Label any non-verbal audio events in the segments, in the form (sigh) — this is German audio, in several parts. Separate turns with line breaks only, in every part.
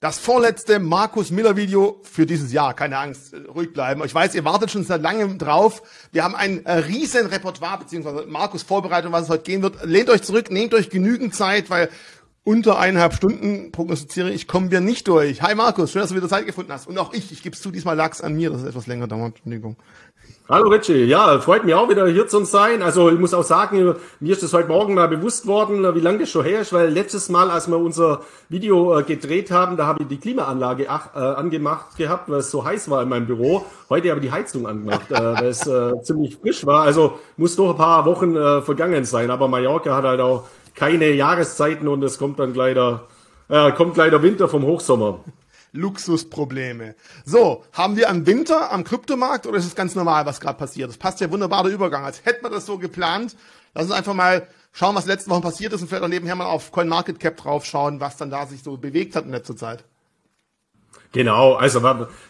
Das vorletzte Markus Miller Video für dieses Jahr. Keine Angst, äh, ruhig bleiben. Ich weiß, ihr wartet schon seit langem drauf. Wir haben ein äh, riesen Repertoire, beziehungsweise Markus Vorbereitung, was es heute gehen wird. Lehnt euch zurück, nehmt euch genügend Zeit, weil unter eineinhalb Stunden prognostiziere ich, kommen wir nicht durch. Hi Markus, schön, dass du wieder Zeit gefunden hast. Und auch ich, ich gebe es zu, diesmal lag's an mir, dass es etwas länger dauert. Entschuldigung.
Hallo Richie, ja, freut mich auch wieder hier zu sein. Also ich muss auch sagen, mir ist das heute Morgen mal bewusst worden, wie lange das schon her ist, weil letztes Mal, als wir unser Video äh, gedreht haben, da habe ich die Klimaanlage ach, äh, angemacht gehabt, weil es so heiß war in meinem Büro. Heute habe ich die Heizung angemacht, äh, weil es äh, (laughs) ziemlich frisch war. Also muss doch ein paar Wochen äh, vergangen sein. Aber Mallorca hat halt auch keine Jahreszeiten und es kommt dann leider, äh, kommt leider Winter vom Hochsommer. (laughs)
Luxusprobleme. So, haben wir am Winter am Kryptomarkt oder ist es ganz normal, was gerade passiert? Das passt ja wunderbar der Übergang, als hätten wir das so geplant. Lass uns einfach mal schauen, was letzte Woche passiert ist und vielleicht auch nebenher mal auf CoinMarketCap drauf schauen, was dann da sich so bewegt hat in letzter Zeit.
Genau, also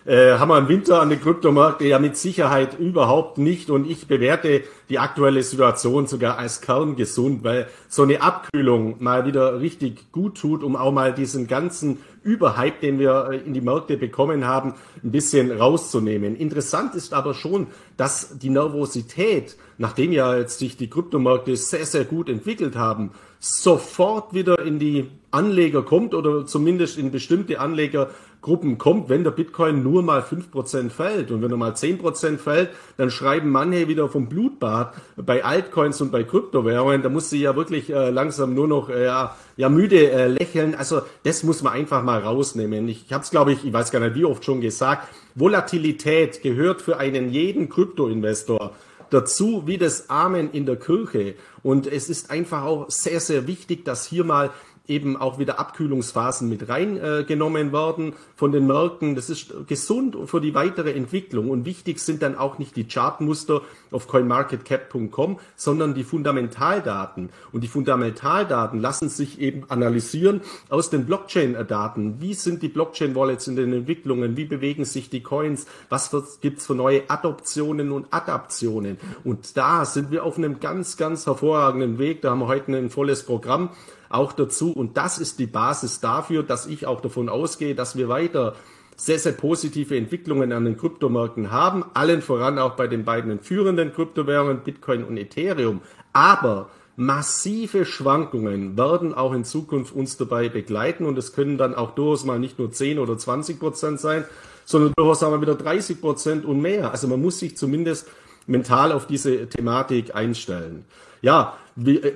äh, haben wir im Winter an den Kryptomarkt ja mit Sicherheit überhaupt nicht und ich bewerte die aktuelle Situation sogar als kerngesund, weil so eine Abkühlung mal wieder richtig gut tut, um auch mal diesen ganzen Überhype, den wir äh, in die Märkte bekommen haben, ein bisschen rauszunehmen. Interessant ist aber schon, dass die Nervosität, nachdem ja jetzt sich die Kryptomärkte sehr, sehr gut entwickelt haben, sofort wieder in die Anleger kommt oder zumindest in bestimmte Anleger Gruppen kommt, wenn der Bitcoin nur mal 5% fällt. Und wenn er mal 10% fällt, dann schreiben manche wieder vom Blutbad bei Altcoins und bei Kryptowährungen. Da muss sie ja wirklich äh, langsam nur noch äh, ja, ja müde äh, lächeln. Also das muss man einfach mal rausnehmen. Ich, ich habe es, glaube ich, ich weiß gar nicht wie oft schon gesagt, Volatilität gehört für einen jeden Kryptoinvestor dazu wie das Amen in der Kirche. Und es ist einfach auch sehr, sehr wichtig, dass hier mal eben auch wieder Abkühlungsphasen mit reingenommen äh, werden von den Märkten. Das ist gesund für die weitere Entwicklung. Und wichtig sind dann auch nicht die Chartmuster auf coinmarketcap.com, sondern die Fundamentaldaten. Und die Fundamentaldaten lassen sich eben analysieren aus den Blockchain-Daten. Wie sind die Blockchain-Wallets in den Entwicklungen? Wie bewegen sich die Coins? Was gibt's für neue Adoptionen und Adaptionen? Und da sind wir auf einem ganz, ganz hervorragenden Weg. Da haben wir heute ein volles Programm auch dazu. Und das ist die Basis dafür, dass ich auch davon ausgehe, dass wir weiter sehr, sehr positive Entwicklungen an den Kryptomärkten haben, allen voran auch bei den beiden führenden Kryptowährungen Bitcoin und Ethereum. Aber massive Schwankungen werden auch in Zukunft uns dabei begleiten und es können dann auch durchaus mal nicht nur 10 oder 20 Prozent sein, sondern durchaus aber wieder 30 Prozent und mehr. Also man muss sich zumindest mental auf diese Thematik einstellen. Ja,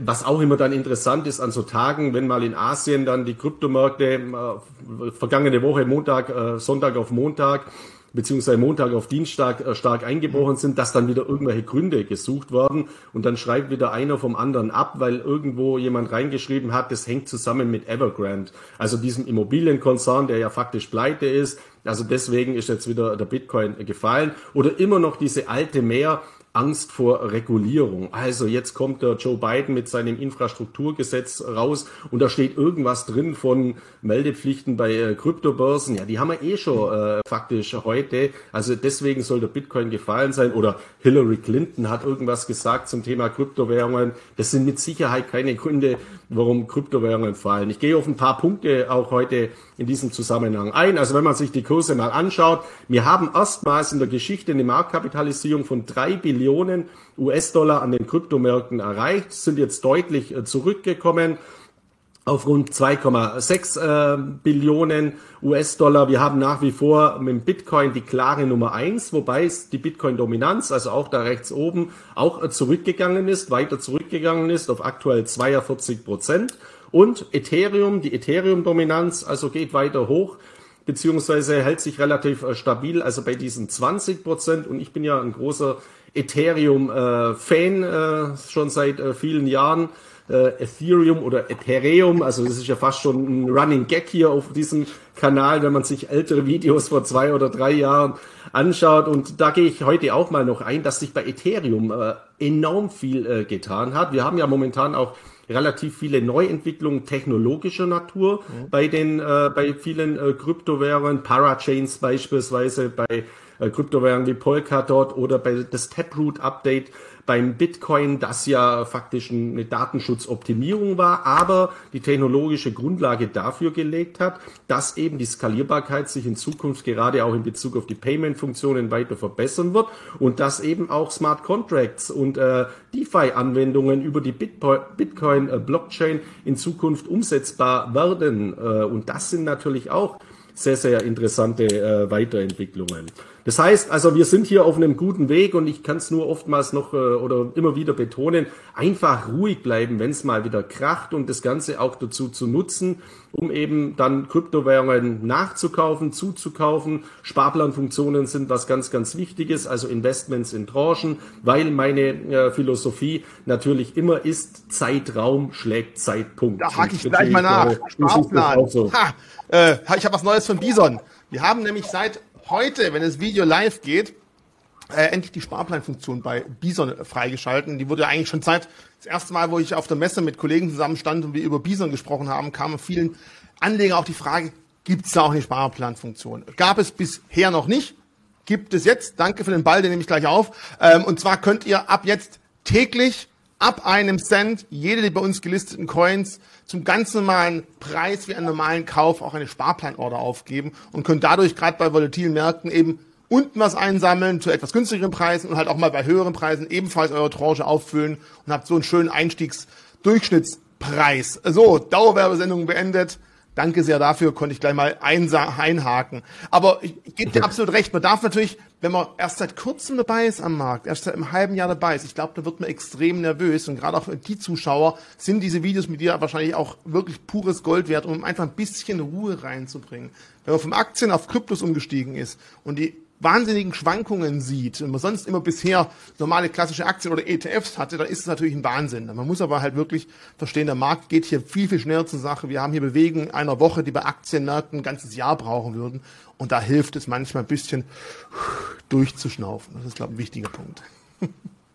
was auch immer dann interessant ist an so Tagen, wenn mal in Asien dann die Kryptomärkte äh, vergangene Woche Montag, äh, Sonntag auf Montag beziehungsweise Montag auf Dienstag äh, stark eingebrochen sind, dass dann wieder irgendwelche Gründe gesucht werden und dann schreibt wieder einer vom anderen ab, weil irgendwo jemand reingeschrieben hat, das hängt zusammen mit Evergrande, also diesem Immobilienkonzern, der ja faktisch pleite ist. Also deswegen ist jetzt wieder der Bitcoin gefallen oder immer noch diese alte Mehr, Angst vor Regulierung. Also jetzt kommt der Joe Biden mit seinem Infrastrukturgesetz raus und da steht irgendwas drin von Meldepflichten bei äh, Kryptobörsen. Ja, die haben wir eh schon äh, faktisch heute. Also deswegen soll der Bitcoin gefallen sein. Oder Hillary Clinton hat irgendwas gesagt zum Thema Kryptowährungen. Das sind mit Sicherheit keine Gründe, warum Kryptowährungen fallen. Ich gehe auf ein paar Punkte auch heute in diesem Zusammenhang ein. Also wenn man sich die Kurse mal anschaut, wir haben erstmals in der Geschichte eine Marktkapitalisierung von drei Billionen US-Dollar an den Kryptomärkten erreicht, sind jetzt deutlich äh, zurückgekommen auf rund 2,6 äh, Billionen US-Dollar. Wir haben nach wie vor mit Bitcoin die klare Nummer eins, wobei es die Bitcoin-Dominanz, also auch da rechts oben, auch äh, zurückgegangen ist, weiter zurückgegangen ist auf aktuell 42 Prozent. Und Ethereum, die Ethereum-Dominanz, also geht weiter hoch, beziehungsweise hält sich relativ äh, stabil, also bei diesen 20 Prozent. Und ich bin ja ein großer Ethereum-Fan äh, schon seit äh, vielen Jahren. Äh, Ethereum oder Ethereum, also das ist ja fast schon ein Running Gag hier auf diesem Kanal, wenn man sich ältere Videos vor zwei oder drei Jahren anschaut. Und da gehe ich heute auch mal noch ein, dass sich bei Ethereum äh, enorm viel äh, getan hat. Wir haben ja momentan auch relativ viele Neuentwicklungen technologischer Natur mhm. bei den äh, bei vielen äh, Kryptowährungen, Parachains beispielsweise, bei äh, Kryptowährungen wie Polkadot oder bei das Taproot-Update beim Bitcoin, das ja faktisch eine Datenschutzoptimierung war, aber die technologische Grundlage dafür gelegt hat, dass eben die Skalierbarkeit sich in Zukunft gerade auch in Bezug auf die Payment-Funktionen weiter verbessern wird und dass eben auch Smart Contracts und äh, DeFi-Anwendungen über die Bitcoin-Blockchain äh, in Zukunft umsetzbar werden. Äh, und das sind natürlich auch sehr, sehr interessante äh, Weiterentwicklungen. Das heißt also, wir sind hier auf einem guten Weg und ich kann es nur oftmals noch äh, oder immer wieder betonen, einfach ruhig bleiben, wenn es mal wieder kracht und das Ganze auch dazu zu nutzen, um eben dann Kryptowährungen nachzukaufen, zuzukaufen. Sparplanfunktionen sind was ganz, ganz Wichtiges, also Investments in Tranchen, weil meine äh, Philosophie natürlich immer ist, Zeitraum schlägt Zeitpunkt.
Da hake ich gleich mal nach. Sparplan. So. Ha, äh, ich habe was Neues von Bison. Wir haben nämlich seit heute, wenn das Video live geht, äh, endlich die Sparplanfunktion bei Bison freigeschalten. Die wurde ja eigentlich schon Zeit. Das erste Mal, wo ich auf der Messe mit Kollegen zusammenstand und wir über Bison gesprochen haben, kamen vielen Anlegern auch die Frage, gibt es da auch eine Sparplanfunktion? Gab es bisher noch nicht. Gibt es jetzt. Danke für den Ball, den nehme ich gleich auf. Ähm, und zwar könnt ihr ab jetzt täglich ab einem Cent jede der bei uns gelisteten Coins zum ganz normalen Preis wie einen normalen Kauf auch eine Sparplanorder aufgeben und könnt dadurch gerade bei volatilen Märkten eben unten was einsammeln zu etwas günstigeren Preisen und halt auch mal bei höheren Preisen ebenfalls eure Tranche auffüllen und habt so einen schönen Einstiegsdurchschnittspreis. So, Dauerwerbesendung beendet. Danke sehr dafür, konnte ich gleich mal einhaken. Aber ich, ich gebe dir absolut recht, man darf natürlich, wenn man erst seit kurzem dabei ist am Markt, erst seit einem halben Jahr dabei ist, ich glaube, da wird man extrem nervös und gerade auch die Zuschauer sind diese Videos mit dir wahrscheinlich auch wirklich pures Gold wert, um einfach ein bisschen Ruhe reinzubringen. Wenn man vom Aktien auf Kryptos umgestiegen ist und die wahnsinnigen Schwankungen sieht und man sonst immer bisher normale klassische Aktien oder ETFs hatte, dann ist es natürlich ein Wahnsinn. Man muss aber halt wirklich verstehen, der Markt geht hier viel, viel schneller zur Sache. Wir haben hier Bewegungen einer Woche, die bei Aktienmärkten ein ganzes Jahr brauchen würden. Und da hilft es manchmal ein bisschen durchzuschnaufen. Das ist, glaube ich, ein wichtiger Punkt.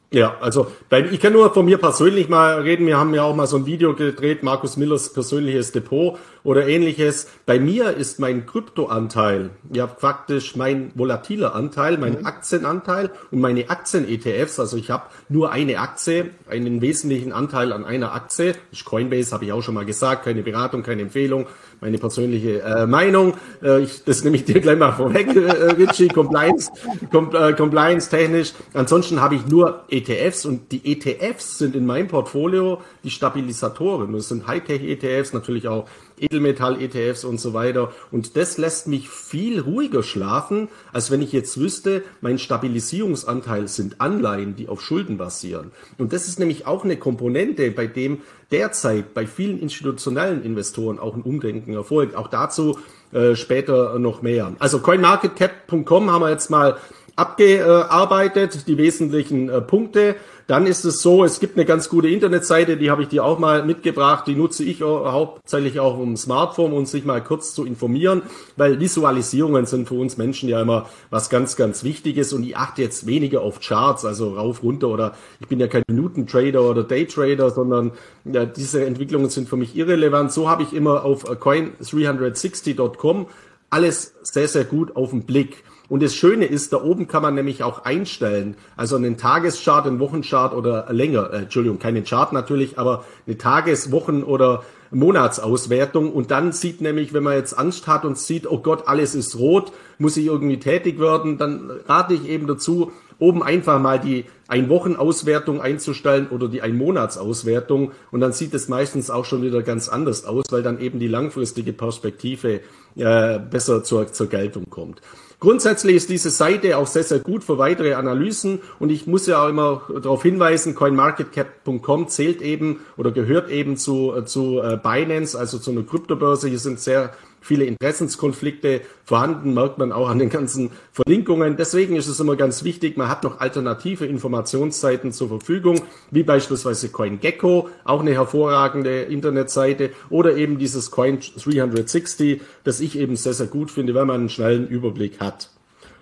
Ja, also ich kann nur von mir persönlich mal reden. Wir haben ja auch mal so ein Video gedreht, Markus Millers persönliches Depot oder ähnliches. Bei mir ist mein Kryptoanteil ja faktisch mein volatiler Anteil, mein mhm. Aktienanteil und meine Aktien-ETFs. Also ich habe nur eine Aktie, einen wesentlichen Anteil an einer Aktie. Das Coinbase habe ich auch schon mal gesagt, keine Beratung, keine Empfehlung, meine persönliche äh, Meinung. Äh, ich, das nehme ich dir gleich mal vorweg, äh, Richie, Compliance, com, äh, Compliance technisch. Ansonsten habe ich nur ETFs und die ETFs sind in meinem Portfolio die Stabilisatoren. Das sind Hightech-ETFs, natürlich auch Edelmetall-ETFs und so weiter. Und das lässt mich viel ruhiger schlafen, als wenn ich jetzt wüsste, mein Stabilisierungsanteil sind Anleihen, die auf Schulden basieren. Und das ist nämlich auch eine Komponente, bei dem derzeit bei vielen institutionellen Investoren auch ein Umdenken erfolgt. Auch dazu äh, später noch mehr. Also CoinMarketCap.com haben wir jetzt mal abgearbeitet, die wesentlichen äh, Punkte. Dann ist es so, es gibt eine ganz gute Internetseite, die habe ich dir auch mal mitgebracht, die nutze ich hauptsächlich auch um Smartphone und sich mal kurz zu informieren, weil Visualisierungen sind für uns Menschen ja immer was ganz, ganz Wichtiges und ich achte jetzt weniger auf Charts, also rauf, runter oder ich bin ja kein Minutentrader oder Daytrader, sondern ja, diese Entwicklungen sind für mich irrelevant. So habe ich immer auf coin360.com alles sehr, sehr gut auf den Blick. Und das Schöne ist, da oben kann man nämlich auch einstellen, also einen Tageschart, einen Wochenchart oder länger, äh, Entschuldigung, keinen Chart natürlich, aber eine Tages-, Wochen- oder Monatsauswertung. Und dann sieht nämlich, wenn man jetzt Angst hat und sieht, oh Gott, alles ist rot, muss ich irgendwie tätig werden, dann rate ich eben dazu, oben einfach mal die Ein-Wochen-Auswertung einzustellen oder die Ein-Monats-Auswertung. Und dann sieht es meistens auch schon wieder ganz anders aus, weil dann eben die langfristige Perspektive äh, besser zur, zur Geltung kommt. Grundsätzlich ist diese Seite auch sehr, sehr gut für weitere Analysen und ich muss ja auch immer darauf hinweisen, coinmarketcap.com zählt eben oder gehört eben zu, zu äh, Binance, also zu einer Kryptobörse. Hier sind sehr viele Interessenskonflikte vorhanden, merkt man auch an den ganzen Verlinkungen. Deswegen ist es immer ganz wichtig, man hat noch alternative Informationsseiten zur Verfügung, wie beispielsweise CoinGecko, auch eine hervorragende Internetseite, oder eben dieses Coin 360, das ich eben sehr, sehr gut finde, weil man einen schnellen Überblick hat.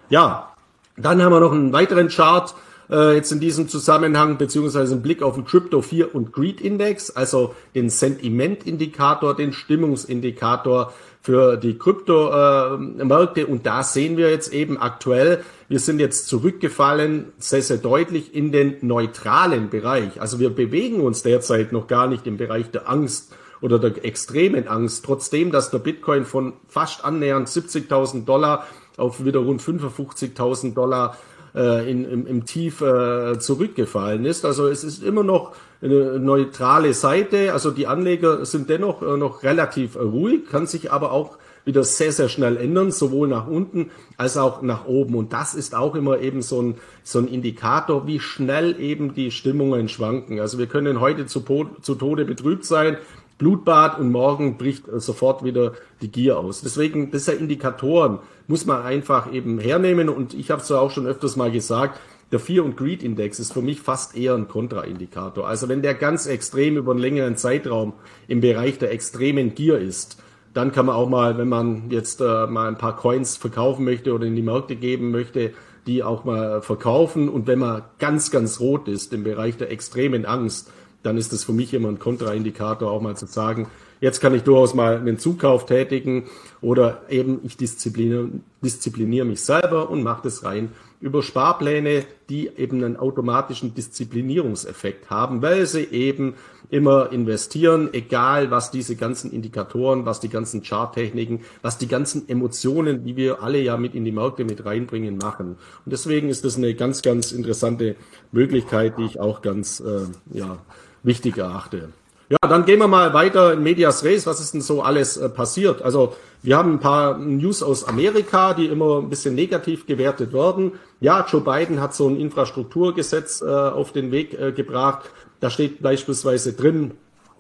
Ja, dann haben wir noch einen weiteren Chart, äh, jetzt in diesem Zusammenhang, beziehungsweise ein Blick auf den Crypto 4 und Greed Index, also den Sentimentindikator, den Stimmungsindikator für die Kryptomärkte. Äh, und da sehen wir jetzt eben aktuell, wir sind jetzt zurückgefallen, sehr, sehr deutlich in den neutralen Bereich. Also wir bewegen uns derzeit noch gar nicht im Bereich der Angst oder der extremen Angst, trotzdem, dass der Bitcoin von fast annähernd 70.000 Dollar auf wieder rund 55.000 Dollar äh, in, im, im Tief äh, zurückgefallen ist. Also es ist immer noch eine neutrale Seite. Also die Anleger sind dennoch äh, noch relativ ruhig, kann sich aber auch wieder sehr, sehr schnell ändern, sowohl nach unten als auch nach oben. Und das ist auch immer eben so ein, so ein Indikator, wie schnell eben die Stimmungen schwanken. Also wir können heute zu, zu Tode betrübt sein, Blutbad und morgen bricht sofort wieder die Gier aus. Deswegen, das sind Indikatoren, muss man einfach eben hernehmen. Und ich habe es ja auch schon öfters mal gesagt, der Fear und Greed Index ist für mich fast eher ein Kontraindikator. Also wenn der ganz extrem über einen längeren Zeitraum im Bereich der extremen Gier ist, dann kann man auch mal, wenn man jetzt äh, mal ein paar Coins verkaufen möchte oder in die Märkte geben möchte, die auch mal verkaufen. Und wenn man ganz, ganz rot ist im Bereich der extremen Angst, dann ist das für mich immer ein Kontraindikator, auch mal zu sagen, jetzt kann ich durchaus mal einen Zukauf tätigen oder eben ich diszipliniere, diszipliniere mich selber und mache das rein über Sparpläne, die eben einen automatischen Disziplinierungseffekt haben, weil sie eben immer investieren, egal was diese ganzen Indikatoren, was die ganzen Charttechniken, was die ganzen Emotionen, die wir alle ja mit in die Märkte mit reinbringen, machen. Und deswegen ist das eine ganz, ganz interessante Möglichkeit, die ich auch ganz äh, ja, wichtig erachte. Ja, dann gehen wir mal weiter in Medias Res. Was ist denn so alles äh, passiert? Also wir haben ein paar News aus Amerika, die immer ein bisschen negativ gewertet werden. Ja, Joe Biden hat so ein Infrastrukturgesetz äh, auf den Weg äh, gebracht. Da steht beispielsweise drin,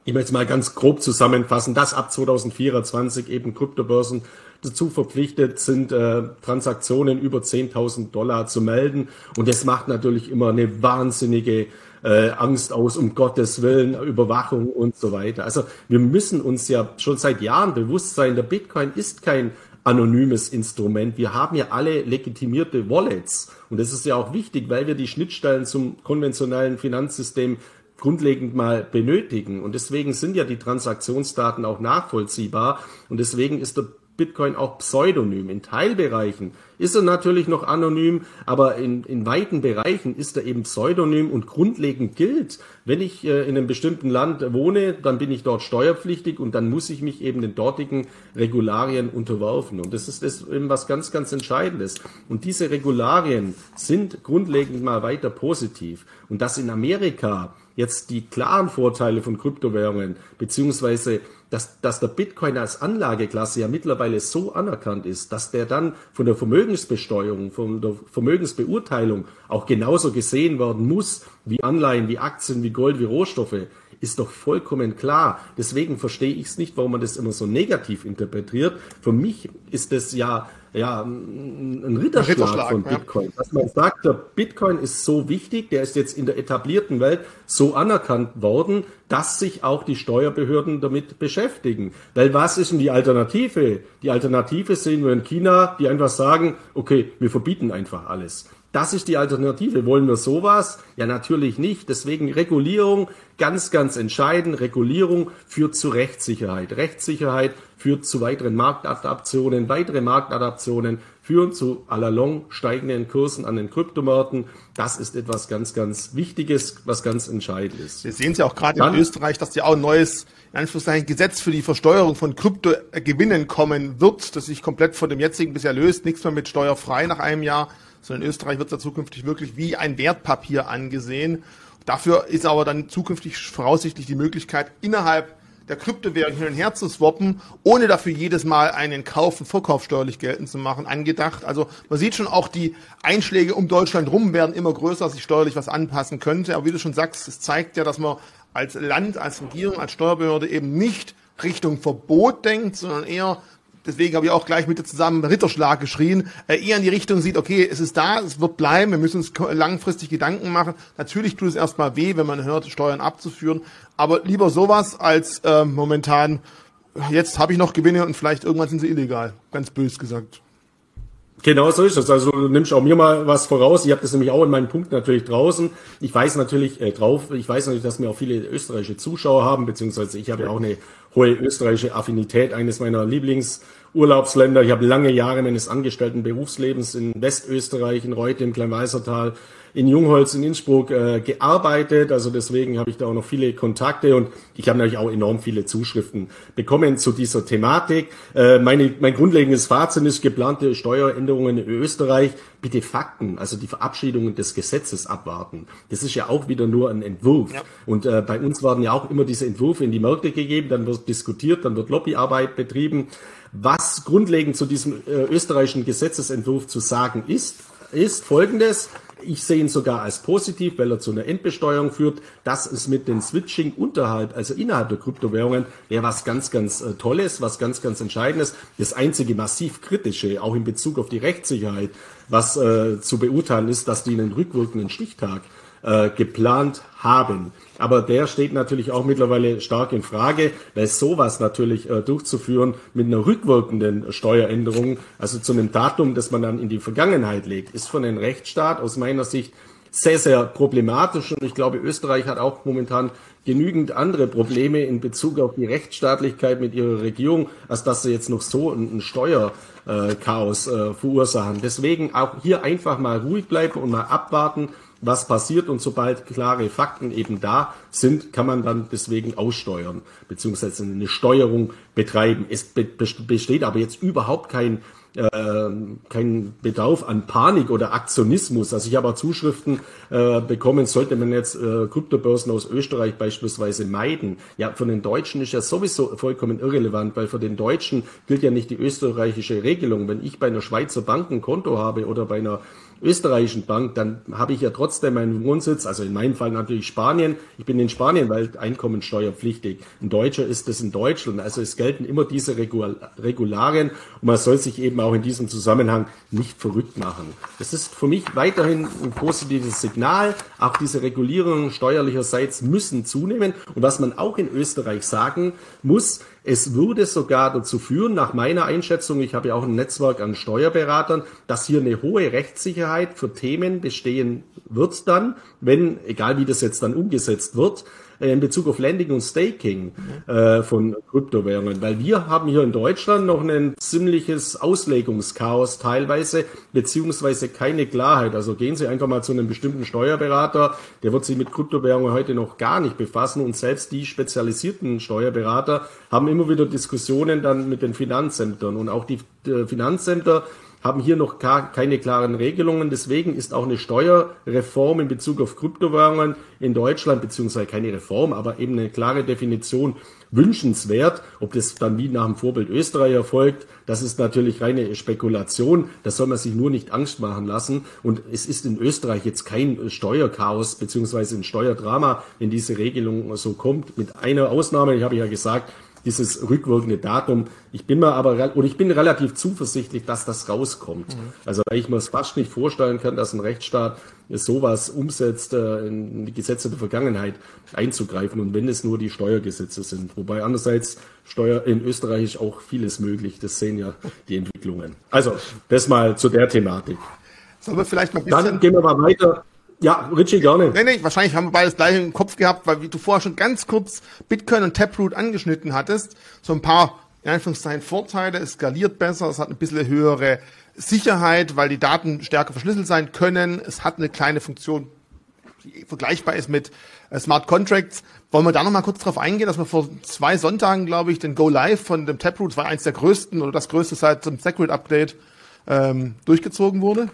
ich möchte es mal ganz grob zusammenfassen, dass ab 2024 eben Kryptobörsen dazu verpflichtet sind, äh, Transaktionen über 10.000 Dollar zu melden. Und das macht natürlich immer eine wahnsinnige äh, Angst aus, um Gottes Willen, Überwachung und so weiter. Also wir müssen uns ja schon seit Jahren bewusst sein, der Bitcoin ist kein anonymes Instrument. Wir haben ja alle legitimierte Wallets. Und das ist ja auch wichtig, weil wir die Schnittstellen zum konventionellen Finanzsystem grundlegend mal benötigen. Und deswegen sind ja die Transaktionsdaten auch nachvollziehbar. Und deswegen ist der Bitcoin auch pseudonym. In Teilbereichen ist er natürlich noch anonym, aber in, in weiten Bereichen ist er eben pseudonym und grundlegend gilt, wenn ich äh, in einem bestimmten Land wohne, dann bin ich dort steuerpflichtig und dann muss ich mich eben den dortigen Regularien unterwerfen. Und das ist das eben was ganz, ganz Entscheidendes. Und diese Regularien sind grundlegend mal weiter positiv. Und dass in Amerika jetzt die klaren Vorteile von Kryptowährungen beziehungsweise dass, dass der Bitcoin als Anlageklasse ja mittlerweile so anerkannt ist, dass der dann von der Vermögensbesteuerung, von der Vermögensbeurteilung auch genauso gesehen werden muss wie Anleihen, wie Aktien, wie Gold, wie Rohstoffe, ist doch vollkommen klar. Deswegen verstehe ich es nicht, warum man das immer so negativ interpretiert. Für mich ist das ja ja, ein Ritterschlag, Ritterschlag von Bitcoin. Ja. Dass man sagt, der Bitcoin ist so wichtig, der ist jetzt in der etablierten Welt so anerkannt worden, dass sich auch die Steuerbehörden damit beschäftigen. Weil was ist denn die Alternative? Die Alternative sehen wir in China, die einfach sagen, okay, wir verbieten einfach alles. Das ist die Alternative. Wollen wir sowas? Ja, natürlich nicht. Deswegen Regulierung ganz, ganz entscheidend. Regulierung führt zu Rechtssicherheit. Rechtssicherheit führt zu weiteren Marktadaptionen. Weitere Marktadaptionen führen zu allalong steigenden Kursen an den Kryptomärkten. Das ist etwas ganz, ganz Wichtiges, was ganz entscheidend ist.
Wir sehen es ja auch gerade in Österreich, dass ja auch ein neues in Anführungszeichen Gesetz für die Versteuerung von Kryptogewinnen kommen wird, das sich komplett von dem jetzigen bisher löst. Nichts mehr mit steuerfrei nach einem Jahr sondern in Österreich wird es ja zukünftig wirklich wie ein Wertpapier angesehen. Dafür ist aber dann zukünftig voraussichtlich die Möglichkeit, innerhalb der Kryptowährung hin und her zu swappen, ohne dafür jedes Mal einen Kauf- und Verkauf steuerlich geltend zu machen, angedacht. Also man sieht schon auch, die Einschläge um Deutschland rum werden immer größer, dass sich steuerlich was anpassen könnte. Aber wie du schon sagst, es zeigt ja, dass man als Land, als Regierung, als Steuerbehörde eben nicht Richtung Verbot denkt, sondern eher deswegen habe ich auch gleich mit dir zusammen Ritterschlag geschrien, äh, eher in die Richtung sieht, okay, es ist da, es wird bleiben, wir müssen uns langfristig Gedanken machen. Natürlich tut es erstmal weh, wenn man hört, Steuern abzuführen, aber lieber sowas als äh, momentan, jetzt habe ich noch Gewinne und vielleicht irgendwann sind sie illegal, ganz bös gesagt.
Genau so ist es. Also du nimmst auch mir mal was voraus. Ich habe das nämlich auch in meinem Punkt natürlich draußen. Ich weiß natürlich äh, drauf, ich weiß natürlich, dass wir auch viele österreichische Zuschauer haben, beziehungsweise ich habe ja auch eine hohe österreichische Affinität, eines meiner Lieblingsurlaubsländer. Ich habe lange Jahre meines angestellten Berufslebens in Westösterreich, in Reute, im Kleinweißertal, in Jungholz in Innsbruck äh, gearbeitet. Also deswegen habe ich da auch noch viele Kontakte und ich habe natürlich auch enorm viele Zuschriften bekommen zu dieser Thematik. Äh, meine, mein grundlegendes Fazit ist geplante Steueränderungen in Österreich. Bitte Fakten, also die Verabschiedungen des Gesetzes abwarten. Das ist ja auch wieder nur ein Entwurf. Ja. Und äh, bei uns werden ja auch immer diese Entwürfe in die Märkte gegeben, dann wird diskutiert, dann wird Lobbyarbeit betrieben. Was grundlegend zu diesem äh, österreichischen Gesetzesentwurf zu sagen ist, ist folgendes. Ich sehe ihn sogar als positiv, weil er zu einer Endbesteuerung führt. Das ist mit dem Switching unterhalb, also innerhalb der Kryptowährungen, wäre was ganz, ganz äh, Tolles, was ganz, ganz Entscheidendes. Das einzige massiv kritische, auch in Bezug auf die Rechtssicherheit, was äh, zu beurteilen ist, dass die einen rückwirkenden Stichtag äh, geplant haben. Aber der steht natürlich auch mittlerweile stark in Frage, weil sowas natürlich äh, durchzuführen mit einer rückwirkenden Steueränderung, also zu einem Datum, das man dann in die Vergangenheit legt, ist von einem Rechtsstaat aus meiner Sicht sehr, sehr problematisch. Und ich glaube, Österreich hat auch momentan genügend andere Probleme in Bezug auf die Rechtsstaatlichkeit mit ihrer Regierung, als dass sie jetzt noch so ein Steuerchaos äh, verursachen. Deswegen auch hier einfach mal ruhig bleiben und mal abwarten, was passiert und sobald klare Fakten eben da sind, kann man dann deswegen aussteuern, beziehungsweise eine Steuerung betreiben. Es besteht aber jetzt überhaupt kein äh, kein Bedarf an Panik oder Aktionismus. Also ich habe auch Zuschriften äh, bekommen, sollte man jetzt äh, Kryptobörsen aus Österreich beispielsweise meiden. Ja, von den Deutschen ist ja sowieso vollkommen irrelevant, weil für den Deutschen gilt ja nicht die österreichische Regelung. Wenn ich bei einer Schweizer Bank ein Konto habe oder bei einer österreichischen Bank, dann habe ich ja trotzdem meinen Wohnsitz, also in meinem Fall natürlich Spanien. Ich bin in Spanien, weil Einkommensteuerpflichtig. Ein Deutscher ist es in Deutschland. Also es gelten immer diese Regularien und man soll sich eben auch in diesem Zusammenhang nicht verrückt machen. Das ist für mich weiterhin ein positives Signal. Auch diese Regulierungen steuerlicherseits müssen zunehmen. Und was man auch in Österreich sagen muss, es würde sogar dazu führen, nach meiner Einschätzung, ich habe ja auch ein Netzwerk an Steuerberatern, dass hier eine hohe Rechtssicherheit für Themen bestehen wird dann, wenn, egal wie das jetzt dann umgesetzt wird, in Bezug auf Lending und Staking äh, von Kryptowährungen, weil wir haben hier in Deutschland noch ein ziemliches Auslegungschaos teilweise, beziehungsweise keine Klarheit. Also gehen Sie einfach mal zu einem bestimmten Steuerberater, der wird sich mit Kryptowährungen heute noch gar nicht befassen. Und selbst die spezialisierten Steuerberater haben immer wieder Diskussionen dann mit den Finanzämtern. Und auch die äh, Finanzämter haben hier noch keine klaren Regelungen. Deswegen ist auch eine Steuerreform in Bezug auf Kryptowährungen in Deutschland, beziehungsweise keine Reform, aber eben eine klare Definition wünschenswert. Ob das dann wie nach dem Vorbild Österreich erfolgt, das ist natürlich reine Spekulation. Da soll man sich nur nicht Angst machen lassen. Und es ist in Österreich jetzt kein Steuerchaos beziehungsweise ein Steuerdrama, wenn diese Regelung so kommt. Mit einer Ausnahme, ich habe ja gesagt, dieses rückwirkende Datum. Ich bin mir aber, oder ich bin relativ zuversichtlich, dass das rauskommt. Mhm. Also, weil ich mir es fast nicht vorstellen kann, dass ein Rechtsstaat sowas umsetzt, äh, in die Gesetze der Vergangenheit einzugreifen und wenn es nur die Steuergesetze sind. Wobei andererseits Steuer in Österreich ist auch vieles möglich. Das sehen ja die Entwicklungen. Also, das mal zu der Thematik.
Sollen wir vielleicht mal ein
bisschen Dann gehen wir mal weiter ja, Richie, gerne.
Nee, nee, wahrscheinlich haben wir beides gleich im Kopf gehabt, weil wie du vorher schon ganz kurz Bitcoin und Taproot angeschnitten hattest, so ein paar, in Anführungszeichen, Vorteile, es skaliert besser, es hat ein bisschen höhere Sicherheit, weil die Daten stärker verschlüsselt sein können, es hat eine kleine Funktion, die vergleichbar ist mit äh, Smart Contracts. Wollen wir da nochmal kurz drauf eingehen, dass wir vor zwei Sonntagen, glaube ich, den Go Live von dem Taproot, das war eins der größten oder das größte seit zum Secret Update, ähm, durchgezogen wurde?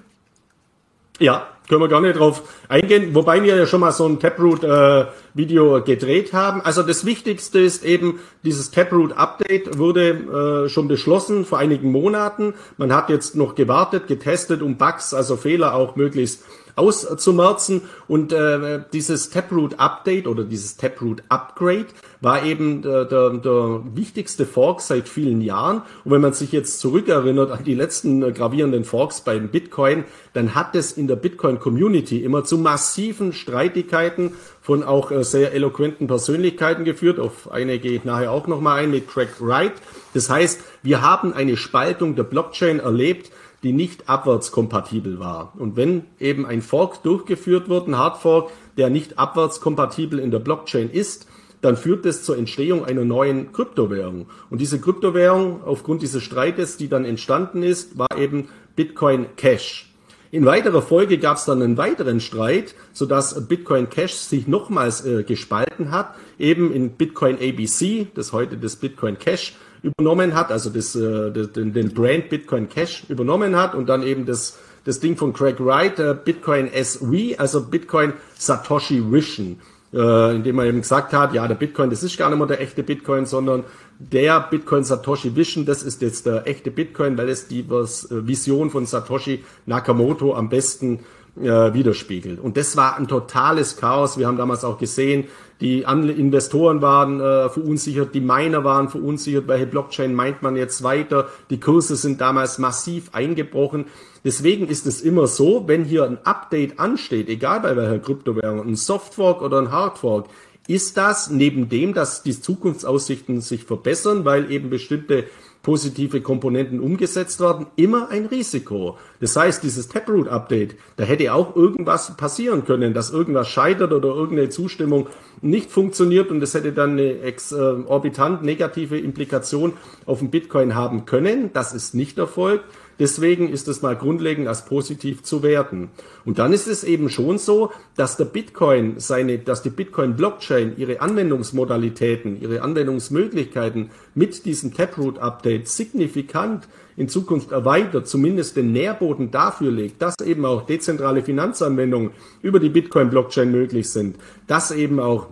Ja, können wir gar nicht drauf eingehen, wobei wir ja schon mal so ein Taproot-Video äh, gedreht haben. Also das Wichtigste ist eben, dieses Taproot-Update wurde äh, schon beschlossen vor einigen Monaten. Man hat jetzt noch gewartet, getestet, um Bugs, also Fehler auch möglichst auszumerzen. Und äh, dieses Taproot Update oder dieses Taproot Upgrade war eben der, der, der wichtigste Fork seit vielen Jahren. Und wenn man sich jetzt zurückerinnert an die letzten gravierenden Forks beim Bitcoin, dann hat es in der Bitcoin Community immer zu massiven Streitigkeiten von auch äh, sehr eloquenten Persönlichkeiten geführt. Auf eine gehe ich nachher auch nochmal ein mit Craig Wright. Das heißt, wir haben eine Spaltung der Blockchain erlebt, die nicht abwärtskompatibel war. Und wenn eben ein Fork durchgeführt wird, ein Hardfork, der nicht abwärtskompatibel in der Blockchain ist, dann führt das zur Entstehung einer neuen Kryptowährung. Und diese Kryptowährung, aufgrund dieses Streites, die dann entstanden ist, war eben Bitcoin Cash. In weiterer Folge gab es dann einen weiteren Streit, sodass Bitcoin Cash sich nochmals äh, gespalten hat, eben in Bitcoin ABC, das heute das Bitcoin Cash übernommen hat, also das, äh, den, den Brand Bitcoin Cash übernommen hat und dann eben das, das Ding von Craig Wright, äh, Bitcoin SV, also Bitcoin Satoshi Vision äh, indem man eben gesagt hat, ja, der Bitcoin, das ist gar nicht mehr der echte Bitcoin, sondern der Bitcoin Satoshi Vision, das ist jetzt der echte Bitcoin, weil es die äh, Vision von Satoshi Nakamoto am besten äh, widerspiegelt. Und das war ein totales Chaos. Wir haben damals auch gesehen, die Investoren waren äh, verunsichert, die Miner waren verunsichert, welche Blockchain meint man jetzt weiter. Die Kurse sind damals massiv eingebrochen. Deswegen ist es immer so, wenn hier ein Update ansteht, egal bei welcher Kryptowährung, ein Softfork oder ein Hardfork, ist das neben dem, dass die Zukunftsaussichten sich verbessern, weil eben bestimmte positive Komponenten umgesetzt werden, immer ein Risiko. Das heißt, dieses Taproot-Update, da hätte auch irgendwas passieren können, dass irgendwas scheitert oder irgendeine Zustimmung nicht funktioniert und es hätte dann eine exorbitant negative Implikation auf den Bitcoin haben können. Das ist nicht erfolgt. Deswegen ist es mal grundlegend als positiv zu werten. Und dann ist es eben schon so, dass der Bitcoin seine, dass die Bitcoin Blockchain ihre Anwendungsmodalitäten, ihre Anwendungsmöglichkeiten mit diesem Taproot Update signifikant in Zukunft erweitert, zumindest den Nährboden dafür legt, dass eben auch dezentrale Finanzanwendungen über die Bitcoin Blockchain möglich sind, dass eben auch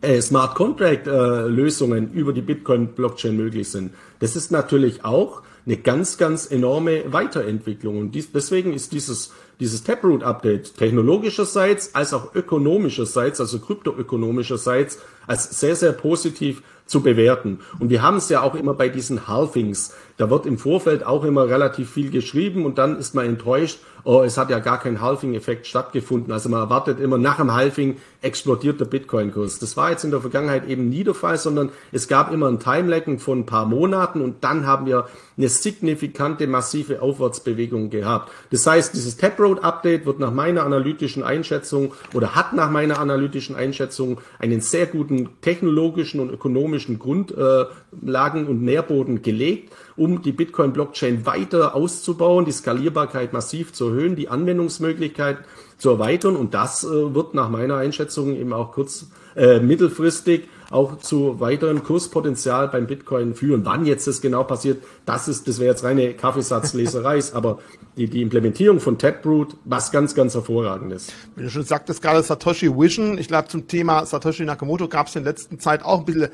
äh, Smart Contract äh, Lösungen über die Bitcoin Blockchain möglich sind. Das ist natürlich auch eine ganz, ganz enorme Weiterentwicklung. Und dies, deswegen ist dieses, dieses Taproot-Update technologischerseits als auch ökonomischerseits, also kryptoökonomischerseits, als sehr, sehr positiv zu bewerten. Und wir haben es ja auch immer bei diesen Halvings. Da wird im Vorfeld auch immer relativ viel geschrieben und dann ist man enttäuscht, oh, es hat ja gar kein Halving-Effekt stattgefunden. Also man erwartet immer, nach dem Halving explodiert der Bitcoin-Kurs. Das war jetzt in der Vergangenheit eben nie der Fall, sondern es gab immer ein Timelag von ein paar Monaten und dann haben wir eine signifikante, massive Aufwärtsbewegung gehabt. Das heißt, dieses Taproot-Update wird nach meiner analytischen Einschätzung oder hat nach meiner analytischen Einschätzung einen sehr guten technologischen und ökonomischen Grundlagen und Nährboden gelegt um die Bitcoin-Blockchain weiter auszubauen, die Skalierbarkeit massiv zu erhöhen, die Anwendungsmöglichkeit zu erweitern. Und das äh, wird nach meiner Einschätzung eben auch kurz, äh, mittelfristig auch zu weiterem Kurspotenzial beim Bitcoin führen. Wann jetzt das genau passiert, das ist, das wäre jetzt reine Kaffeesatzleserei, (laughs) aber die, die Implementierung von Taproot, was ganz, ganz hervorragendes.
Wie du schon sagtest, gerade Satoshi Vision, ich glaube zum Thema Satoshi Nakamoto gab es in letzter Zeit auch ein bisschen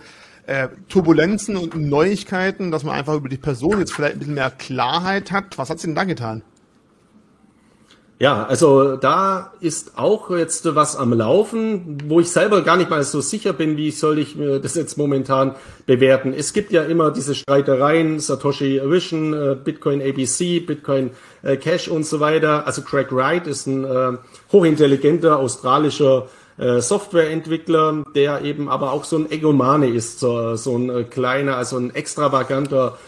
äh, Turbulenzen und Neuigkeiten, dass man einfach über die Person jetzt vielleicht ein bisschen mehr Klarheit hat. Was hat sie denn da getan?
Ja, also da ist auch jetzt was am Laufen, wo ich selber gar nicht mal so sicher bin, wie soll ich das jetzt momentan bewerten. Es gibt ja immer diese Streitereien, Satoshi Vision, äh, Bitcoin ABC, Bitcoin äh, Cash und so weiter. Also Craig Wright ist ein äh, hochintelligenter australischer Softwareentwickler, der eben aber auch so ein Egomane ist, so, so ein kleiner, also ein extravaganter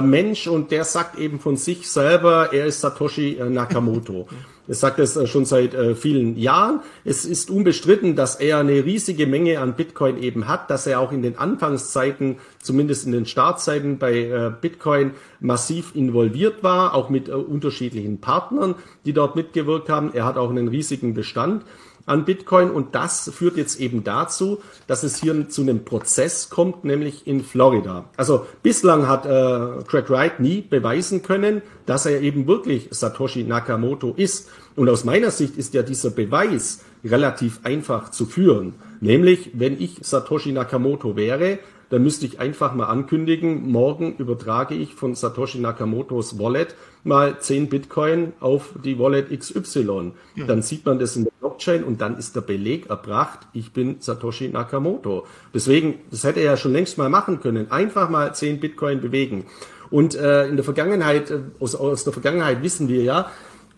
Mensch und der sagt eben von sich selber, er ist Satoshi Nakamoto. (laughs) Er sagt es äh, schon seit äh, vielen Jahren. Es ist unbestritten, dass er eine riesige Menge an Bitcoin eben hat, dass er auch in den Anfangszeiten, zumindest in den Startzeiten bei äh, Bitcoin massiv involviert war, auch mit unterschiedlichen Partnern, die dort mitgewirkt haben. Er hat auch einen riesigen Bestand an Bitcoin und das führt jetzt eben dazu, dass es hier zu einem Prozess kommt, nämlich in Florida. Also bislang hat äh, Craig Wright nie beweisen können, dass er eben wirklich Satoshi Nakamoto ist. Und aus meiner Sicht ist ja dieser Beweis relativ einfach zu führen. Nämlich, wenn ich Satoshi Nakamoto wäre, dann müsste ich einfach mal ankündigen, morgen übertrage ich von Satoshi Nakamotos Wallet mal 10 Bitcoin auf die Wallet XY. Ja. Dann sieht man das in der Blockchain und dann ist der Beleg erbracht, ich bin Satoshi Nakamoto. Deswegen, das hätte er ja schon längst mal machen können. Einfach mal 10 Bitcoin bewegen. Und äh, in der Vergangenheit, äh, aus, aus der Vergangenheit wissen wir ja,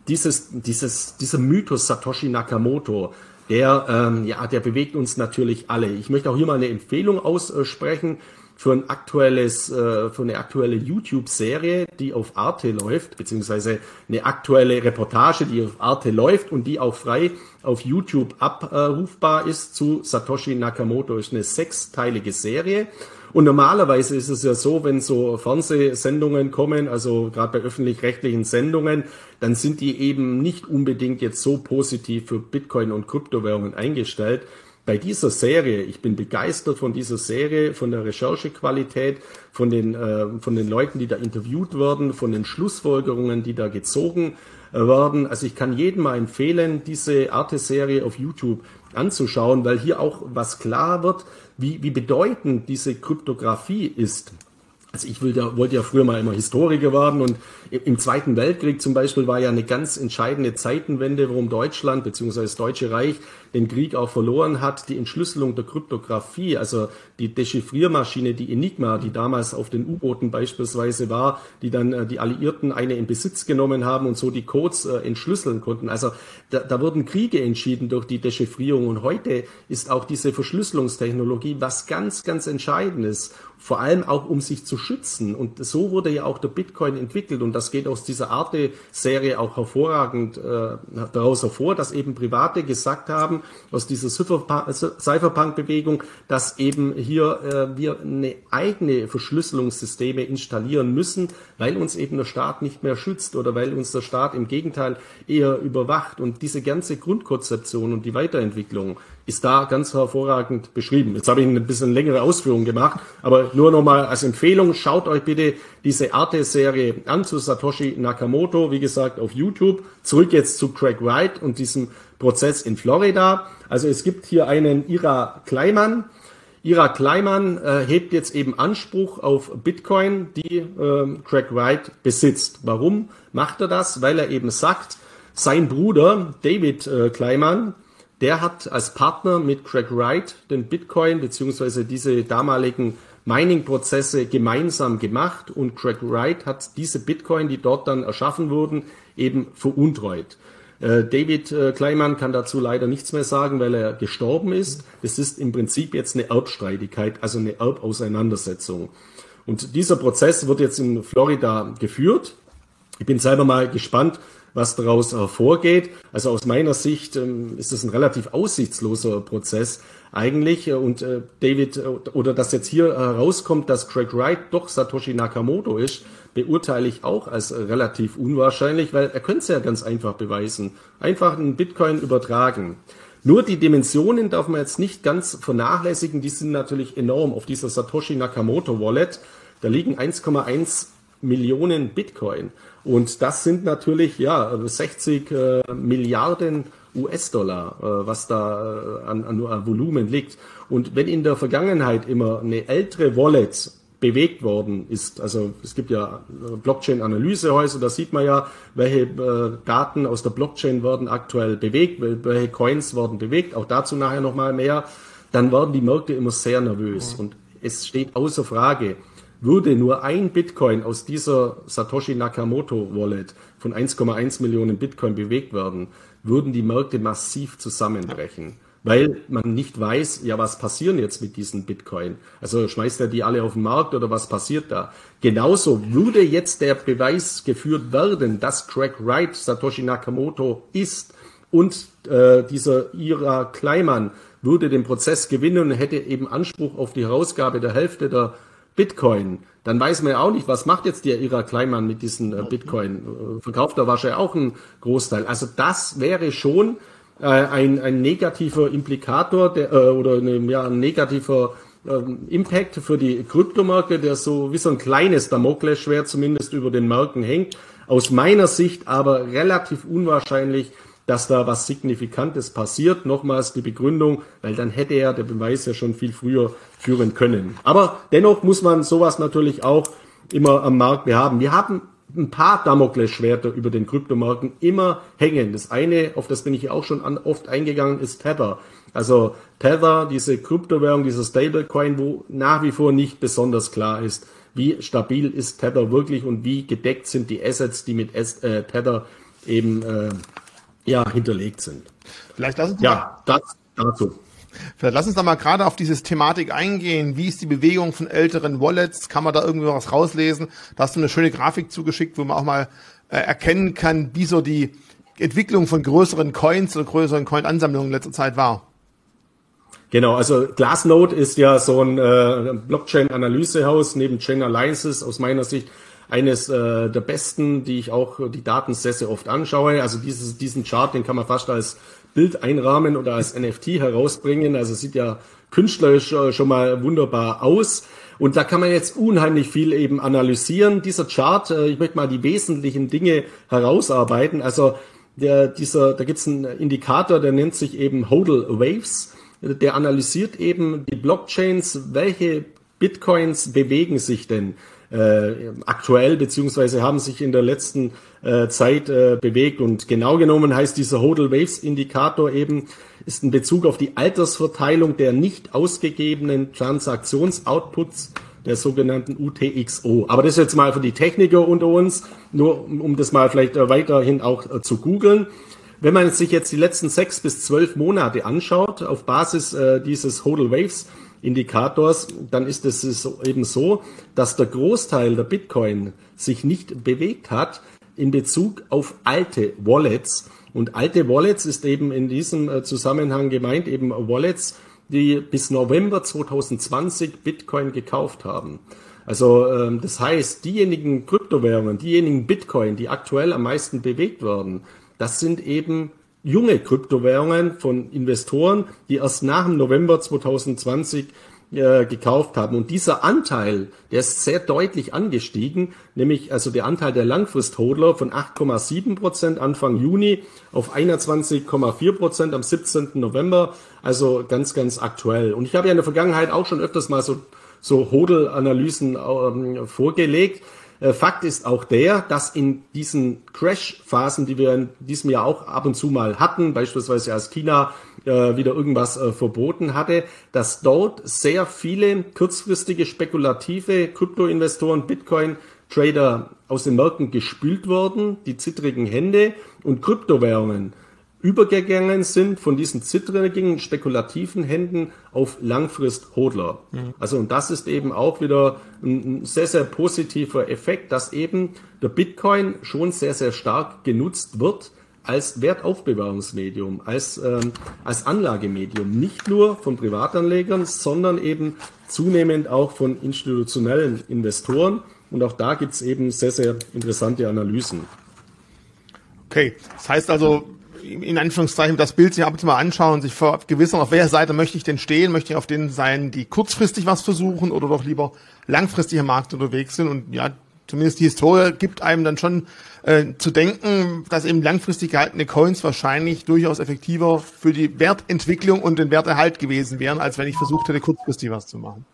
dieses, dieses, dieser Mythos Satoshi Nakamoto, der, ähm, ja, der bewegt uns natürlich alle. Ich möchte auch hier mal eine Empfehlung aussprechen für ein aktuelles, äh, für eine aktuelle YouTube-Serie, die auf Arte läuft, beziehungsweise eine aktuelle Reportage, die auf Arte läuft und die auch frei auf YouTube abrufbar ist zu Satoshi Nakamoto. Ist eine sechsteilige Serie. Und normalerweise ist es ja so, wenn so Fernsehsendungen kommen, also gerade bei öffentlich-rechtlichen Sendungen, dann sind die eben nicht unbedingt jetzt so positiv für Bitcoin und Kryptowährungen eingestellt. Bei dieser Serie, ich bin begeistert von dieser Serie, von der Recherchequalität, von den, äh, von den Leuten, die da interviewt werden, von den Schlussfolgerungen, die da gezogen äh, werden. Also ich kann jedem mal empfehlen, diese Arte-Serie auf YouTube anzuschauen, weil hier auch was klar wird, wie, wie bedeutend diese Kryptographie ist. Also ich will ja, wollte ja früher mal immer Historiker werden und im Zweiten Weltkrieg zum Beispiel war ja eine ganz entscheidende Zeitenwende, warum Deutschland bzw. das Deutsche Reich den Krieg auch verloren hat, die Entschlüsselung der Kryptographie, also die Dechiffriermaschine, die Enigma, die damals auf den U-Booten beispielsweise war, die dann äh, die Alliierten eine in Besitz genommen haben und so die Codes äh, entschlüsseln konnten. Also da, da wurden Kriege entschieden durch die Dechiffrierung und heute ist auch diese Verschlüsselungstechnologie was ganz, ganz Entscheidendes vor allem auch um sich zu schützen. Und so wurde ja auch der Bitcoin entwickelt. Und das geht aus dieser Arte-Serie auch hervorragend äh, daraus hervor, dass eben Private gesagt haben, aus dieser Cypherpunk-Bewegung, dass eben hier äh, wir eine eigene Verschlüsselungssysteme installieren müssen, weil uns eben der Staat nicht mehr schützt oder weil uns der Staat im Gegenteil eher überwacht. Und diese ganze Grundkonzeption und die Weiterentwicklung ist da ganz hervorragend beschrieben. Jetzt habe ich ein bisschen längere Ausführungen gemacht, aber nur nochmal als Empfehlung, schaut euch bitte diese Arte-Serie an zu Satoshi Nakamoto, wie gesagt, auf YouTube. Zurück jetzt zu Craig Wright und diesem Prozess in Florida. Also es gibt hier einen Ira Kleimann. Ira Kleimann äh, hebt jetzt eben Anspruch auf Bitcoin, die äh, Craig Wright besitzt. Warum macht er das? Weil er eben sagt, sein Bruder David äh, Kleimann, der hat als Partner mit Craig Wright den Bitcoin beziehungsweise diese damaligen Mining-Prozesse gemeinsam gemacht und Craig Wright hat diese Bitcoin, die dort dann erschaffen wurden, eben veruntreut. Äh, David äh, Kleimann kann dazu leider nichts mehr sagen, weil er gestorben ist. Es ist im Prinzip jetzt eine Erbstreitigkeit, also eine Erbauseinandersetzung. Und dieser Prozess wird jetzt in Florida geführt. Ich bin selber mal gespannt, was daraus hervorgeht. Also aus meiner Sicht ähm, ist es ein relativ aussichtsloser Prozess eigentlich. Und äh, David, äh, oder dass jetzt hier herauskommt, dass Craig Wright doch Satoshi Nakamoto ist, beurteile ich auch als relativ unwahrscheinlich, weil er könnte es ja ganz einfach beweisen. Einfach einen Bitcoin übertragen. Nur die Dimensionen darf man jetzt nicht ganz vernachlässigen. Die sind natürlich enorm auf dieser Satoshi Nakamoto Wallet. Da liegen 1,1 Millionen Bitcoin. Und das sind natürlich ja 60 äh, Milliarden US-Dollar, äh, was da äh, an, an Volumen liegt. Und wenn in der Vergangenheit immer eine ältere Wallet bewegt worden ist. Also es gibt ja äh, Blockchain-Analysehäuser, da sieht man ja, welche äh, Daten aus der Blockchain werden aktuell bewegt, welche Coins werden bewegt, auch dazu nachher nochmal mehr. Dann werden die Märkte immer sehr nervös. Und es steht außer Frage, würde nur ein Bitcoin aus dieser Satoshi Nakamoto Wallet von 1,1 Millionen Bitcoin bewegt werden, würden die Märkte massiv zusammenbrechen. Weil man nicht weiß, ja, was passieren jetzt mit diesen Bitcoin? Also schmeißt er die alle auf den Markt oder was passiert da? Genauso würde jetzt der Beweis geführt werden, dass Craig Wright Satoshi Nakamoto ist und äh, dieser Ira Kleimann würde den Prozess gewinnen und hätte eben Anspruch auf die Herausgabe der Hälfte der Bitcoin, dann weiß man ja auch nicht, was macht jetzt der Ira Kleinmann mit diesen äh, Bitcoin? Äh, verkauft er wahrscheinlich auch einen Großteil. Also das wäre schon äh, ein, ein negativer Implikator der, äh, oder eine, ja, ein negativer ähm, Impact für die Kryptomarke, der so wie so ein kleines Damoklesschwert zumindest über den Märkten hängt. Aus meiner Sicht aber relativ unwahrscheinlich, dass da was Signifikantes passiert. Nochmals die Begründung, weil dann hätte er der Beweis ja schon viel früher führen können. Aber dennoch muss man sowas natürlich auch immer am Markt behaben. Wir haben ein paar Damoklesschwerter über den Kryptomarken immer hängen. Das eine, auf das bin ich auch schon oft eingegangen, ist Tether. Also Tether, diese Kryptowährung, dieser Stablecoin, wo nach wie vor nicht besonders klar ist, wie stabil ist Tether wirklich und wie gedeckt sind die Assets, die mit äh, Tether eben äh, ja hinterlegt sind.
Vielleicht lassen
Sie Ja, das dazu.
Vielleicht lass uns da mal gerade auf diese Thematik eingehen. Wie ist die Bewegung von älteren Wallets? Kann man da irgendwie was rauslesen? Da hast du eine schöne Grafik zugeschickt, wo man auch mal äh, erkennen kann, wie so die Entwicklung von größeren Coins oder größeren Coin-Ansammlungen in letzter Zeit war.
Genau, also Glassnode ist ja so ein äh, Blockchain-Analysehaus neben Chain Alliances aus meiner Sicht eines äh, der besten, die ich auch die Daten sehr, sehr oft anschaue. Also dieses, diesen Chart, den kann man fast als Bild einrahmen oder als NFT herausbringen. Also sieht ja künstlerisch äh, schon mal wunderbar aus. Und da kann man jetzt unheimlich viel eben analysieren. Dieser Chart, äh, ich möchte mal die wesentlichen Dinge herausarbeiten. Also der, dieser, da gibt es einen Indikator, der nennt sich eben Hodl Waves. Der analysiert eben die Blockchains, welche Bitcoins bewegen sich denn äh, aktuell beziehungsweise haben sich in der letzten äh, Zeit äh, bewegt. Und genau genommen heißt dieser Hodl Waves Indikator eben, ist ein Bezug auf die Altersverteilung der nicht ausgegebenen Transaktionsoutputs der sogenannten UTXO. Aber das jetzt mal für die Techniker unter uns, nur um das mal vielleicht äh, weiterhin auch äh, zu googeln. Wenn man sich jetzt die letzten sechs bis zwölf Monate anschaut, auf Basis äh, dieses Hodl Waves Indikators, dann ist es eben so, dass der Großteil der Bitcoin sich nicht bewegt hat in Bezug auf alte Wallets. Und alte Wallets ist eben in diesem äh, Zusammenhang gemeint, eben Wallets, die bis November 2020 Bitcoin gekauft haben. Also ähm, das heißt, diejenigen Kryptowährungen, diejenigen Bitcoin, die aktuell am meisten bewegt werden, das sind eben junge Kryptowährungen von Investoren, die erst nach dem November 2020 äh, gekauft haben. Und dieser Anteil, der ist sehr deutlich angestiegen, nämlich also der Anteil der Langfristhodler von 8,7 Prozent Anfang Juni auf 21,4 Prozent am 17. November. Also ganz, ganz aktuell. Und ich habe ja in der Vergangenheit auch schon öfters mal so, so Hodel-Analysen ähm, vorgelegt. Äh, Fakt ist auch der, dass in diesen Crash-Phasen, die wir in diesem Jahr auch ab und zu mal hatten, beispielsweise als China äh, wieder irgendwas äh, verboten hatte, dass dort sehr viele kurzfristige spekulative Kryptoinvestoren, Bitcoin-Trader aus den Märkten gespült wurden, die zittrigen Hände und Kryptowährungen übergegangen sind von diesen zittrigen, spekulativen Händen auf Langfrist-Hodler. Mhm. Also und das ist eben auch wieder ein sehr, sehr positiver Effekt, dass eben der Bitcoin schon sehr, sehr stark genutzt wird als Wertaufbewahrungsmedium, als, ähm, als Anlagemedium, nicht nur von Privatanlegern, sondern eben zunehmend auch von institutionellen Investoren. Und auch da gibt's eben sehr, sehr interessante Analysen.
Okay, das heißt also, in Anführungszeichen das Bild sich ab und zu mal anschauen und sich vergewissern, auf welcher Seite möchte ich denn stehen? Möchte ich auf denen sein, die kurzfristig was versuchen oder doch lieber langfristig am Markt unterwegs sind? Und ja, zumindest die Historie gibt einem dann schon äh, zu denken, dass eben langfristig gehaltene Coins wahrscheinlich durchaus effektiver für die Wertentwicklung und den Werterhalt gewesen wären, als wenn ich versucht hätte, kurzfristig was zu machen.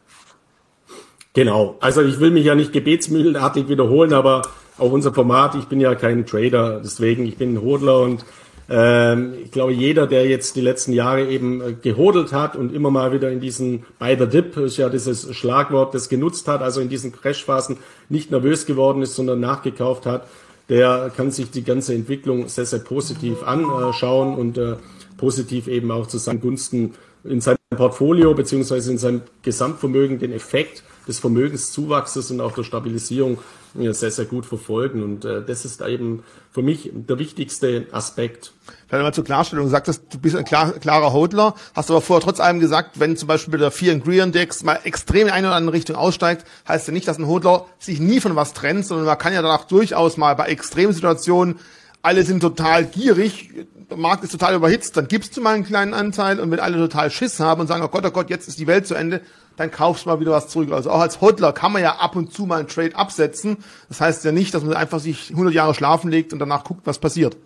Genau. Also ich will mich ja nicht gebetsmühlenartig wiederholen, aber auch unser Format, ich bin ja kein Trader, deswegen, ich bin ein Hodler und ähm, ich glaube, jeder, der jetzt die letzten Jahre eben äh, gehodelt hat und immer mal wieder in diesen bei der Dip, ist ja dieses Schlagwort, das genutzt hat, also in diesen Crashphasen nicht nervös geworden ist, sondern nachgekauft hat, der kann sich die ganze Entwicklung sehr, sehr positiv anschauen und äh, positiv eben auch zu seinen Gunsten in seinem Portfolio beziehungsweise in seinem Gesamtvermögen den Effekt des Vermögenszuwachses und auch der Stabilisierung sehr, sehr gut verfolgen. Und äh, das ist eben für mich der wichtigste Aspekt.
Vielleicht mal zur Klarstellung. Du sagtest, du bist ein klar, klarer Hodler, hast aber vorher trotz allem gesagt, wenn zum Beispiel bei der Fear and Greer Index mal extrem in eine oder andere Richtung aussteigt, heißt ja nicht, dass ein Hodler sich nie von was trennt, sondern man kann ja danach durchaus mal bei Extremsituationen, alle sind total gierig, der Markt ist total überhitzt, dann gibst du mal einen kleinen Anteil und wenn alle total Schiss haben und sagen, oh Gott, oh Gott, jetzt ist die Welt zu Ende, dann kaufst du mal wieder was zurück. Also auch als Hodler kann man ja ab und zu mal einen Trade absetzen. Das heißt ja nicht, dass man einfach sich 100 Jahre schlafen legt und danach guckt, was passiert.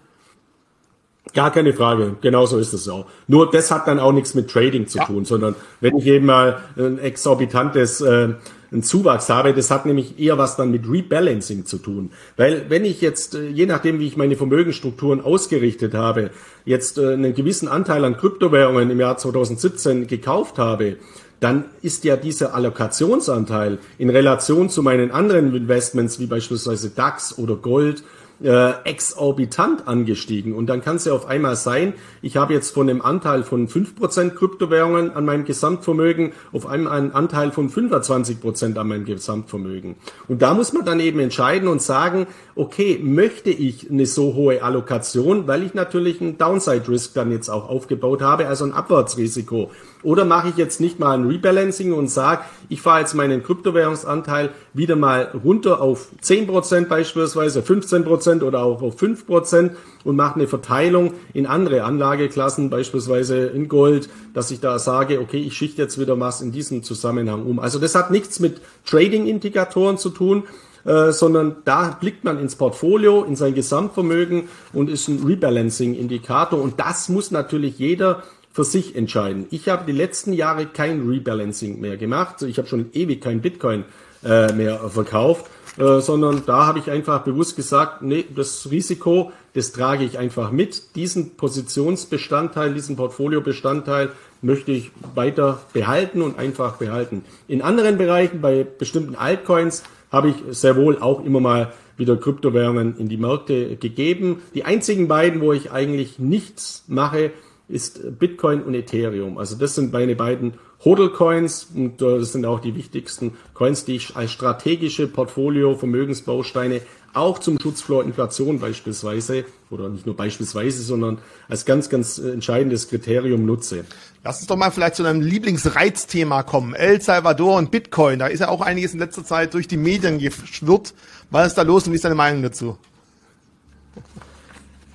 Gar keine Frage, genauso ist es auch. Nur das hat dann auch nichts mit Trading zu ja. tun, sondern wenn ich eben mal ein exorbitantes äh, einen Zuwachs habe, das hat nämlich eher was dann mit Rebalancing zu tun. Weil wenn ich jetzt, äh, je nachdem wie ich meine Vermögensstrukturen ausgerichtet habe, jetzt äh, einen gewissen Anteil an Kryptowährungen im Jahr 2017 gekauft habe, dann ist ja dieser Allokationsanteil in Relation zu meinen anderen Investments, wie beispielsweise DAX oder Gold äh, exorbitant angestiegen. Und dann kann es ja auf einmal sein, ich habe jetzt von einem Anteil von 5% Kryptowährungen an meinem Gesamtvermögen auf einmal einen Anteil von 25% an meinem Gesamtvermögen. Und da muss man dann eben entscheiden und sagen, okay, möchte ich eine so hohe Allokation, weil ich natürlich einen Downside-Risk dann jetzt auch aufgebaut habe, also ein Abwärtsrisiko. Oder mache ich jetzt nicht mal ein Rebalancing und sage, ich fahre jetzt meinen Kryptowährungsanteil wieder mal runter auf 10% beispielsweise, 15% oder auch auf 5% und mache eine Verteilung in andere Anlageklassen, beispielsweise in Gold, dass ich da sage, okay, ich schichte jetzt wieder was in diesem Zusammenhang um. Also das hat nichts mit Trading-Indikatoren zu tun, äh, sondern da blickt man ins Portfolio, in sein Gesamtvermögen und ist ein Rebalancing-Indikator. Und das muss natürlich jeder für sich entscheiden. Ich habe die letzten Jahre kein Rebalancing mehr gemacht. Ich habe schon ewig kein Bitcoin äh, mehr verkauft, äh, sondern da habe ich einfach bewusst gesagt, nee, das Risiko, das trage ich einfach mit. Diesen Positionsbestandteil, diesen Portfoliobestandteil möchte ich weiter behalten und einfach behalten. In anderen Bereichen, bei bestimmten Altcoins, habe ich sehr wohl auch immer mal wieder Kryptowährungen in die Märkte gegeben. Die einzigen beiden, wo ich eigentlich nichts mache, ist Bitcoin und Ethereum. Also das sind meine beiden Hodl-Coins und äh, das sind auch die wichtigsten Coins, die ich als strategische Portfolio, Vermögensbausteine auch zum Schutz vor Inflation beispielsweise oder nicht nur beispielsweise, sondern als ganz, ganz entscheidendes Kriterium nutze.
Lass uns doch mal vielleicht zu einem Lieblingsreizthema kommen. El Salvador und Bitcoin. Da ist ja auch einiges in letzter Zeit durch die Medien geschwirrt. Was ist da los und wie ist deine Meinung dazu?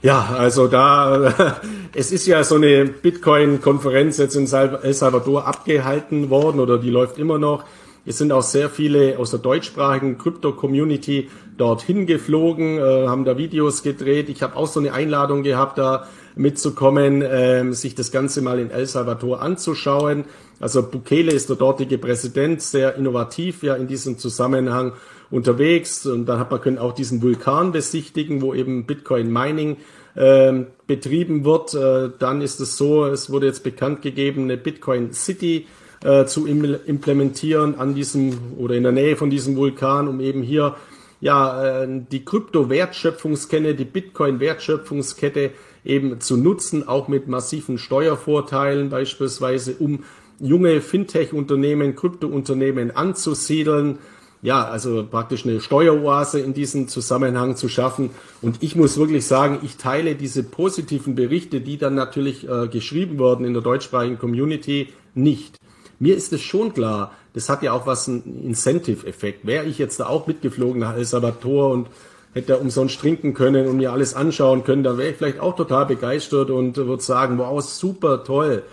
Ja, also da, (laughs) es ist ja so eine Bitcoin-Konferenz jetzt in El Salvador abgehalten worden oder die läuft immer noch. Es sind auch sehr viele aus der deutschsprachigen Krypto-Community dorthin geflogen, äh, haben da Videos gedreht. Ich habe auch so eine Einladung gehabt, da mitzukommen, äh, sich das Ganze mal in El Salvador anzuschauen. Also Bukele ist der dortige Präsident, sehr innovativ ja in diesem Zusammenhang unterwegs und dann hat man können auch diesen Vulkan besichtigen, wo eben Bitcoin Mining äh, betrieben wird. Äh, dann ist es so, es wurde jetzt bekannt gegeben, eine Bitcoin City äh, zu im implementieren an diesem oder in der Nähe von diesem Vulkan, um eben hier ja äh, die Krypto-Wertschöpfungskette, die Bitcoin-Wertschöpfungskette eben zu nutzen, auch mit massiven Steuervorteilen beispielsweise, um junge Fintech-Unternehmen, Krypto-Unternehmen anzusiedeln ja, also praktisch eine Steueroase in diesem Zusammenhang zu schaffen. Und ich muss wirklich sagen, ich teile diese positiven Berichte, die dann natürlich äh, geschrieben wurden in der deutschsprachigen Community, nicht. Mir ist es schon klar, das hat ja auch was ein Incentive-Effekt. Wäre ich jetzt da auch mitgeflogen nach El Salvador und hätte umsonst trinken können und mir alles anschauen können, dann wäre ich vielleicht auch total begeistert und würde sagen, wow, super toll.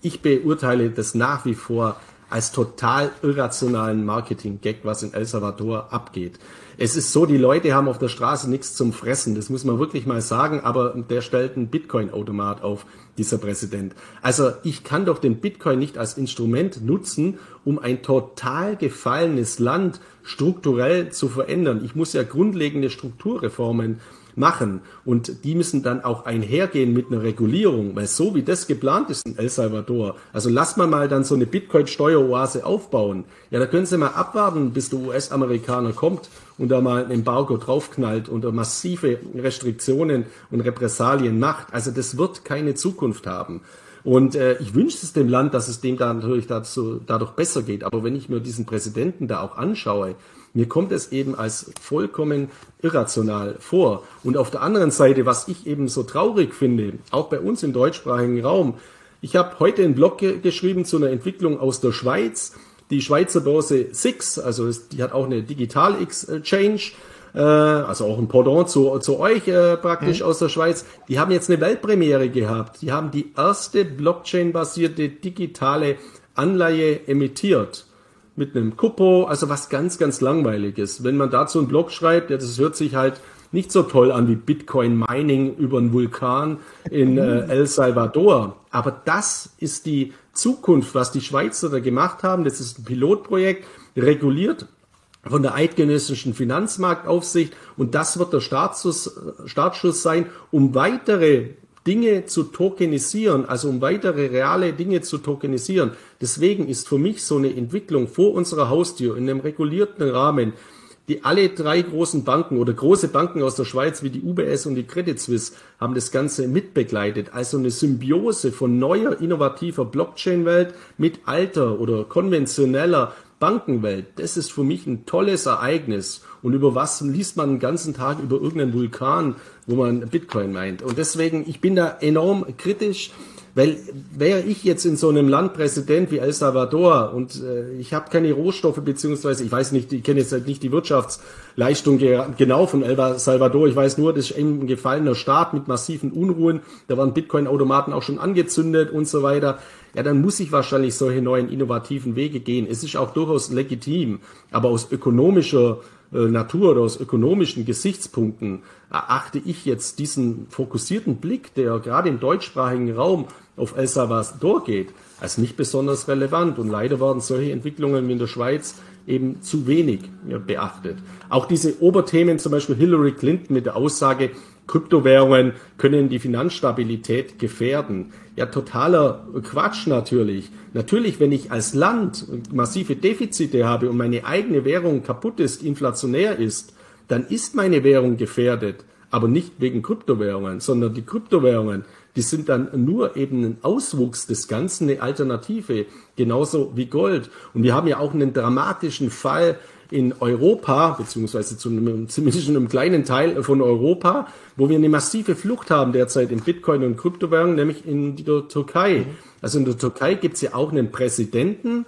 Ich beurteile das nach wie vor als total irrationalen Marketing-Gag, was in El Salvador abgeht. Es ist so, die Leute haben auf der Straße nichts zum Fressen, das muss man wirklich mal sagen, aber der stellt einen Bitcoin-Automat auf, dieser Präsident. Also ich kann doch den Bitcoin nicht als Instrument nutzen, um ein total gefallenes Land strukturell zu verändern. Ich muss ja grundlegende Strukturreformen machen. Und die müssen dann auch einhergehen mit einer Regulierung, weil so wie das geplant ist in El Salvador, also lass mal mal dann so eine Bitcoin-Steueroase aufbauen. Ja, da können Sie mal abwarten, bis der US-Amerikaner kommt und da mal ein Embargo draufknallt und massive Restriktionen und Repressalien macht. Also das wird keine Zukunft haben. Und äh, ich wünsche es dem Land, dass es dem da natürlich dazu, dadurch besser geht. Aber wenn ich mir diesen Präsidenten da auch anschaue, mir kommt es eben als vollkommen irrational vor. Und auf der anderen Seite, was ich eben so traurig finde, auch bei uns im deutschsprachigen Raum, ich habe heute einen Blog ge geschrieben zu einer Entwicklung aus der Schweiz. Die Schweizer Börse SIX, also die hat auch eine Digital Exchange, äh, also auch ein Pendant zu, zu euch äh, praktisch mhm. aus der Schweiz. Die haben jetzt eine Weltpremiere gehabt. Die haben die erste Blockchain-basierte digitale Anleihe emittiert mit einem Kupo, also was ganz, ganz langweiliges. Wenn man dazu einen Blog schreibt, ja, das hört sich halt nicht so toll an wie Bitcoin Mining über einen Vulkan in äh, El Salvador. Aber das ist die Zukunft, was die Schweizer da gemacht haben. Das ist ein Pilotprojekt, reguliert von der eidgenössischen Finanzmarktaufsicht und das wird der Startschuss, Startschuss sein, um weitere Dinge zu tokenisieren, also um weitere reale Dinge zu tokenisieren. Deswegen ist für mich so eine Entwicklung vor unserer Haustür in einem regulierten Rahmen die alle drei großen Banken oder große Banken aus der Schweiz wie die UBS und die Credit Suisse haben das Ganze mitbegleitet. Also eine Symbiose von neuer, innovativer Blockchain-Welt mit alter oder konventioneller Bankenwelt, das ist für mich ein tolles Ereignis. Und über was liest man den ganzen Tag über irgendeinen Vulkan, wo man Bitcoin meint? Und deswegen, ich bin da enorm kritisch. Weil wäre ich jetzt in so einem Land Präsident wie El Salvador und äh, ich habe keine Rohstoffe, beziehungsweise ich weiß nicht, ich kenne jetzt halt nicht die Wirtschaftsleistung ge genau von El Salvador, ich weiß nur, das ist ein gefallener Staat mit massiven Unruhen, da waren Bitcoin-Automaten auch schon angezündet und so weiter. Ja, dann muss ich wahrscheinlich solche neuen innovativen Wege gehen. Es ist auch durchaus legitim, aber aus ökonomischer äh, Natur oder aus ökonomischen Gesichtspunkten erachte ich jetzt diesen fokussierten Blick, der gerade im deutschsprachigen Raum auf El Salvador geht, als nicht besonders relevant. Und leider werden solche Entwicklungen wie in der Schweiz eben zu wenig beachtet. Auch diese Oberthemen, zum Beispiel Hillary Clinton mit der Aussage, Kryptowährungen können die Finanzstabilität gefährden. Ja, totaler Quatsch natürlich. Natürlich, wenn ich als Land massive Defizite habe und meine eigene Währung kaputt ist, inflationär ist, dann ist meine Währung gefährdet. Aber nicht wegen Kryptowährungen, sondern die Kryptowährungen, die sind dann nur eben ein Auswuchs des Ganzen, eine Alternative, genauso wie Gold. Und wir haben ja auch einen dramatischen Fall in Europa, beziehungsweise zu einem, zumindest einem kleinen Teil von Europa, wo wir eine massive Flucht haben derzeit in Bitcoin und Kryptowährungen, nämlich in der Türkei. Also in der Türkei gibt es ja auch einen Präsidenten,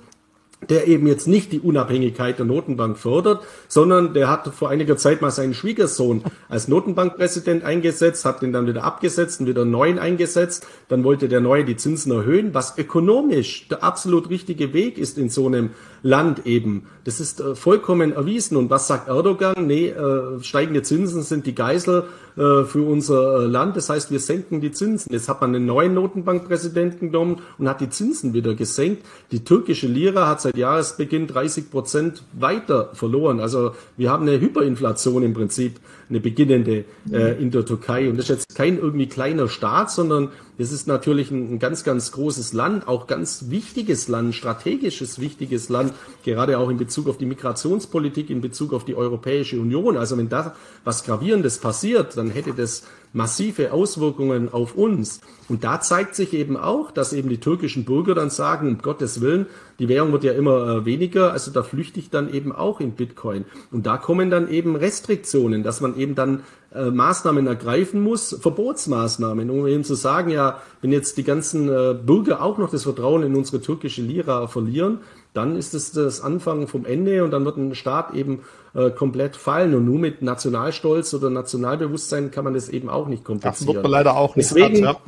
der eben jetzt nicht die Unabhängigkeit der Notenbank fördert, sondern der hat vor einiger Zeit mal seinen Schwiegersohn als Notenbankpräsident eingesetzt, hat den dann wieder abgesetzt und wieder einen neuen eingesetzt. Dann wollte der neue die Zinsen erhöhen, was ökonomisch der absolut richtige Weg ist in so einem Land eben. Das ist äh, vollkommen erwiesen. Und was sagt Erdogan? Nee, äh, steigende Zinsen sind die Geisel äh, für unser äh, Land. Das heißt, wir senken die Zinsen. Jetzt hat man einen neuen Notenbankpräsidenten genommen und hat die Zinsen wieder gesenkt. Die türkische Lira hat seit Jahresbeginn 30 Prozent weiter verloren. Also wir haben eine Hyperinflation im Prinzip eine beginnende äh, in der Türkei. Und das ist jetzt kein irgendwie kleiner Staat, sondern das ist natürlich ein, ein ganz, ganz großes Land, auch ganz wichtiges Land, strategisches wichtiges Land, gerade auch in Bezug auf die Migrationspolitik, in Bezug auf die Europäische Union. Also wenn da was Gravierendes passiert, dann hätte das massive Auswirkungen auf uns. Und da zeigt sich eben auch, dass eben die türkischen Bürger dann sagen, um Gottes Willen, die Währung wird ja immer äh, weniger, also da flüchte ich dann eben auch in Bitcoin. Und da kommen dann eben Restriktionen, dass man eben dann äh, Maßnahmen ergreifen muss, Verbotsmaßnahmen, um eben zu sagen, ja, wenn jetzt die ganzen äh, Bürger auch noch das Vertrauen in unsere türkische Lira verlieren, dann ist es das Anfang vom Ende und dann wird ein Staat eben äh, komplett fallen. Und nur mit Nationalstolz oder Nationalbewusstsein kann man das eben auch nicht kompensieren. Das wird
man leider auch
nicht. Deswegen, hat,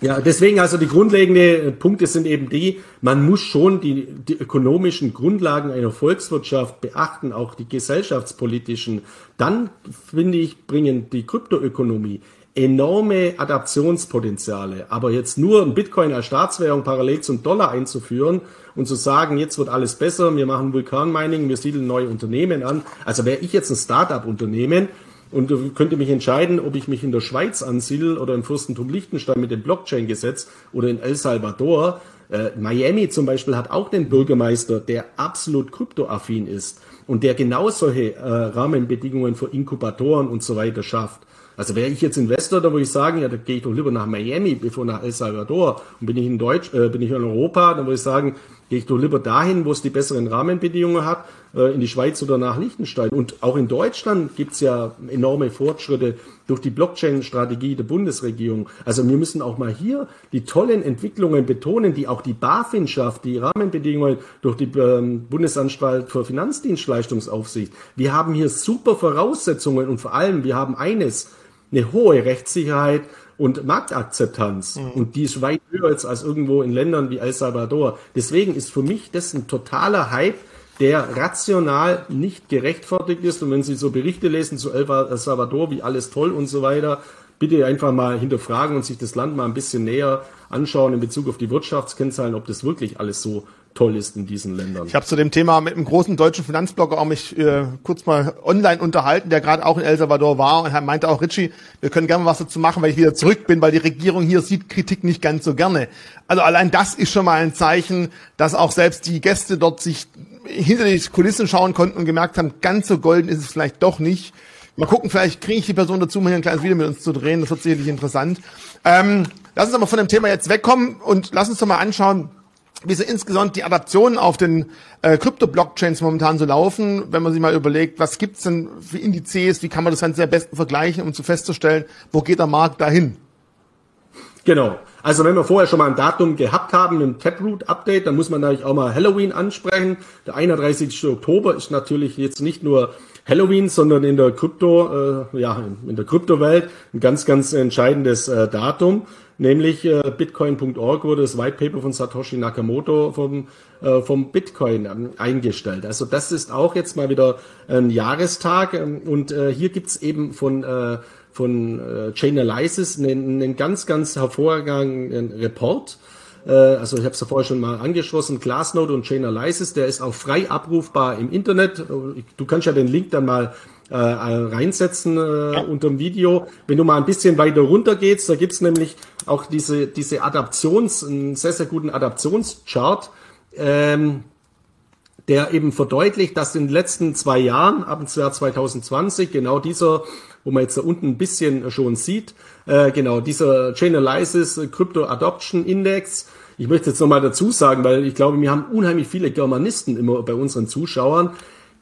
ja. ja, deswegen also die grundlegenden Punkte sind eben die, man muss schon die, die ökonomischen Grundlagen einer Volkswirtschaft beachten, auch die gesellschaftspolitischen. Dann, finde ich, bringen die Kryptoökonomie enorme Adaptionspotenziale. Aber jetzt nur ein Bitcoin als Staatswährung parallel zum Dollar einzuführen und zu sagen, jetzt wird alles besser, wir machen Vulkanmining, wir siedeln neue Unternehmen an. Also wäre ich jetzt ein Start-up-Unternehmen und könnte mich entscheiden, ob ich mich in der Schweiz ansiedel oder im Fürstentum Liechtenstein mit dem Blockchain-Gesetz oder in El Salvador. Äh, Miami zum Beispiel hat auch den Bürgermeister, der absolut kryptoaffin ist und der genau solche äh, Rahmenbedingungen für Inkubatoren und so weiter schafft. Also wäre ich jetzt Investor, da würde ich sagen, ja, da gehe ich doch lieber nach Miami, bevor nach El Salvador. Und bin ich in Deutsch, äh, bin ich in Europa, dann würde ich sagen, gehe ich doch lieber dahin, wo es die besseren Rahmenbedingungen hat, äh, in die Schweiz oder nach Liechtenstein. Und auch in Deutschland gibt's ja enorme Fortschritte durch die Blockchain-Strategie der Bundesregierung. Also wir müssen auch mal hier die tollen Entwicklungen betonen, die auch die BaFin schafft, die Rahmenbedingungen durch die ähm, Bundesanstalt für Finanzdienstleistungsaufsicht. Wir haben hier super Voraussetzungen und vor allem, wir haben eines, eine hohe Rechtssicherheit und Marktakzeptanz. Mhm. Und die ist weit höher jetzt als irgendwo in Ländern wie El Salvador. Deswegen ist für mich das ein totaler Hype, der rational nicht gerechtfertigt ist. Und wenn Sie so Berichte lesen zu El Salvador, wie alles toll und so weiter, bitte einfach mal hinterfragen und sich das Land mal ein bisschen näher anschauen in Bezug auf die Wirtschaftskennzahlen, ob das wirklich alles so toll ist in diesen Ländern.
Ich habe zu dem Thema mit einem großen deutschen Finanzblogger auch mich äh, kurz mal online unterhalten, der gerade auch in El Salvador war und er meinte auch, Richie, wir können gerne was dazu machen, weil ich wieder zurück bin, weil die Regierung hier sieht Kritik nicht ganz so gerne. Also allein das ist schon mal ein Zeichen, dass auch selbst die Gäste dort sich hinter die Kulissen schauen konnten und gemerkt haben, ganz so golden ist es vielleicht doch nicht. Mal gucken, vielleicht kriege ich die Person dazu, mal hier ein kleines Video mit uns zu drehen. Das wird sicherlich interessant. Ähm, lass uns aber von dem Thema jetzt wegkommen und lass uns doch mal anschauen, wie so insgesamt die Adaptionen auf den äh, Krypto-Blockchains momentan so laufen, wenn man sich mal überlegt, was gibt's denn für Indizes, wie kann man das Ganze am besten vergleichen, um zu festzustellen, wo geht der Markt dahin?
Genau. Also wenn wir vorher schon mal ein Datum gehabt haben, ein Taproot-Update, dann muss man natürlich auch mal Halloween ansprechen. Der 31. Oktober ist natürlich jetzt nicht nur Halloween, sondern in der Krypto, äh, ja, in der Kryptowelt ein ganz, ganz entscheidendes äh, Datum. Nämlich äh, Bitcoin.org wurde das White Paper von Satoshi Nakamoto vom, äh, vom Bitcoin ähm, eingestellt. Also das ist auch jetzt mal wieder ein Jahrestag. Ähm, und äh, hier gibt's eben von äh, von äh, Chainalysis einen, einen ganz, ganz hervorragenden Report. Äh, also ich habe es ja vorher schon mal angeschlossen, Glassnode und Chainalysis, der ist auch frei abrufbar im Internet. Du kannst ja den Link dann mal äh, reinsetzen äh, unter dem Video. Wenn du mal ein bisschen weiter runter gehst, da gibt's nämlich auch diese, diese Adaptions, einen sehr, sehr guten Adaptionschart, ähm, der eben verdeutlicht, dass in den letzten zwei Jahren, ab dem Jahr 2020, genau dieser wo man jetzt da unten ein bisschen schon sieht. Äh, genau, dieser Chainalysis Crypto Adoption Index. Ich möchte jetzt nochmal dazu sagen, weil ich glaube, wir haben unheimlich viele Germanisten immer bei unseren Zuschauern.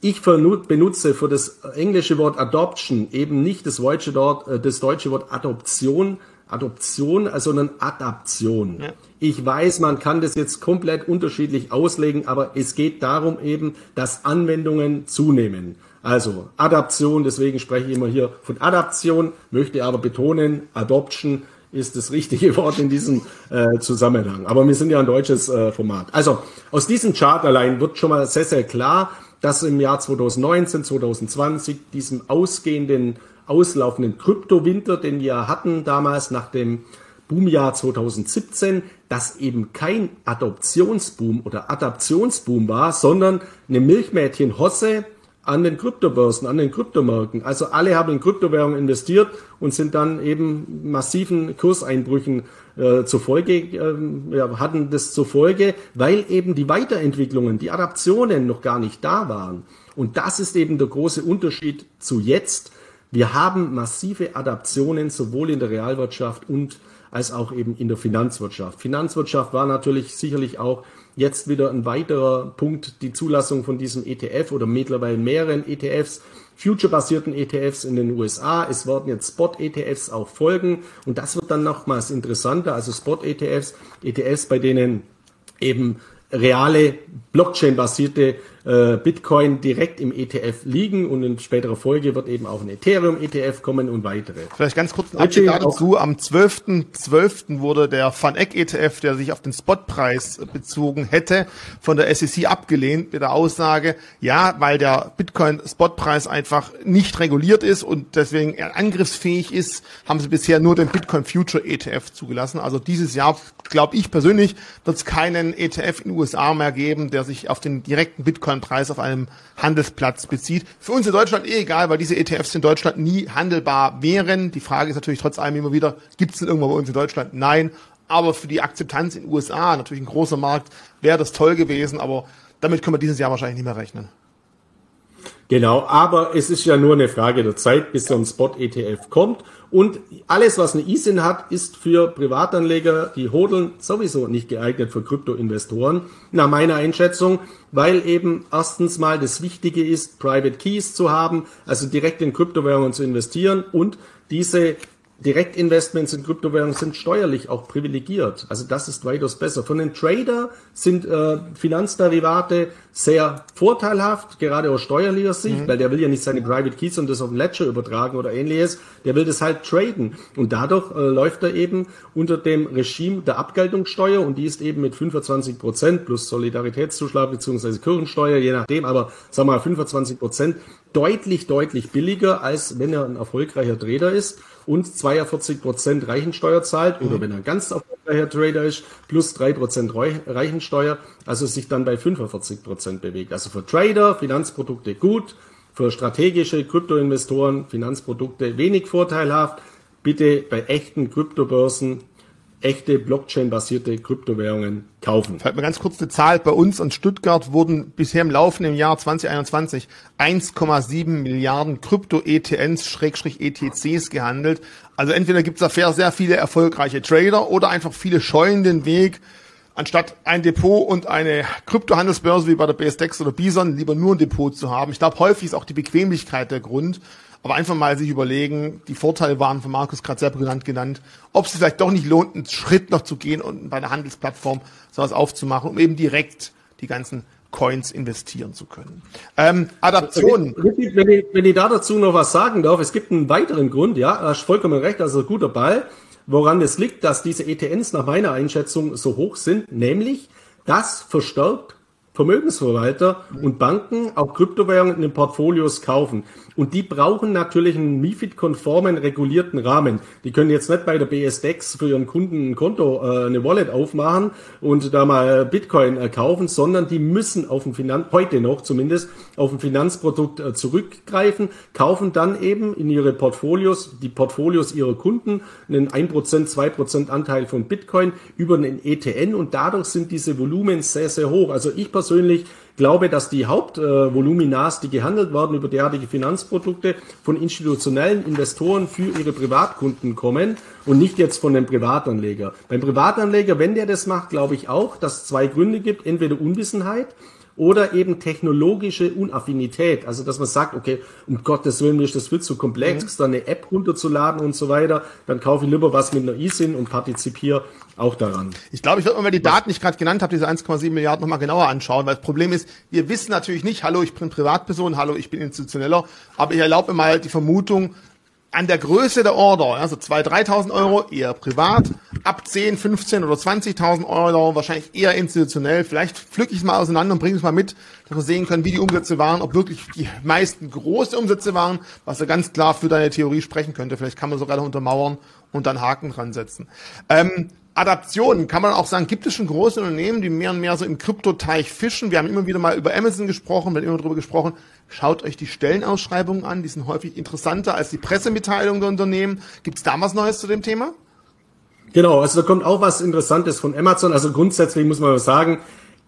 Ich benutze für das englische Wort Adoption eben nicht das deutsche, Wort, äh, das deutsche Wort Adoption, Adoption, sondern Adaption. Ja. Ich weiß, man kann das jetzt komplett unterschiedlich auslegen, aber es geht darum eben, dass Anwendungen zunehmen. Also Adaption, deswegen spreche ich immer hier von Adaption, möchte aber betonen, Adoption ist das richtige (laughs) Wort in diesem äh, Zusammenhang. Aber wir sind ja ein deutsches äh, Format. Also aus diesem Chart allein wird schon mal sehr, sehr klar, dass im Jahr 2019, 2020, diesem ausgehenden, auslaufenden Kryptowinter, den wir hatten damals nach dem Boomjahr 2017, dass eben kein Adoptionsboom oder Adaptionsboom war, sondern eine Milchmädchen-Hosse, an den Kryptobörsen, an den Kryptomärkten. Also alle haben in Kryptowährungen investiert und sind dann eben massiven Kurseinbrüchen äh, äh, ja, hatten das zur Folge, weil eben die Weiterentwicklungen, die Adaptionen noch gar nicht da waren. Und das ist eben der große Unterschied zu jetzt. Wir haben massive Adaptionen sowohl in der Realwirtschaft und als auch eben in der Finanzwirtschaft. Finanzwirtschaft war natürlich sicherlich auch Jetzt wieder ein weiterer Punkt, die Zulassung von diesem ETF oder mittlerweile mehreren ETFs, future-basierten ETFs in den USA. Es werden jetzt Spot-ETFs auch folgen und das wird dann nochmals interessanter. Also Spot-ETFs, ETFs, bei denen eben reale Blockchain-basierte äh, Bitcoin direkt im ETF liegen und in späterer Folge wird eben auch ein Ethereum-ETF kommen und weitere.
Vielleicht ganz kurz ein Update dazu. Am 12.12. .12. wurde der FANEC-ETF, der sich auf den Spotpreis bezogen hätte, von der SEC abgelehnt mit der Aussage, ja, weil der Bitcoin-Spotpreis einfach nicht reguliert ist und deswegen angriffsfähig ist, haben sie bisher nur den Bitcoin Future ETF zugelassen. Also dieses Jahr, glaube ich persönlich, wird es keinen ETF in den USA mehr geben, der sich auf den direkten Bitcoin Preis auf einem Handelsplatz bezieht. Für uns in Deutschland eh egal, weil diese ETFs in Deutschland nie handelbar wären. Die Frage ist natürlich trotz allem immer wieder, gibt es denn irgendwo bei uns in Deutschland? Nein. Aber für die Akzeptanz in den USA, natürlich ein großer Markt, wäre das toll gewesen, aber damit können wir dieses Jahr wahrscheinlich nicht mehr rechnen.
Genau, aber es ist ja nur eine Frage der Zeit, bis so ein Spot-ETF kommt. Und alles, was eine ISIN hat, ist für Privatanleger, die hodeln, sowieso nicht geeignet für Kryptoinvestoren, nach meiner Einschätzung, weil eben erstens mal das Wichtige ist, Private Keys zu haben, also direkt in Kryptowährungen zu investieren und diese Direktinvestments in Kryptowährungen sind steuerlich auch privilegiert. Also das ist weitaus besser. Von den Trader sind äh, Finanzderivate sehr vorteilhaft, gerade aus steuerlicher Sicht, mhm. weil der will ja nicht seine Private Keys und das auf den Ledger übertragen oder ähnliches. Der will das halt traden. Und dadurch äh, läuft er eben unter dem Regime der Abgeltungssteuer und die ist eben mit 25 Prozent plus Solidaritätszuschlag beziehungsweise Kirchensteuer, je nachdem, aber sagen wir mal 25 Prozent deutlich, deutlich billiger, als wenn er ein erfolgreicher Trader ist und 42 Prozent Reichensteuer zahlt oder mhm. wenn er ganz erfolgreicher Trader ist, plus drei Prozent Reichensteuer, also sich dann bei 45 Prozent bewegt. Also für Trader Finanzprodukte gut, für strategische Kryptoinvestoren Finanzprodukte wenig vorteilhaft. Bitte bei echten Kryptobörsen echte Blockchain-basierte Kryptowährungen kaufen.
Fällt mir ganz kurz eine Zahl. Bei uns in Stuttgart wurden bisher im laufenden Jahr 2021 1,7 Milliarden Krypto-ETNs, Schrägstrich ETCs gehandelt. Also entweder gibt es da sehr viele erfolgreiche Trader oder einfach viele scheuen den Weg, anstatt ein Depot und eine Kryptohandelsbörse wie bei der BSDEX oder Bison lieber nur ein Depot zu haben. Ich glaube, häufig ist auch die Bequemlichkeit der Grund. Aber einfach mal sich überlegen, die Vorteile waren von Markus gerade sehr genannt genannt, ob es vielleicht doch nicht lohnt, einen Schritt noch zu gehen und bei einer Handelsplattform sowas aufzumachen, um eben direkt die ganzen Coins investieren zu können. Ähm, Adaptionen.
Wenn ich, wenn ich da dazu noch was sagen darf, es gibt einen weiteren Grund, ja, hast vollkommen recht, also guter Ball, woran es liegt, dass diese ETNs nach meiner Einschätzung so hoch sind, nämlich das verstärkt Vermögensverwalter und Banken auch Kryptowährungen in den Portfolios kaufen. Und die brauchen natürlich einen MIFID-konformen regulierten Rahmen. Die können jetzt nicht bei der BSDEX für ihren Kunden ein Konto, äh, eine Wallet aufmachen und da mal Bitcoin äh, kaufen, sondern die müssen auf ein Finanz, heute noch zumindest, auf ein Finanzprodukt äh, zurückgreifen, kaufen dann eben in ihre Portfolios, die Portfolios ihrer Kunden, einen 1%, 2% Anteil von Bitcoin über einen ETN und dadurch sind diese Volumen sehr, sehr hoch. Also ich persönlich glaube, dass die Hauptvoluminas, die gehandelt werden über derartige Finanzprodukte, von institutionellen Investoren für ihre Privatkunden kommen und nicht jetzt von dem Privatanleger. Beim Privatanleger, wenn der das macht, glaube ich auch, dass es zwei Gründe gibt. Entweder Unwissenheit oder eben technologische Unaffinität. Also, dass man sagt, okay, um Gottes Willen, mir ist das viel zu komplex, mhm. da eine App runterzuladen und so weiter. Dann kaufe ich lieber was mit einer eSIM und partizipiere auch daran.
Ich glaube, ich würde mir mal die Daten, die ich gerade genannt habe, diese 1,7 Milliarden nochmal genauer anschauen, weil das Problem ist, wir wissen natürlich nicht, hallo, ich bin Privatperson, hallo, ich bin institutioneller, aber ich erlaube mir mal die Vermutung, an der Größe der Order, also 2.000, 3.000 Euro eher privat, ab 10, 15 oder 20.000 Euro wahrscheinlich eher institutionell. Vielleicht pflücke ich es mal auseinander und bringe es mal mit, dass wir sehen können, wie die Umsätze waren, ob wirklich die meisten große Umsätze waren, was ja ganz klar für deine Theorie sprechen könnte. Vielleicht kann man sogar noch untermauern und dann Haken dran setzen. Ähm, Adaptionen kann man auch sagen, gibt es schon große Unternehmen, die mehr und mehr so im Kryptoteich fischen. Wir haben immer wieder mal über Amazon gesprochen, wir haben immer darüber gesprochen. Schaut euch die Stellenausschreibungen an, die sind häufig interessanter als die Pressemitteilungen der Unternehmen. Gibt es da was Neues zu dem Thema?
Genau, also da kommt auch was Interessantes von Amazon. Also grundsätzlich muss man sagen,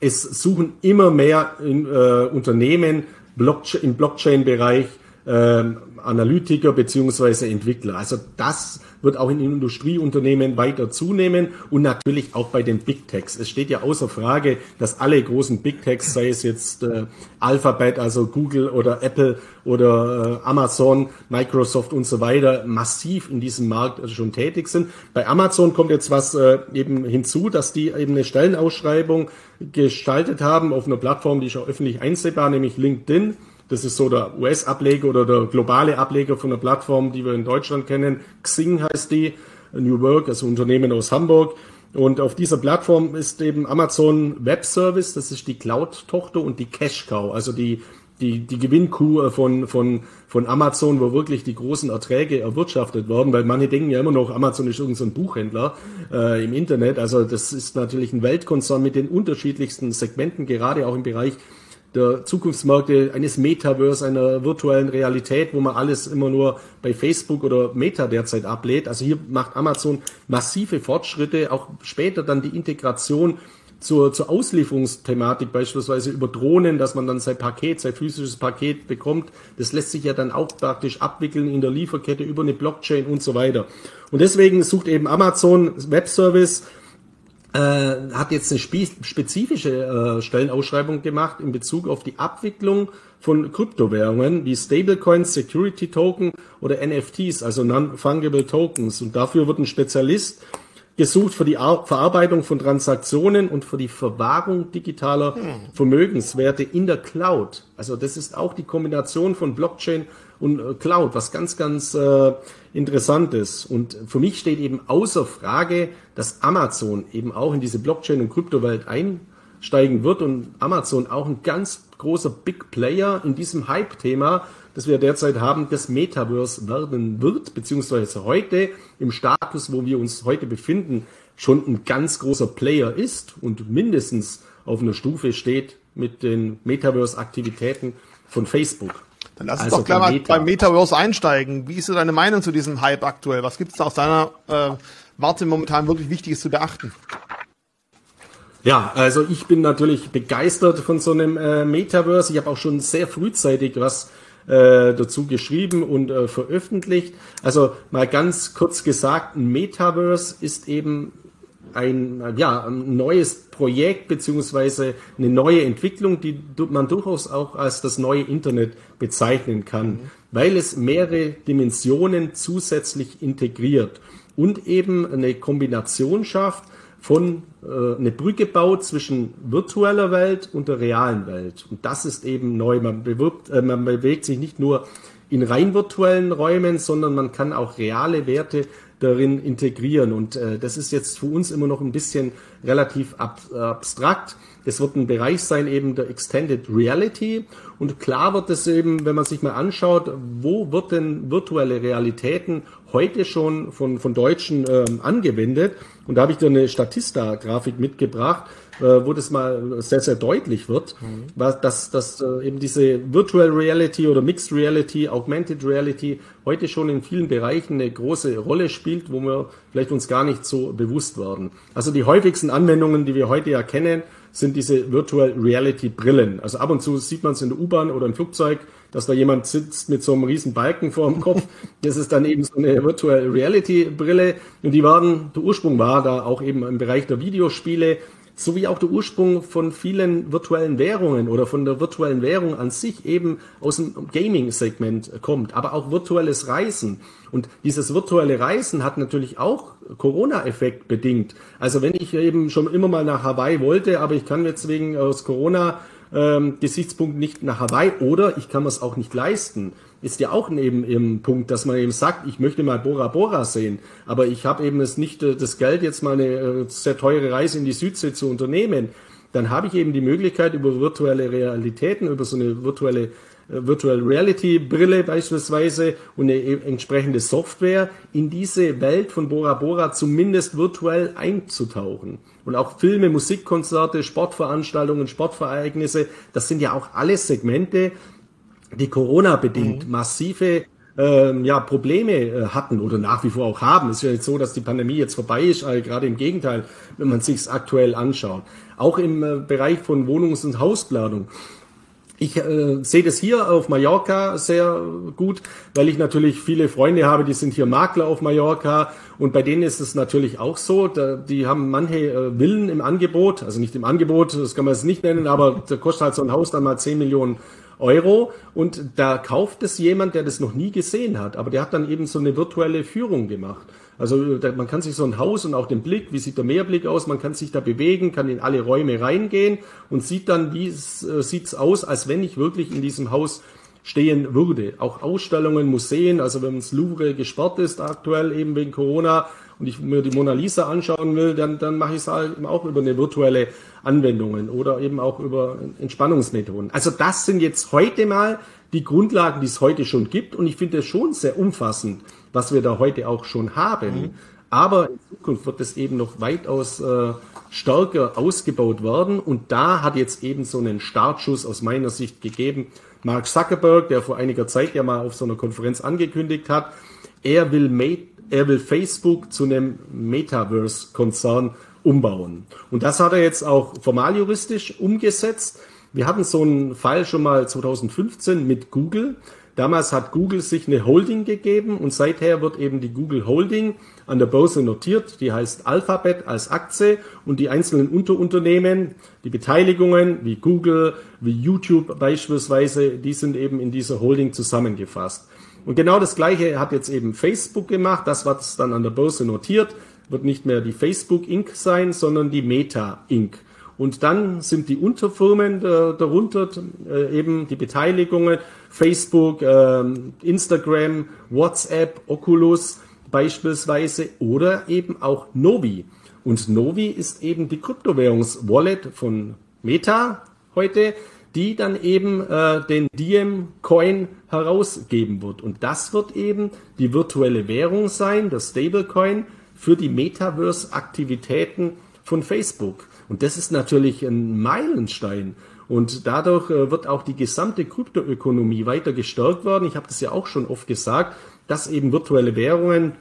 es suchen immer mehr in, äh, Unternehmen Blockchain, im Blockchain-Bereich äh, Analytiker beziehungsweise Entwickler. Also das wird auch in Industrieunternehmen weiter zunehmen und natürlich auch bei den Big Techs. Es steht ja außer Frage, dass alle großen Big Techs, sei es jetzt äh, Alphabet, also Google oder Apple oder äh, Amazon, Microsoft und so weiter, massiv in diesem Markt schon tätig sind. Bei Amazon kommt jetzt was äh, eben hinzu, dass die eben eine Stellenausschreibung gestaltet haben auf einer Plattform, die ist auch öffentlich einsehbar, nämlich LinkedIn das ist so der US-Ableger oder der globale Ableger von einer Plattform, die wir in Deutschland kennen. Xing heißt die, New Work, also Unternehmen aus Hamburg. Und auf dieser Plattform ist eben Amazon Web Service, das ist die Cloud-Tochter und die Cash Cow, also die, die, die Gewinnkuh von, von, von Amazon, wo wirklich die großen Erträge erwirtschaftet werden, weil manche denken ja immer noch, Amazon ist irgendein so Buchhändler äh, im Internet. Also das ist natürlich ein Weltkonzern mit den unterschiedlichsten Segmenten, gerade auch im Bereich der Zukunftsmärkte eines Metaverse, einer virtuellen Realität, wo man alles immer nur bei Facebook oder Meta derzeit ablehnt. Also hier macht Amazon massive Fortschritte, auch später dann die Integration zur, zur Auslieferungsthematik, beispielsweise über Drohnen, dass man dann sein Paket, sein physisches Paket bekommt. Das lässt sich ja dann auch praktisch abwickeln in der Lieferkette über eine Blockchain und so weiter. Und deswegen sucht eben Amazon Web Service äh, hat jetzt eine spezifische äh, Stellenausschreibung gemacht in Bezug auf die Abwicklung von Kryptowährungen wie Stablecoins, Security Token oder NFTs, also Non-Fungible Tokens. Und dafür wird ein Spezialist gesucht für die Ar Verarbeitung von Transaktionen und für die Verwahrung digitaler hm. Vermögenswerte in der Cloud. Also das ist auch die Kombination von Blockchain und äh, Cloud, was ganz, ganz äh, interessant ist. Und für mich steht eben außer Frage, dass Amazon eben auch in diese Blockchain- und Kryptowelt einsteigen wird und Amazon auch ein ganz großer Big Player in diesem Hype-Thema, das wir derzeit haben, das Metaverse werden wird, beziehungsweise heute im Status, wo wir uns heute befinden, schon ein ganz großer Player ist und mindestens auf einer Stufe steht mit den Metaverse-Aktivitäten von Facebook.
Dann lass uns also doch gleich mal Meta. beim Metaverse einsteigen. Wie ist so deine Meinung zu diesem Hype aktuell? Was gibt es da aus deiner äh, Warte momentan wirklich Wichtiges zu beachten?
Ja, also ich bin natürlich begeistert von so einem äh, Metaverse. Ich habe auch schon sehr frühzeitig was äh, dazu geschrieben und äh, veröffentlicht. Also mal ganz kurz gesagt, ein Metaverse ist eben ein, ja, ein neues Projekt beziehungsweise eine neue Entwicklung, die man durchaus auch als das neue Internet bezeichnen kann, mhm. weil es mehrere Dimensionen zusätzlich integriert und eben eine Kombination schafft von äh, eine Brücke baut zwischen virtueller Welt und der realen Welt. Und das ist eben neu. Man, bewirbt, äh, man bewegt sich nicht nur in rein virtuellen Räumen, sondern man kann auch reale Werte darin integrieren. Und äh, das ist jetzt für uns immer noch ein bisschen relativ ab, abstrakt. Es wird ein Bereich sein eben der Extended Reality. Und klar wird es eben, wenn man sich mal anschaut, wo wird denn virtuelle Realitäten heute schon von, von Deutschen ähm, angewendet. Und da habe ich dir eine Statista-Grafik mitgebracht, wo das mal sehr, sehr deutlich wird, mhm. was, dass, dass äh, eben diese Virtual Reality oder Mixed Reality, Augmented Reality heute schon in vielen Bereichen eine große Rolle spielt, wo wir vielleicht uns gar nicht so bewusst werden. Also die häufigsten Anwendungen, die wir heute ja kennen, sind diese Virtual Reality Brillen. Also ab und zu sieht man es in der U-Bahn oder im Flugzeug, dass da jemand sitzt mit so einem riesen Balken vor dem Kopf. (laughs) Das ist dann eben so eine Virtual Reality Brille. Und die waren, der Ursprung war da auch eben im Bereich der Videospiele so wie auch der Ursprung von vielen virtuellen Währungen oder von der virtuellen Währung an sich eben aus dem Gaming-Segment kommt, aber auch virtuelles Reisen. Und dieses virtuelle Reisen hat natürlich auch Corona-Effekt bedingt. Also wenn ich eben schon immer mal nach Hawaii wollte, aber ich kann jetzt wegen aus Corona ähm, Gesichtspunkt nicht nach Hawaii oder ich kann es auch nicht leisten ist ja auch eben im Punkt, dass man eben sagt, ich möchte mal Bora Bora sehen, aber ich habe eben es nicht äh, das Geld, jetzt mal eine äh, sehr teure Reise in die Südsee zu unternehmen. Dann habe ich eben die Möglichkeit, über virtuelle Realitäten, über so eine virtuelle äh, Virtual Reality Brille beispielsweise und eine e-, entsprechende Software in diese Welt von Bora Bora zumindest virtuell einzutauchen. Und auch Filme, Musikkonzerte, Sportveranstaltungen, Sportvereignisse, das sind ja auch alles Segmente, die Corona bedingt mhm. massive ähm, ja, Probleme äh, hatten oder nach wie vor auch haben. Es ist ja nicht so, dass die Pandemie jetzt vorbei ist, also gerade im Gegenteil, wenn man sich es aktuell anschaut. Auch im äh, Bereich von Wohnungs- und Hausplanung. Ich äh, sehe das hier auf Mallorca sehr gut, weil ich natürlich viele Freunde habe, die sind hier Makler auf Mallorca und bei denen ist es natürlich auch so, da, die haben manche äh, Villen im Angebot, also nicht im Angebot, das kann man es nicht nennen, aber da kostet halt so ein Haus dann mal 10 Millionen Euro. Und da kauft es jemand, der das noch nie gesehen hat, aber der hat dann eben so eine virtuelle Führung gemacht. Also man kann sich so ein Haus und auch den Blick, wie sieht der Meerblick aus, man kann sich da bewegen, kann in alle Räume reingehen und sieht dann, wie äh, sieht's aus, als wenn ich wirklich in diesem Haus stehen würde. Auch Ausstellungen, Museen, also wenn das Louvre gesperrt ist aktuell eben wegen Corona und ich mir die Mona Lisa anschauen will, dann, dann mache ich es halt auch über eine virtuelle Anwendungen oder eben auch über Entspannungsmethoden. Also das sind jetzt heute mal die Grundlagen, die es heute schon gibt und ich finde es schon sehr umfassend, was wir da heute auch schon haben. Mhm. Aber in Zukunft wird es eben noch weitaus äh, stärker ausgebaut werden und da hat jetzt eben so einen Startschuss aus meiner Sicht gegeben. Mark Zuckerberg, der vor einiger Zeit ja mal auf so einer Konferenz angekündigt hat, er will, er will Facebook zu einem Metaverse-Konzern umbauen. Und das hat er jetzt auch formaljuristisch umgesetzt. Wir hatten so einen Fall schon mal 2015 mit Google. Damals hat Google sich eine Holding gegeben und seither wird eben die Google Holding an der Börse notiert. Die heißt Alphabet als Aktie und die einzelnen Unterunternehmen, die Beteiligungen wie Google, wie YouTube beispielsweise, die sind eben in dieser Holding zusammengefasst. Und genau das Gleiche hat jetzt eben Facebook gemacht. Das wird dann an der Börse notiert wird nicht mehr die Facebook Inc. sein, sondern die Meta Inc. Und dann sind die Unterfirmen darunter äh, eben die Beteiligungen Facebook, äh, Instagram, WhatsApp, Oculus beispielsweise oder eben auch Novi. Und Novi ist eben die Kryptowährungswallet von Meta heute, die dann eben äh, den Diem Coin herausgeben wird. Und das wird eben die virtuelle Währung sein, der Stablecoin, für die Metaverse-Aktivitäten von Facebook. Und das ist natürlich ein Meilenstein. Und dadurch äh, wird auch die gesamte Kryptoökonomie weiter gestärkt werden. Ich habe das ja auch schon oft gesagt, dass eben virtuelle Währungen,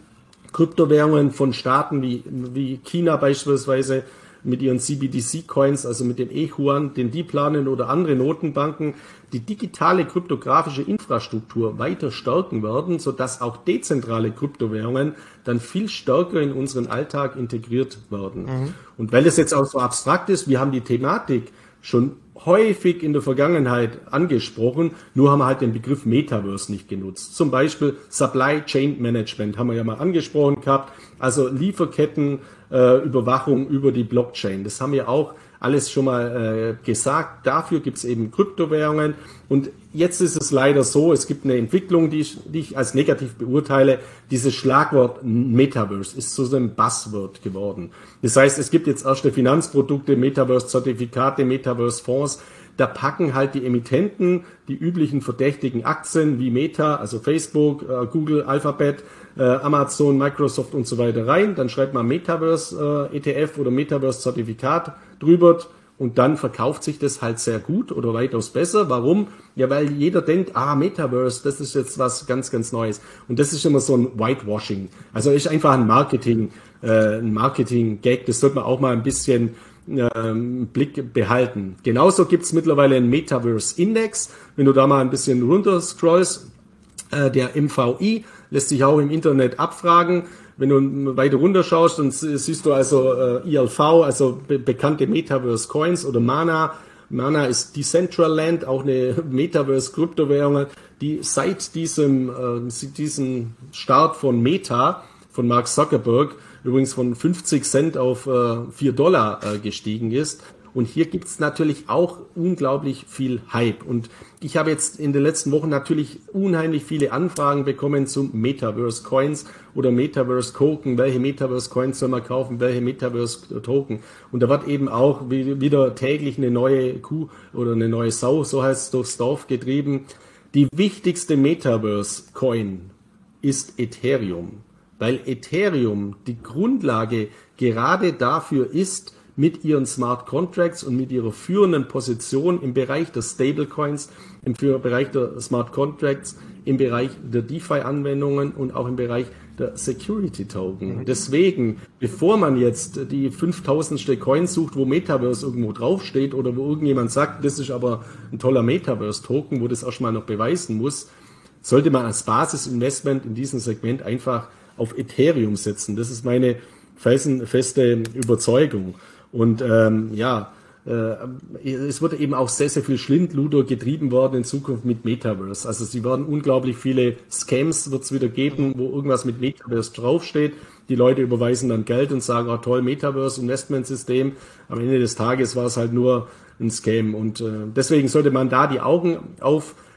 Kryptowährungen von Staaten wie, wie China beispielsweise mit ihren CBDC-Coins, also mit dem E-Yuan, den die planen oder andere Notenbanken, die digitale kryptografische Infrastruktur weiter stärken werden, sodass auch dezentrale Kryptowährungen dann viel stärker in unseren Alltag integriert werden. Mhm. Und weil es jetzt auch so abstrakt ist, wir haben die Thematik schon häufig in der Vergangenheit angesprochen, nur haben wir halt den Begriff Metaverse nicht genutzt. Zum Beispiel Supply Chain Management haben wir ja mal angesprochen gehabt, also Lieferketten, äh, Überwachung über die Blockchain. Das haben wir auch alles schon mal äh, gesagt. Dafür gibt es eben Kryptowährungen. Und jetzt ist es leider so, es gibt eine Entwicklung, die ich, die ich als negativ beurteile. Dieses Schlagwort Metaverse ist zu so einem Buzzword geworden. Das heißt, es gibt jetzt erste Finanzprodukte, Metaverse-Zertifikate, Metaverse-Fonds. Da packen halt die Emittenten die üblichen verdächtigen Aktien wie Meta, also Facebook, äh, Google, Alphabet, äh, Amazon, Microsoft und so weiter rein. Dann schreibt man Metaverse äh, ETF oder Metaverse Zertifikat drüber und dann verkauft sich das halt sehr gut oder weitaus besser. Warum? Ja, weil jeder denkt, ah, Metaverse, das ist jetzt was ganz, ganz Neues. Und das ist immer so ein Whitewashing. Also ist einfach ein Marketing, äh, ein Marketing-Gag. Das sollte man auch mal ein bisschen ähm, Blick behalten. Genauso gibt's mittlerweile einen Metaverse-Index. Wenn du da mal ein bisschen runter scrollst, äh, der MVI lässt sich auch im Internet abfragen. Wenn du weiter runter schaust, dann siehst du also äh, ILV, also be bekannte Metaverse Coins oder Mana. Mana ist Decentraland, auch eine (laughs) Metaverse Kryptowährung, die seit diesem, äh, diesem Start von Meta, von Mark Zuckerberg, übrigens von 50 Cent auf äh, 4 Dollar äh, gestiegen ist. Und hier gibt's natürlich auch unglaublich viel Hype. Und ich habe jetzt in den letzten Wochen natürlich unheimlich viele Anfragen bekommen zum Metaverse Coins oder Metaverse Token. Welche Metaverse Coins soll man kaufen? Welche Metaverse Token? Und da wird eben auch wieder täglich eine neue Kuh oder eine neue Sau, so heißt es, durchs Dorf getrieben. Die wichtigste Metaverse Coin ist Ethereum, weil Ethereum die Grundlage gerade dafür ist, mit ihren Smart Contracts und mit ihrer führenden Position im Bereich der Stablecoins, im Bereich der Smart Contracts, im Bereich der DeFi-Anwendungen und auch im Bereich der Security Token. Mhm. Deswegen, bevor man jetzt die 5000. Coin sucht, wo Metaverse irgendwo draufsteht oder wo irgendjemand sagt, das ist aber ein toller Metaverse Token, wo das erstmal noch beweisen muss, sollte man als Basisinvestment in diesem Segment einfach auf Ethereum setzen. Das ist meine felsenfeste Überzeugung. Und ähm, ja, äh, es wird eben auch sehr, sehr viel Schlindluder getrieben worden in Zukunft mit Metaverse. Also sie werden unglaublich viele Scams wird es wieder geben, wo irgendwas mit Metaverse draufsteht. Die Leute überweisen dann Geld und sagen, oh, toll, Metaverse, Investmentsystem. Am Ende des Tages war es halt nur ein Scam. Und äh, deswegen sollte man da die Augen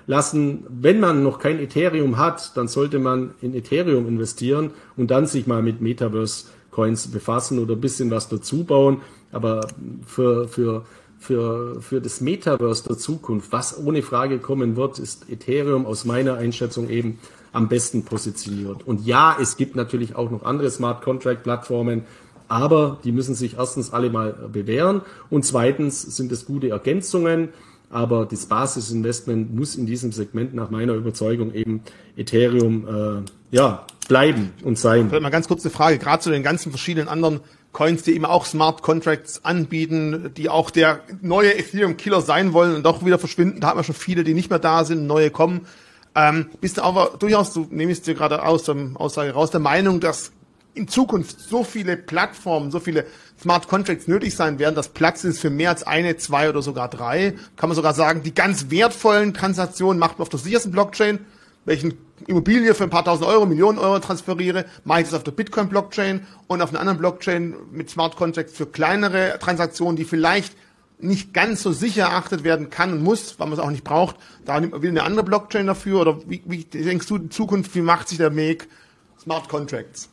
auflassen. Wenn man noch kein Ethereum hat, dann sollte man in Ethereum investieren und dann sich mal mit Metaverse Coins befassen oder ein bisschen was dazu bauen. Aber für, für, für, für das Metaverse der Zukunft, was ohne Frage kommen wird, ist Ethereum aus meiner Einschätzung eben am besten positioniert. Und ja, es gibt natürlich auch noch andere Smart Contract Plattformen, aber die müssen sich erstens alle mal bewähren und zweitens sind es gute Ergänzungen. Aber das Basisinvestment muss in diesem Segment nach meiner Überzeugung eben Ethereum äh, ja, bleiben und sein.
Vielleicht mal ganz kurze Frage, gerade zu den ganzen verschiedenen anderen Coins, die eben auch Smart Contracts anbieten, die auch der neue Ethereum-Killer sein wollen und doch wieder verschwinden. Da haben wir schon viele, die nicht mehr da sind, neue kommen. Ähm, bist du aber durchaus, du nehmst dir gerade aus der Aussage raus, der Meinung, dass in Zukunft so viele Plattformen, so viele Smart Contracts nötig sein werden, dass Platz ist für mehr als eine, zwei oder sogar drei. Kann man sogar sagen, die ganz wertvollen Transaktionen macht man auf der sichersten Blockchain welchen Immobilie für ein paar tausend Euro, Millionen Euro transferiere, mache ich das auf der Bitcoin-Blockchain und auf einer anderen Blockchain mit Smart Contracts für kleinere Transaktionen, die vielleicht nicht ganz so sicher erachtet werden kann und muss, weil man es auch nicht braucht. Da nimmt man wieder eine andere Blockchain dafür. Oder wie, wie denkst du in Zukunft, wie macht sich der Weg Smart Contracts?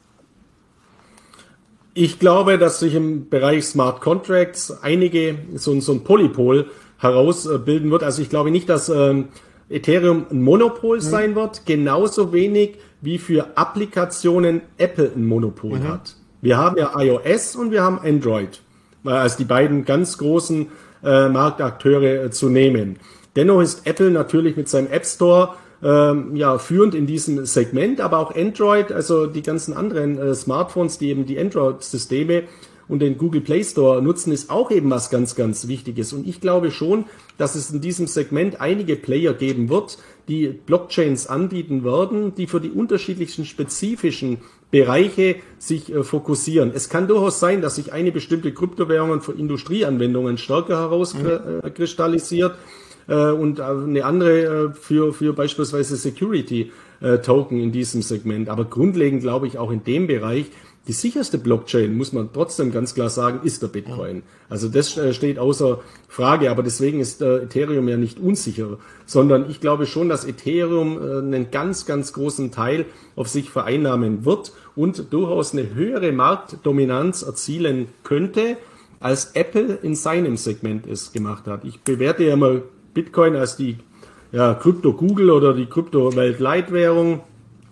Ich glaube, dass sich im Bereich Smart Contracts einige, so, so ein Polypol herausbilden wird. Also ich glaube nicht, dass ähm, Ethereum ein Monopol mhm. sein wird, genauso wenig wie für Applikationen Apple ein Monopol mhm. hat. Wir haben ja iOS und wir haben Android, also die beiden ganz großen äh, Marktakteure äh, zu nehmen. Dennoch ist Apple natürlich mit seinem App Store ähm, ja, führend in diesem Segment, aber auch Android, also die ganzen anderen äh, Smartphones, die eben die Android-Systeme und den Google Play Store nutzen, ist auch eben was ganz, ganz Wichtiges. Und ich glaube schon, dass es in diesem Segment einige Player geben wird, die Blockchains anbieten werden, die für die unterschiedlichsten spezifischen Bereiche sich äh, fokussieren. Es kann durchaus sein, dass sich eine bestimmte Kryptowährung für Industrieanwendungen stärker herauskristallisiert mhm. Äh, und eine andere äh, für, für beispielsweise Security äh, Token in diesem Segment. Aber grundlegend glaube ich auch in dem Bereich, die sicherste Blockchain, muss man trotzdem ganz klar sagen, ist der Bitcoin. Also das äh, steht außer Frage, aber deswegen ist äh, Ethereum ja nicht unsicher, sondern ich glaube schon, dass Ethereum äh, einen ganz, ganz großen Teil auf sich vereinnahmen wird und durchaus eine höhere Marktdominanz erzielen könnte, als Apple in seinem Segment es gemacht hat. Ich bewerte ja mal Bitcoin als die ja, Krypto-Google oder die Krypto-Weltleitwährung,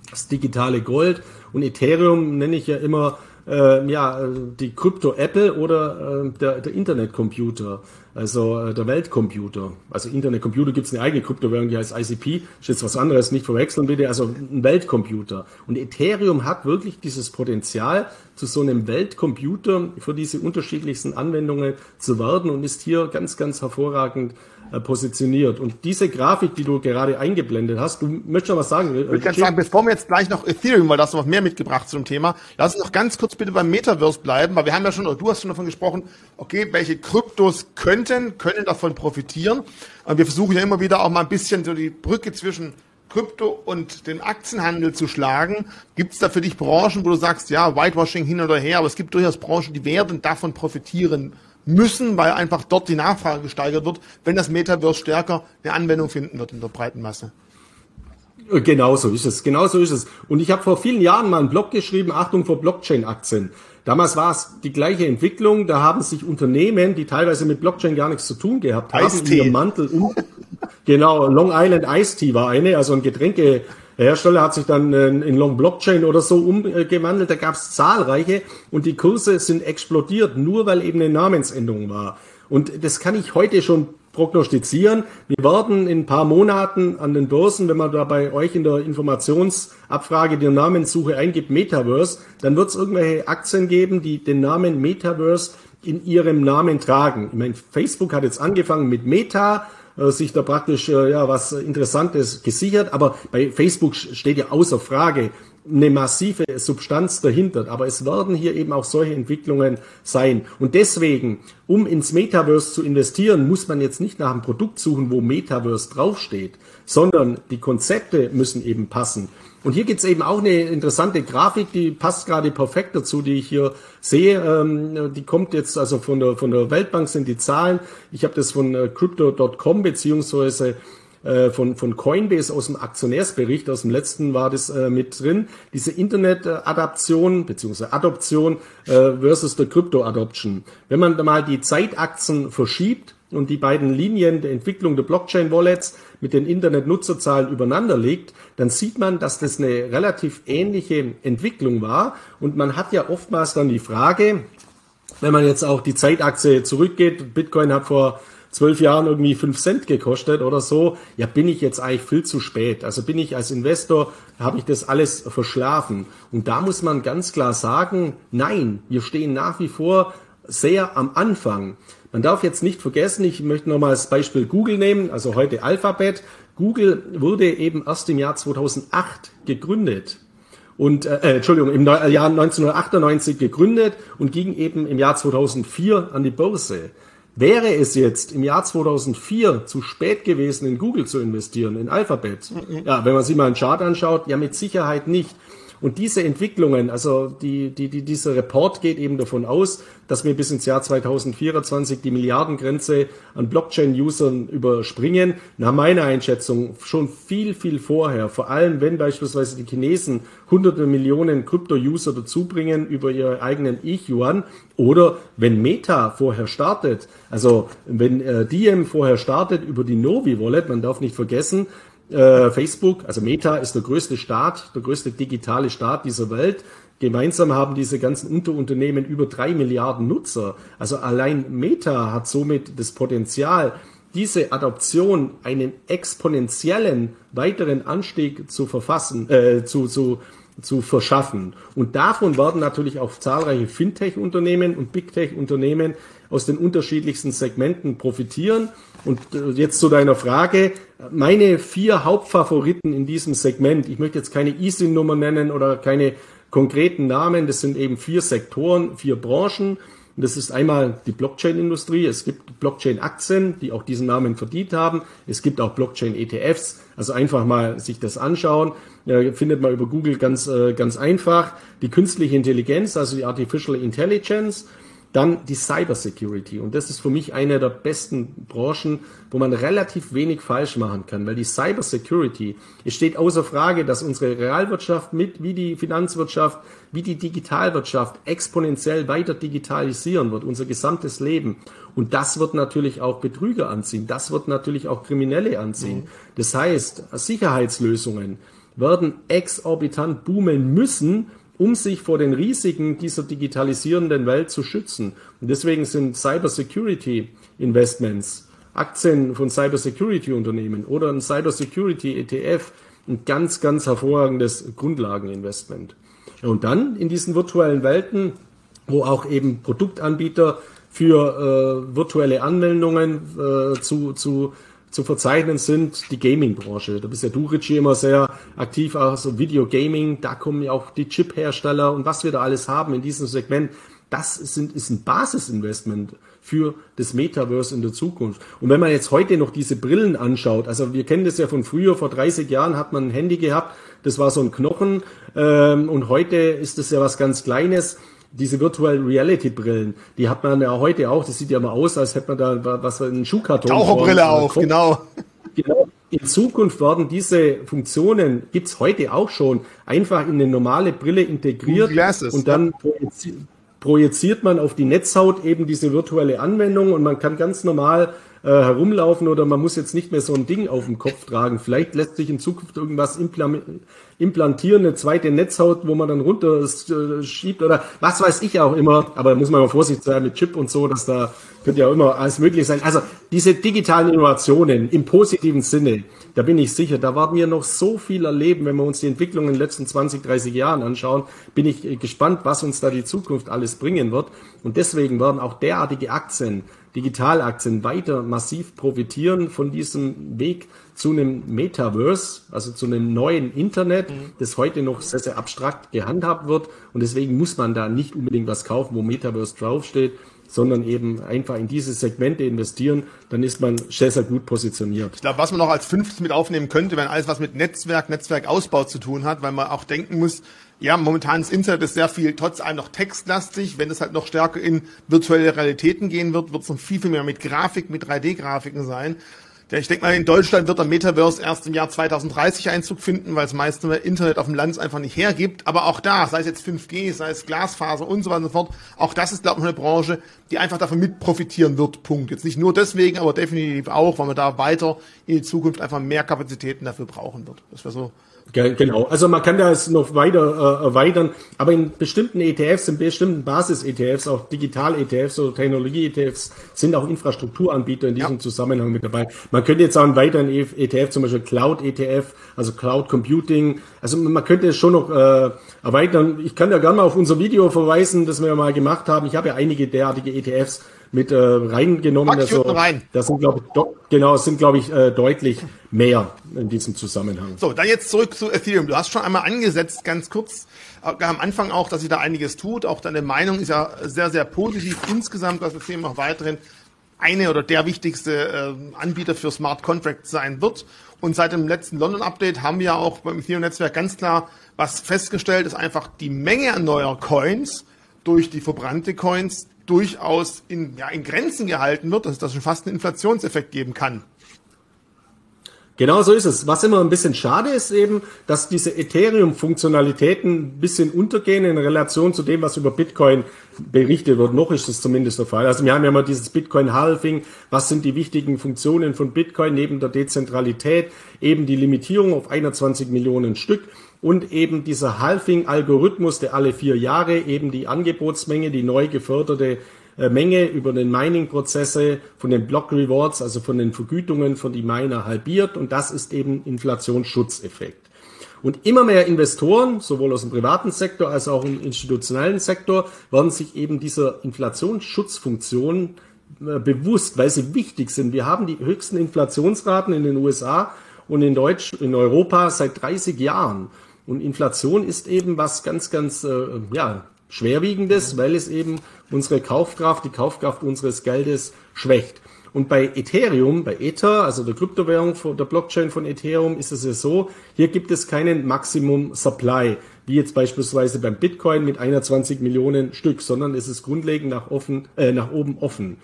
das digitale Gold. Und Ethereum nenne ich ja immer äh, ja, die Krypto-Apple oder äh, der, der Internetcomputer, also äh, der Weltcomputer. Also Internetcomputer gibt es eine eigene Kryptowährung, die heißt ICP, ist jetzt was anderes, nicht verwechseln bitte, also ein Weltcomputer. Und Ethereum hat wirklich dieses Potenzial, zu so einem Weltcomputer für diese unterschiedlichsten Anwendungen zu werden und ist hier ganz, ganz hervorragend positioniert. Und diese Grafik, die du gerade eingeblendet hast, du möchtest noch was sagen?
Ich würde gerne sagen, bevor wir jetzt gleich noch Ethereum, weil das noch mehr mitgebracht zum Thema, lass uns noch ganz kurz bitte beim Metaverse bleiben, weil wir haben ja schon, oder du hast schon davon gesprochen, okay, welche Kryptos könnten, können davon profitieren. Und wir versuchen ja immer wieder auch mal ein bisschen so die Brücke zwischen Krypto und dem Aktienhandel zu schlagen. Gibt es da für dich Branchen, wo du sagst, ja, Whitewashing hin oder her, aber es gibt durchaus Branchen, die werden davon profitieren müssen, weil einfach dort die Nachfrage gesteigert wird, wenn das Metaverse stärker eine Anwendung finden wird in der breiten Masse.
Genau so ist es, genau so ist es. Und ich habe vor vielen Jahren mal einen Blog geschrieben, Achtung vor Blockchain-Aktien. Damals war es die gleiche Entwicklung, da haben sich Unternehmen, die teilweise mit Blockchain gar nichts zu tun gehabt haben, in ihrem Mantel um. (laughs) genau, Long Island Ice Tea war eine, also ein Getränke der Hersteller hat sich dann äh, in Long Blockchain oder so umgewandelt. Da gab es zahlreiche und die Kurse sind explodiert, nur weil eben eine Namensänderung war. Und das kann ich heute schon prognostizieren. Wir werden in ein paar Monaten an den Börsen, wenn man da bei euch in der Informationsabfrage die Namenssuche eingibt, Metaverse, dann wird es irgendwelche Aktien geben, die den Namen Metaverse in ihrem Namen tragen. Ich meine, Facebook hat jetzt angefangen mit Meta, äh, sich da praktisch äh, ja was Interessantes gesichert. Aber bei Facebook steht ja außer Frage eine massive Substanz dahinter. Aber es werden hier eben auch solche Entwicklungen sein. Und deswegen, um ins Metaverse zu investieren, muss man jetzt nicht nach einem Produkt suchen, wo Metaverse draufsteht, sondern die Konzepte müssen eben passen. Und hier gibt's eben auch eine interessante Grafik, die passt gerade perfekt dazu, die ich hier sehe. Ähm, die kommt jetzt also von der, von der Weltbank sind die Zahlen. Ich habe das von äh, crypto.com beziehungsweise äh, von, von Coinbase aus dem Aktionärsbericht, aus dem letzten war das äh, mit drin, diese Internet-Adaption beziehungsweise Adoption äh, versus der Crypto-Adoption. Wenn man da mal die Zeitachsen verschiebt und die beiden Linien der Entwicklung der Blockchain-Wallets mit den Internet-Nutzerzahlen übereinander legt, dann sieht man, dass das eine relativ ähnliche Entwicklung war. Und man hat ja oftmals dann die Frage, wenn man jetzt auch die Zeitachse zurückgeht, Bitcoin hat vor zwölf Jahren irgendwie fünf Cent gekostet oder so, ja, bin ich jetzt eigentlich viel zu spät. Also bin ich als Investor, habe ich das alles verschlafen. Und da muss man ganz klar sagen, nein, wir stehen nach wie vor sehr am Anfang. Man darf jetzt nicht vergessen, ich möchte nochmal das Beispiel Google nehmen, also heute Alphabet. Google wurde eben erst im Jahr 2008 gegründet. Und, äh, äh Entschuldigung, im Jahr 1998 gegründet und ging eben im Jahr 2004 an die Börse. Wäre es jetzt im Jahr 2004 zu spät gewesen, in Google zu investieren, in Alphabet? Mhm. Ja, wenn man sich mal einen Chart anschaut, ja mit Sicherheit nicht. Und diese Entwicklungen, also die, die, die, dieser Report geht eben davon aus, dass wir bis ins Jahr 2024 die Milliardengrenze an Blockchain-Usern überspringen. Nach meiner Einschätzung schon viel, viel vorher. Vor allem, wenn beispielsweise die Chinesen hunderte Millionen Krypto-User dazubringen über ihre eigenen Ich-Yuan oder wenn Meta vorher startet, also wenn äh, Diem vorher startet über die Novi Wallet, man darf nicht vergessen, äh, Facebook, also Meta ist der größte Staat, der größte digitale Staat dieser Welt. Gemeinsam haben diese ganzen Unterunternehmen über drei Milliarden Nutzer. Also allein Meta hat somit das Potenzial, diese Adoption einen exponentiellen weiteren Anstieg zu verfassen, äh, zu, zu, zu verschaffen. Und davon werden natürlich auch zahlreiche Fintech-Unternehmen und Big Tech-Unternehmen aus den unterschiedlichsten Segmenten profitieren. Und äh, jetzt zu deiner Frage. Meine vier Hauptfavoriten in diesem Segment, ich möchte jetzt keine ISIN-Nummer nennen oder keine konkreten Namen. Das sind eben vier Sektoren, vier Branchen. Und das ist einmal die Blockchain-Industrie. Es gibt Blockchain-Aktien, die auch diesen Namen verdient haben. Es gibt auch Blockchain-ETFs. Also einfach mal sich das anschauen. Ja, findet man über Google ganz, äh, ganz einfach. Die künstliche Intelligenz, also die Artificial Intelligence. Dann die Cybersecurity. Und das ist für mich eine der besten Branchen, wo man relativ wenig falsch machen kann, weil die Cybersecurity, es steht außer Frage, dass unsere Realwirtschaft mit, wie die Finanzwirtschaft, wie die Digitalwirtschaft exponentiell weiter digitalisieren wird, unser gesamtes Leben. Und das wird natürlich auch Betrüger anziehen. Das wird natürlich auch Kriminelle anziehen. Mhm. Das heißt, Sicherheitslösungen werden exorbitant boomen müssen, um sich vor den Risiken dieser digitalisierenden Welt zu schützen. Und deswegen sind Cybersecurity Investments, Aktien von Cybersecurity Unternehmen oder ein Cybersecurity ETF ein ganz, ganz hervorragendes Grundlageninvestment. Und dann in diesen virtuellen Welten, wo auch eben Produktanbieter für äh, virtuelle Anwendungen äh, zu, zu zu verzeichnen sind die Gaming-Branche. Da bist ja du, Richie, immer sehr aktiv, also Video-Gaming, da kommen ja auch die Chip-Hersteller und was wir da alles haben in diesem Segment. Das sind, ist ein Basisinvestment für das Metaverse in der Zukunft. Und wenn man jetzt heute noch diese Brillen anschaut, also wir kennen das ja von früher, vor 30 Jahren hat man ein Handy gehabt, das war so ein Knochen ähm, und heute ist das ja was ganz Kleines diese Virtual Reality Brillen, die hat man ja heute auch. Das sieht ja mal aus, als hätte man da was einen Schuhkarton.
Taucherbrille auch, genau.
Genau. In Zukunft werden diese Funktionen, gibt's heute auch schon, einfach in eine normale Brille integriert und dann projiziert man auf die Netzhaut eben diese virtuelle Anwendung und man kann ganz normal äh, herumlaufen oder man muss jetzt nicht mehr so ein Ding auf dem Kopf tragen. Vielleicht lässt sich in Zukunft irgendwas implantieren, eine zweite Netzhaut, wo man dann runter äh, schiebt oder was weiß ich auch immer. Aber da muss man mal vorsichtig sein mit Chip und so, dass da könnte ja immer alles möglich sein. Also diese digitalen Innovationen im positiven Sinne, da bin ich sicher, da werden wir noch so viel erleben, wenn wir uns die Entwicklung in den letzten 20, 30 Jahren anschauen. Bin ich äh, gespannt, was uns da die Zukunft alles bringen wird. Und deswegen werden auch derartige Aktien Digitalaktien weiter massiv profitieren von diesem Weg zu einem Metaverse, also zu einem neuen Internet, mhm. das heute noch sehr, sehr abstrakt gehandhabt wird. Und deswegen muss man da nicht unbedingt was kaufen, wo Metaverse draufsteht, sondern eben einfach in diese Segmente investieren, dann ist man sehr, sehr gut positioniert.
Ich glaube, was man noch als fünftes mit aufnehmen könnte, wenn alles was mit Netzwerk, Netzwerkausbau zu tun hat, weil man auch denken muss, ja, momentan das Internet ist sehr viel trotz allem noch textlastig. Wenn es halt noch stärker in virtuelle Realitäten gehen wird, wird es noch viel, viel mehr mit Grafik, mit 3D-Grafiken sein. Ja, ich denke mal, in Deutschland wird der Metaverse erst im Jahr 2030 Einzug finden, weil es meiste Internet auf dem Land einfach nicht hergibt. Aber auch da, sei es jetzt 5G, sei es Glasfaser und so weiter und so fort, auch das ist, glaube ich, eine Branche, die einfach davon mit profitieren wird. Punkt. Jetzt nicht nur deswegen, aber definitiv auch, weil man da weiter in die Zukunft einfach mehr Kapazitäten dafür brauchen wird. Das wäre so
Genau, also man kann das noch weiter äh, erweitern, aber in bestimmten ETFs, in bestimmten Basis-ETFs, auch Digital-ETFs oder Technologie-ETFs sind auch Infrastrukturanbieter in diesem ja. Zusammenhang mit dabei. Man könnte jetzt auch einen weiteren ETF, zum Beispiel Cloud-ETF, also Cloud Computing, also man könnte es schon noch äh, erweitern. Ich kann ja gerne mal auf unser Video verweisen, das wir mal gemacht haben. Ich habe ja einige derartige ETFs mit äh, reingenommen.
also, rein.
Das sind, glaube ich, genau, das sind, glaube ich, äh, deutlich mehr in diesem Zusammenhang.
So, dann jetzt zurück zu Ethereum. Du hast schon einmal angesetzt, ganz kurz, äh, am Anfang auch, dass sich da einiges tut. Auch deine Meinung ist ja sehr, sehr positiv insgesamt, dass Ethereum auch weiterhin eine oder der wichtigste äh, Anbieter für Smart Contracts sein wird. Und seit dem letzten London Update haben wir auch beim Ethereum Netzwerk ganz klar was festgestellt, ist einfach die Menge an neuer Coins durch die verbrannte Coins durchaus in, ja, in Grenzen gehalten wird, dass das schon fast einen Inflationseffekt geben kann.
Genau so ist es. Was immer ein bisschen schade ist eben, dass diese Ethereum-Funktionalitäten ein bisschen untergehen in Relation zu dem, was über Bitcoin berichtet wird. Noch ist es zumindest der Fall. Also wir haben ja immer dieses Bitcoin-Halving. Was sind die wichtigen Funktionen von Bitcoin neben der Dezentralität? Eben die Limitierung auf 21 Millionen Stück. Und eben dieser Halving-Algorithmus, der alle vier Jahre eben die Angebotsmenge, die neu geförderte äh, Menge über den Mining-Prozesse von den Block Rewards, also von den Vergütungen von die Miner halbiert und das ist eben Inflationsschutzeffekt. Und immer mehr Investoren, sowohl aus dem privaten Sektor als auch im institutionellen Sektor, werden sich eben dieser Inflationsschutzfunktion äh, bewusst, weil sie wichtig sind. Wir haben die höchsten Inflationsraten in den USA und in Deutsch, in Europa seit 30 Jahren. Und Inflation ist eben was ganz, ganz, äh, ja, schwerwiegendes, weil es eben unsere Kaufkraft, die Kaufkraft unseres Geldes schwächt. Und bei Ethereum, bei Ether, also der Kryptowährung von der Blockchain von Ethereum, ist es ja so, hier gibt es keinen Maximum Supply, wie jetzt beispielsweise beim Bitcoin mit 21 Millionen Stück, sondern es ist grundlegend nach, offen, äh, nach oben offen.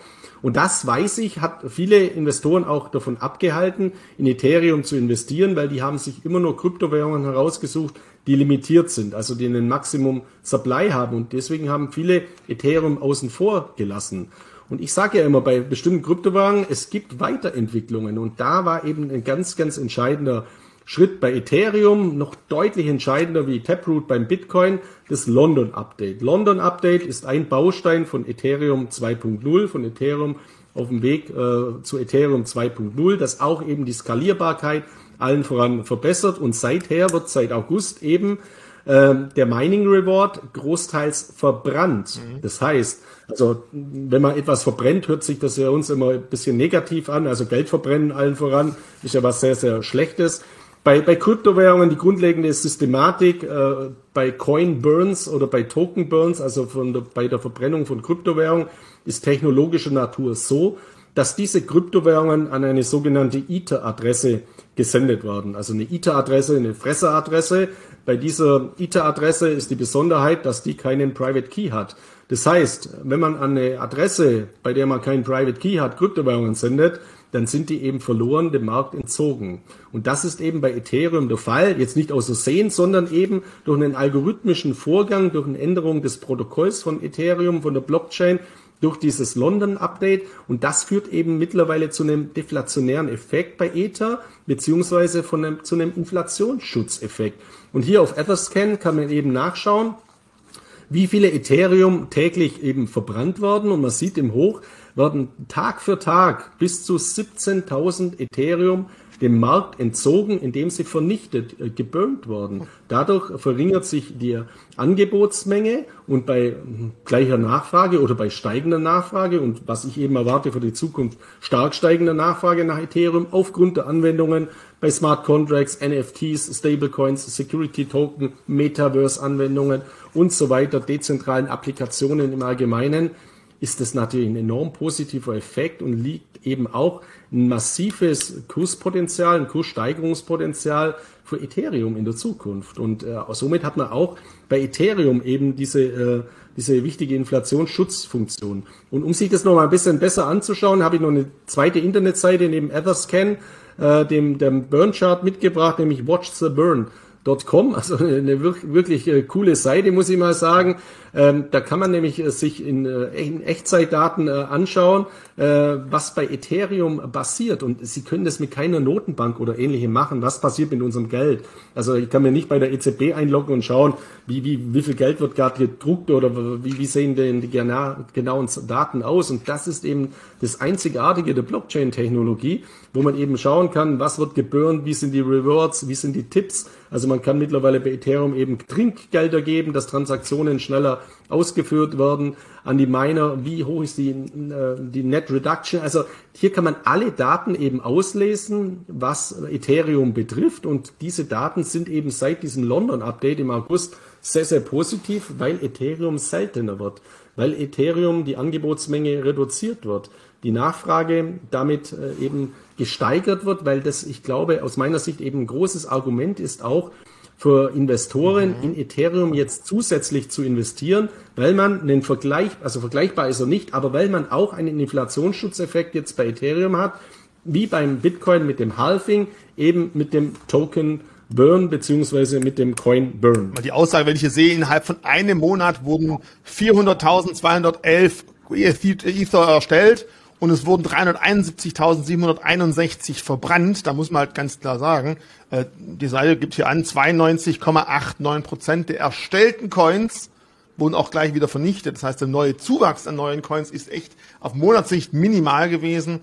Und das, weiß ich, hat viele Investoren auch davon abgehalten, in Ethereum zu investieren, weil die haben sich immer nur Kryptowährungen herausgesucht, die limitiert sind, also die einen Maximum Supply haben. Und deswegen haben viele Ethereum außen vor gelassen. Und ich sage ja immer bei bestimmten Kryptowährungen, es gibt Weiterentwicklungen. Und da war eben ein ganz, ganz entscheidender Schritt bei Ethereum, noch deutlich entscheidender wie Taproot beim Bitcoin, das London Update. London Update ist ein Baustein von Ethereum 2.0, von Ethereum auf dem Weg äh, zu Ethereum 2.0, das auch eben die Skalierbarkeit allen voran verbessert. Und seither wird seit August eben äh, der Mining Reward großteils verbrannt. Mhm. Das heißt, also wenn man etwas verbrennt, hört sich das ja uns immer ein bisschen negativ an. Also Geld verbrennen allen voran ist ja was sehr, sehr Schlechtes. Bei, bei Kryptowährungen die grundlegende Systematik, äh, bei Coin Burns oder bei Token Burns, also von der, bei der Verbrennung von Kryptowährungen, ist technologischer Natur so, dass diese Kryptowährungen an eine sogenannte Ether-Adresse gesendet werden. Also eine Ether-Adresse, eine Fresser-Adresse. Bei dieser Ether-Adresse ist die Besonderheit, dass die keinen Private Key hat. Das heißt, wenn man an eine Adresse, bei der man keinen Private Key hat, Kryptowährungen sendet, dann sind die eben verloren, dem Markt entzogen. Und das ist eben bei Ethereum der Fall, jetzt nicht aus Versehen, sondern eben durch einen algorithmischen Vorgang, durch eine Änderung des Protokolls von Ethereum, von der Blockchain, durch dieses London-Update. Und das führt eben mittlerweile zu einem deflationären Effekt bei Ether, beziehungsweise von einem, zu einem Inflationsschutzeffekt. Und hier auf Etherscan kann man eben nachschauen, wie viele Ethereum täglich eben verbrannt werden. Und man sieht im Hoch, werden Tag für Tag bis zu 17.000 Ethereum dem Markt entzogen, indem sie vernichtet, äh, geburnt wurden. Dadurch verringert sich die Angebotsmenge und bei gleicher Nachfrage oder bei steigender Nachfrage und was ich eben erwarte für die Zukunft, stark steigender Nachfrage nach Ethereum aufgrund der Anwendungen bei Smart Contracts, NFTs, Stablecoins, Security Token, Metaverse Anwendungen und so weiter, dezentralen Applikationen im Allgemeinen, ist das natürlich ein enorm positiver Effekt und liegt eben auch ein massives Kurspotenzial, ein Kurssteigerungspotenzial für Ethereum in der Zukunft. Und äh, somit hat man auch bei Ethereum eben diese, äh, diese wichtige Inflationsschutzfunktion. Und um sich das noch mal ein bisschen besser anzuschauen, habe ich noch eine zweite Internetseite neben Etherscan, äh, dem, dem Burn-Chart mitgebracht, nämlich Watch the Burn. Com, also eine wirklich äh, coole Seite, muss ich mal sagen. Ähm, da kann man nämlich äh, sich in, äh, Echtzeitdaten anschauen, was bei Ethereum passiert. Und Sie können das mit keiner Notenbank oder ähnlichem machen. Was passiert mit unserem Geld? Also ich kann mir nicht bei der EZB einloggen und schauen, wie, wie, wie viel Geld wird gerade gedruckt oder wie, wie sehen denn die genauen Daten aus. Und das ist eben das Einzigartige der Blockchain-Technologie, wo man eben schauen kann, was wird geburnt, wie sind die Rewards, wie sind die Tipps. Also man kann mittlerweile bei Ethereum eben Trinkgelder geben, dass Transaktionen schneller ausgeführt werden an die Miner, wie hoch ist die, äh, die Net Reduction. Also hier kann man alle Daten eben auslesen, was Ethereum betrifft. Und diese Daten sind eben seit diesem London-Update im August sehr, sehr positiv, weil Ethereum seltener wird, weil Ethereum die Angebotsmenge reduziert wird, die Nachfrage damit äh, eben gesteigert wird, weil das, ich glaube, aus meiner Sicht eben ein großes Argument ist auch für Investoren mhm. in Ethereum jetzt zusätzlich zu investieren, weil man einen Vergleich, also vergleichbar ist er nicht, aber weil man auch einen Inflationsschutzeffekt jetzt bei Ethereum hat, wie beim Bitcoin mit dem Halving, eben mit dem Token Burn beziehungsweise mit dem Coin Burn.
Die Aussage, wenn ich hier sehe, innerhalb von einem Monat wurden 400.211 Ether erstellt und es wurden 371.761 verbrannt. Da muss man halt ganz klar sagen, äh, die Seite gibt hier an, 92,89 Prozent der erstellten Coins wurden auch gleich wieder vernichtet. Das heißt, der neue Zuwachs an neuen Coins ist echt auf Monatssicht minimal gewesen.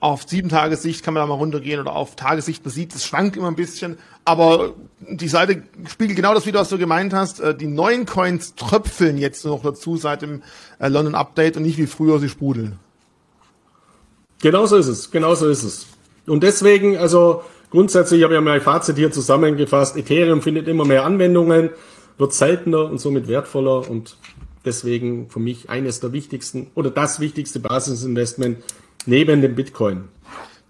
Auf sieben Tagessicht kann man da mal runtergehen oder auf Tagessicht, man sieht, es schwankt immer ein bisschen. Aber die Seite spiegelt genau das wieder, was du gemeint hast. Äh, die neuen Coins tröpfeln jetzt noch dazu seit dem äh, London Update und nicht wie früher sie sprudeln.
Genau so ist es, genau so ist es. Und deswegen, also grundsätzlich habe ich ja mein Fazit hier zusammengefasst, Ethereum findet immer mehr Anwendungen, wird seltener und somit wertvoller und deswegen für mich eines der wichtigsten oder das wichtigste Basisinvestment neben dem Bitcoin.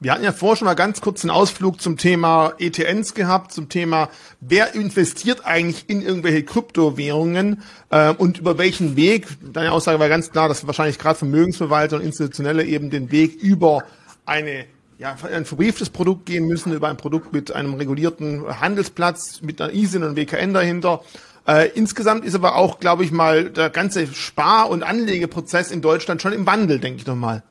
Wir hatten ja vorher schon mal ganz kurz einen Ausflug zum Thema ETNs gehabt, zum Thema, wer investiert eigentlich in irgendwelche Kryptowährungen äh, und über welchen Weg. Deine Aussage war ganz klar, dass wahrscheinlich gerade Vermögensverwalter und Institutionelle eben den Weg über eine ja, ein verbrieftes Produkt gehen müssen, über ein Produkt mit einem regulierten Handelsplatz, mit einer ISIN und WKN dahinter. Äh, insgesamt ist aber auch, glaube ich mal, der ganze Spar- und Anlegeprozess in Deutschland schon im Wandel, denke ich nochmal.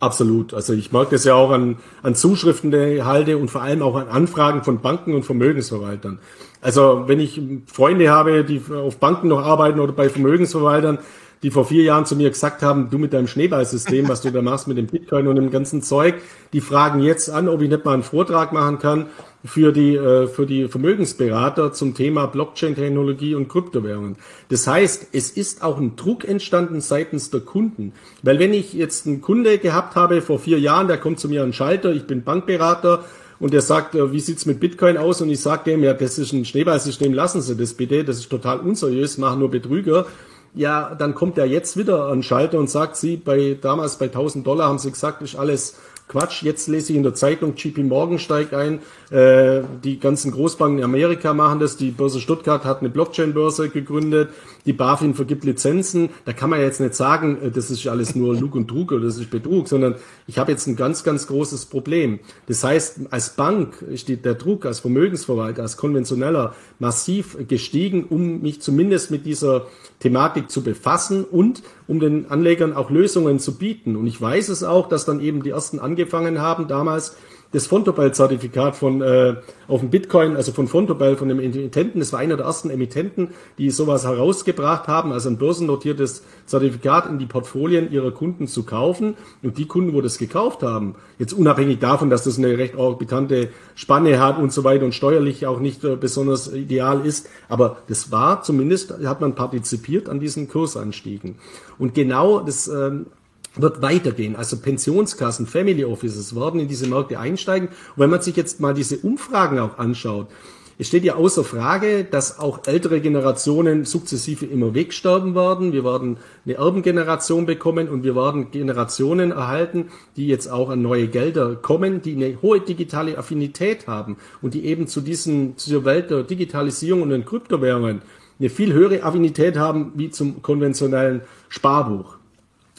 Absolut. Also ich mag das ja auch an, an Zuschriften, ich halte und vor allem auch an Anfragen von Banken und Vermögensverwaltern. Also wenn ich Freunde habe, die auf Banken noch arbeiten oder bei Vermögensverwaltern, die vor vier Jahren zu mir gesagt haben, du mit deinem Schneeballsystem, was du da machst mit dem Bitcoin und dem ganzen Zeug, die fragen jetzt an, ob ich nicht mal einen Vortrag machen kann für die, äh, für die Vermögensberater zum Thema Blockchain-Technologie und Kryptowährungen. Das heißt, es ist auch ein Druck entstanden seitens der Kunden. Weil wenn ich jetzt einen Kunde gehabt habe vor vier Jahren, der kommt zu mir an Schalter, ich bin Bankberater, und der sagt, äh, wie sieht's mit Bitcoin aus? Und ich sage dem, ja, das ist ein Schneeballsystem, lassen Sie das bitte, das ist total unseriös, machen nur Betrüger ja, dann kommt er jetzt wieder an Schalter und sagt, Sie, bei damals bei 1000 Dollar haben Sie gesagt, ist alles Quatsch. Jetzt lese ich in der Zeitung, JP Morgan steigt ein, äh, die ganzen Großbanken in Amerika machen das, die Börse Stuttgart hat eine Blockchain-Börse gegründet, die BaFin vergibt Lizenzen. Da kann man jetzt nicht sagen, äh, das ist alles nur Lug und Trug oder das ist Betrug, sondern ich habe jetzt ein ganz, ganz großes Problem. Das heißt, als Bank steht der Druck, als Vermögensverwalter, als konventioneller massiv gestiegen, um mich zumindest mit dieser Thematik zu befassen und um den Anlegern auch Lösungen zu bieten. Und ich weiß es auch, dass dann eben die ersten angefangen haben, damals das Fontobel-Zertifikat von äh, auf dem Bitcoin, also von Fontobel, von dem Emittenten, das war einer der ersten Emittenten, die sowas herausgebracht haben, also ein börsennotiertes Zertifikat in die Portfolien ihrer Kunden zu kaufen. Und die Kunden, wo das gekauft haben, jetzt unabhängig davon, dass das eine recht orbitante Spanne hat und so weiter und steuerlich auch nicht äh, besonders ideal ist, aber das war zumindest, hat man partizipiert an diesen Kursanstiegen. Und genau das ähm, wird weitergehen. Also Pensionskassen, Family Offices werden in diese Märkte einsteigen. Und wenn man sich jetzt mal diese Umfragen auch anschaut, es steht ja außer Frage, dass auch ältere Generationen sukzessive immer wegsterben werden. Wir werden eine Erbengeneration bekommen und wir werden Generationen erhalten, die jetzt auch an neue Gelder kommen, die eine hohe digitale Affinität haben und die eben zu diesen, zu dieser Welt der Digitalisierung und den Kryptowährungen eine viel höhere Affinität haben wie zum konventionellen Sparbuch.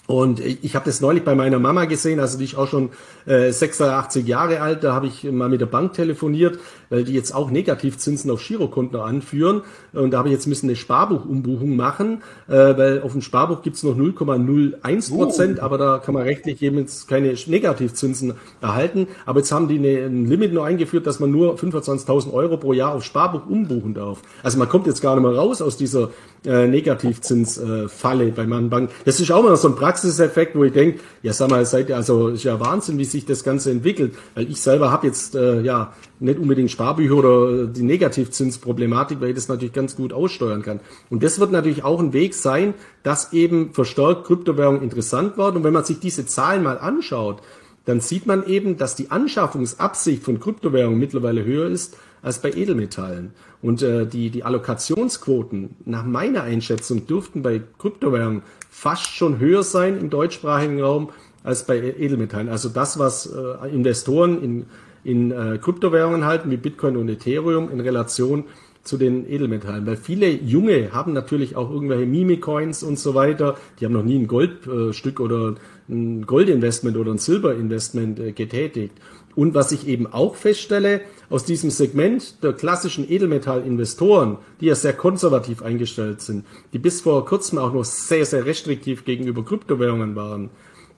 Und ich habe das neulich bei meiner Mama gesehen, also die ist auch schon äh, 86 Jahre alt, da habe ich mal mit der Bank telefoniert, weil die jetzt auch Negativzinsen auf Girokonto anführen. Und da habe ich jetzt müssen eine Sparbuchumbuchung machen, äh, weil auf dem Sparbuch gibt's noch 0,01 Prozent, oh. aber da kann man rechtlich eben jetzt keine Negativzinsen erhalten. Aber jetzt haben die eine, ein Limit nur eingeführt, dass man nur 25.000 Euro pro Jahr auf Sparbuch umbuchen darf. Also man kommt jetzt gar nicht mehr raus aus dieser äh, Negativzinsfalle äh, bei meinen Banken. Das ist auch mal so ein Praxiseffekt, wo ich denke, ja sag mal, seid ihr, also ist ja Wahnsinn, wie sich das Ganze entwickelt. Weil ich selber habe jetzt äh, ja nicht unbedingt Sparbücher oder die Negativzinsproblematik, weil ich das natürlich ganz gut aussteuern kann. Und das wird natürlich auch ein Weg sein, dass eben verstärkt Kryptowährungen interessant werden. Und wenn man sich diese Zahlen mal anschaut, dann sieht man eben, dass die Anschaffungsabsicht von Kryptowährungen mittlerweile höher ist als bei Edelmetallen. Und äh, die, die Allokationsquoten nach meiner Einschätzung dürften bei Kryptowährungen fast schon höher sein im deutschsprachigen Raum als bei Edelmetallen. Also das, was äh, Investoren in, in äh, Kryptowährungen halten, wie Bitcoin und Ethereum, in Relation zu den Edelmetallen. Weil viele Junge haben natürlich auch irgendwelche Mimi-Coins und so weiter. Die haben noch nie ein Goldstück oder ein Goldinvestment oder ein Silberinvestment äh, getätigt. Und was ich eben auch feststelle, aus diesem Segment der klassischen Edelmetallinvestoren, die ja sehr konservativ eingestellt sind, die bis vor kurzem auch noch sehr, sehr restriktiv gegenüber Kryptowährungen waren,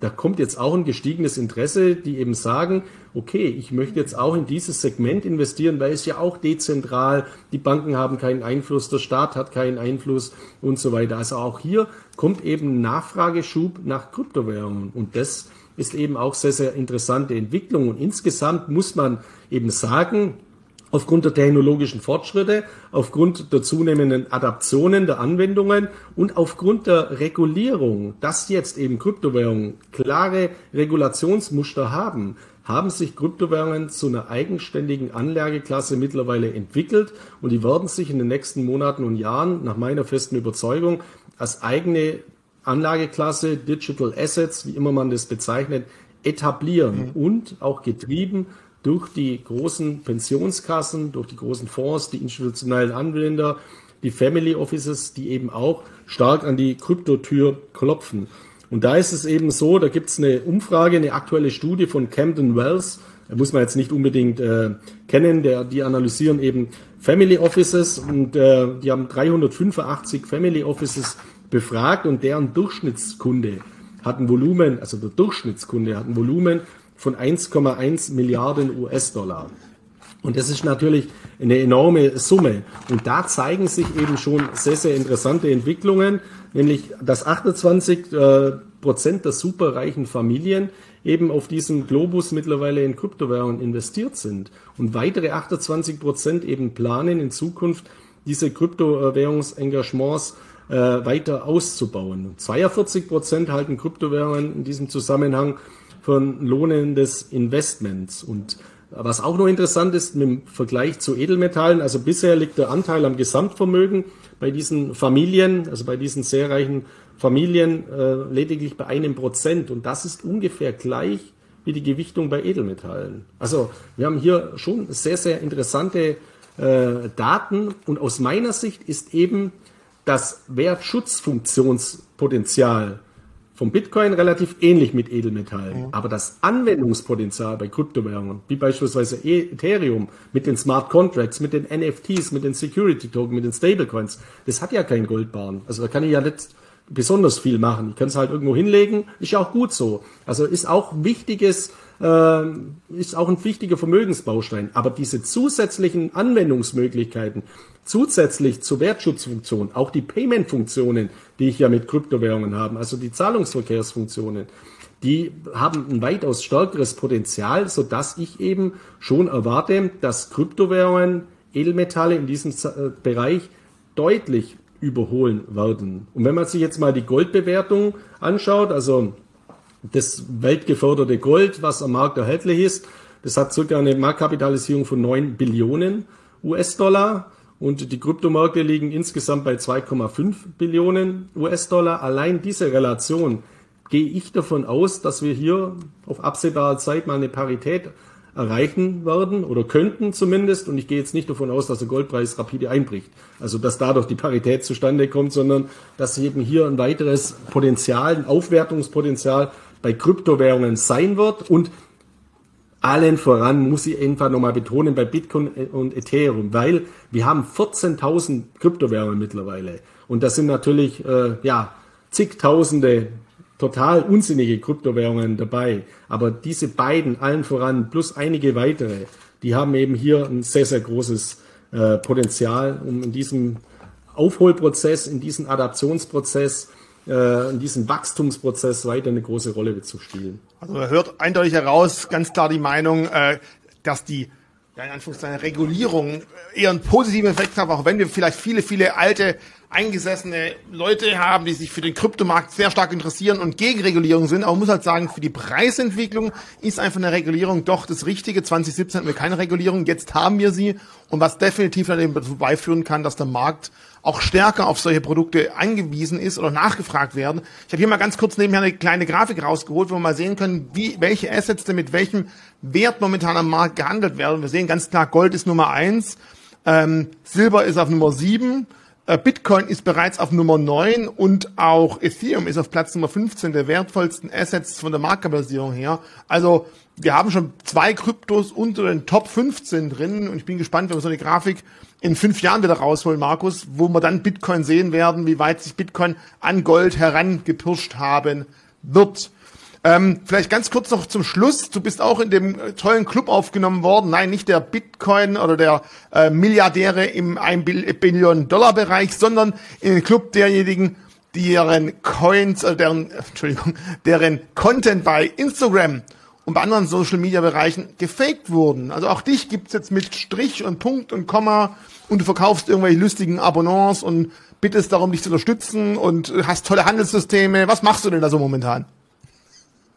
da kommt jetzt auch ein gestiegenes Interesse, die eben sagen, okay, ich möchte jetzt auch in dieses Segment investieren, weil es ja auch dezentral, die Banken haben keinen Einfluss, der Staat hat keinen Einfluss und so weiter. Also auch hier kommt eben Nachfrageschub nach Kryptowährungen und das ist eben auch sehr, sehr interessante Entwicklung. Und insgesamt muss man eben sagen, aufgrund der technologischen Fortschritte, aufgrund der zunehmenden Adaptionen der Anwendungen und aufgrund der Regulierung, dass jetzt eben Kryptowährungen klare Regulationsmuster haben, haben sich Kryptowährungen zu einer eigenständigen Anlageklasse mittlerweile entwickelt und die werden sich in den nächsten Monaten und Jahren nach meiner festen Überzeugung als eigene Anlageklasse, Digital Assets, wie immer man das bezeichnet, etablieren mhm. und auch getrieben durch die großen Pensionskassen, durch die großen Fonds, die institutionellen Anwender, die Family Offices, die eben auch stark an die Kryptotür klopfen. Und da ist es eben so, da gibt es eine Umfrage, eine aktuelle Studie von Camden Wells, muss man jetzt nicht unbedingt äh, kennen, der, die analysieren eben Family Offices und äh, die haben 385 Family Offices befragt und deren Durchschnittskunde hat ein Volumen, also der Durchschnittskunde hat ein Volumen von 1,1 Milliarden US-Dollar. Und das ist natürlich eine enorme Summe. Und da zeigen sich eben schon sehr, sehr interessante Entwicklungen, nämlich dass 28 äh, Prozent der superreichen Familien eben auf diesem Globus mittlerweile in Kryptowährungen investiert sind. Und weitere 28 Prozent eben planen in Zukunft diese Kryptowährungsengagements äh, weiter auszubauen. 42 Prozent halten Kryptowährungen in diesem Zusammenhang von lohnendes Investments. Und was auch noch interessant ist im Vergleich zu Edelmetallen, also bisher liegt der Anteil am Gesamtvermögen bei diesen Familien, also bei diesen sehr reichen Familien, äh, lediglich bei einem Prozent. Und das ist ungefähr gleich wie die Gewichtung bei Edelmetallen. Also wir haben hier schon sehr, sehr interessante äh, Daten. Und aus meiner Sicht ist eben das Wertschutzfunktionspotenzial vom Bitcoin relativ ähnlich mit Edelmetallen. Ja. Aber das Anwendungspotenzial bei Kryptowährungen, wie beispielsweise Ethereum, mit den Smart Contracts, mit den NFTs, mit den Security Token, mit den Stablecoins, das hat ja keinen Goldbarren. Also da kann ich ja nicht besonders viel machen. Ich kann es halt irgendwo hinlegen, ist ja auch gut so. Also ist auch wichtiges, äh, ist auch ein wichtiger Vermögensbaustein. Aber diese zusätzlichen Anwendungsmöglichkeiten, zusätzlich zur Wertschutzfunktion, auch die Payment-Funktionen, die ich ja mit Kryptowährungen habe, also die Zahlungsverkehrsfunktionen, die haben ein weitaus stärkeres Potenzial, so dass ich eben schon erwarte, dass Kryptowährungen, Edelmetalle in diesem äh, Bereich deutlich überholen werden. Und wenn man sich jetzt mal die Goldbewertung anschaut, also das weltgeförderte Gold, was am Markt erhältlich ist, das hat circa eine Marktkapitalisierung von 9 Billionen US-Dollar und die Kryptomärkte liegen insgesamt bei 2,5 Billionen US-Dollar. Allein diese Relation gehe ich davon aus, dass wir hier auf absehbare Zeit mal eine Parität erreichen werden oder könnten zumindest. Und ich gehe jetzt nicht davon aus, dass der Goldpreis rapide einbricht. Also dass dadurch die Parität zustande kommt, sondern dass eben hier ein weiteres Potenzial, ein Aufwertungspotenzial bei Kryptowährungen sein wird. Und allen voran muss ich einfach nochmal betonen bei Bitcoin und Ethereum, weil wir haben 14.000 Kryptowährungen mittlerweile. Und das sind natürlich, äh, ja, zigtausende total unsinnige Kryptowährungen dabei. Aber diese beiden, allen voran, plus einige weitere, die haben eben hier ein sehr, sehr großes äh, Potenzial, um in diesem Aufholprozess, in diesem Adaptionsprozess in diesem Wachstumsprozess weiter eine große Rolle zu spielen.
Also man hört eindeutig heraus, ganz klar die Meinung, äh, dass die ja, in Anführungszeichen Regulierung eher einen positiven Effekt hat, auch wenn wir vielleicht viele, viele alte, eingesessene Leute haben, die sich für den Kryptomarkt sehr stark interessieren und gegen Regulierung sind. Aber man muss halt sagen, für die Preisentwicklung ist einfach eine Regulierung doch das Richtige. 2017 hatten wir keine Regulierung, jetzt haben wir sie. Und was definitiv dazu beiführen kann, dass der Markt auch stärker auf solche Produkte angewiesen ist oder nachgefragt werden. Ich habe hier mal ganz kurz nebenher eine kleine Grafik rausgeholt, wo wir mal sehen können, wie, welche Assets denn mit welchem Wert momentan am Markt gehandelt werden. Wir sehen ganz klar, Gold ist Nummer eins, ähm, Silber ist auf Nummer sieben, äh, Bitcoin ist bereits auf Nummer 9 und auch Ethereum ist auf Platz Nummer 15 der wertvollsten Assets von der Marktkapitalisierung her. Also wir haben schon zwei Kryptos unter den Top 15 drin und ich bin gespannt, wenn wir so eine Grafik in fünf Jahren wieder rausholen, Markus, wo wir dann Bitcoin sehen werden, wie weit sich Bitcoin an Gold herangepirscht haben wird. Ähm, vielleicht ganz kurz noch zum Schluss. Du bist auch in dem äh, tollen Club aufgenommen worden. Nein, nicht der Bitcoin oder der äh, Milliardäre im 1 Billion Dollar Bereich, sondern in den Club derjenigen, deren Coins, äh, deren, (laughs) Entschuldigung, deren Content bei Instagram und bei anderen Social Media Bereichen gefaked wurden. Also auch dich gibt's jetzt mit Strich und Punkt und Komma und du verkaufst irgendwelche lustigen Abonnements und bittest darum, dich zu unterstützen und hast tolle Handelssysteme. Was machst du denn da so momentan?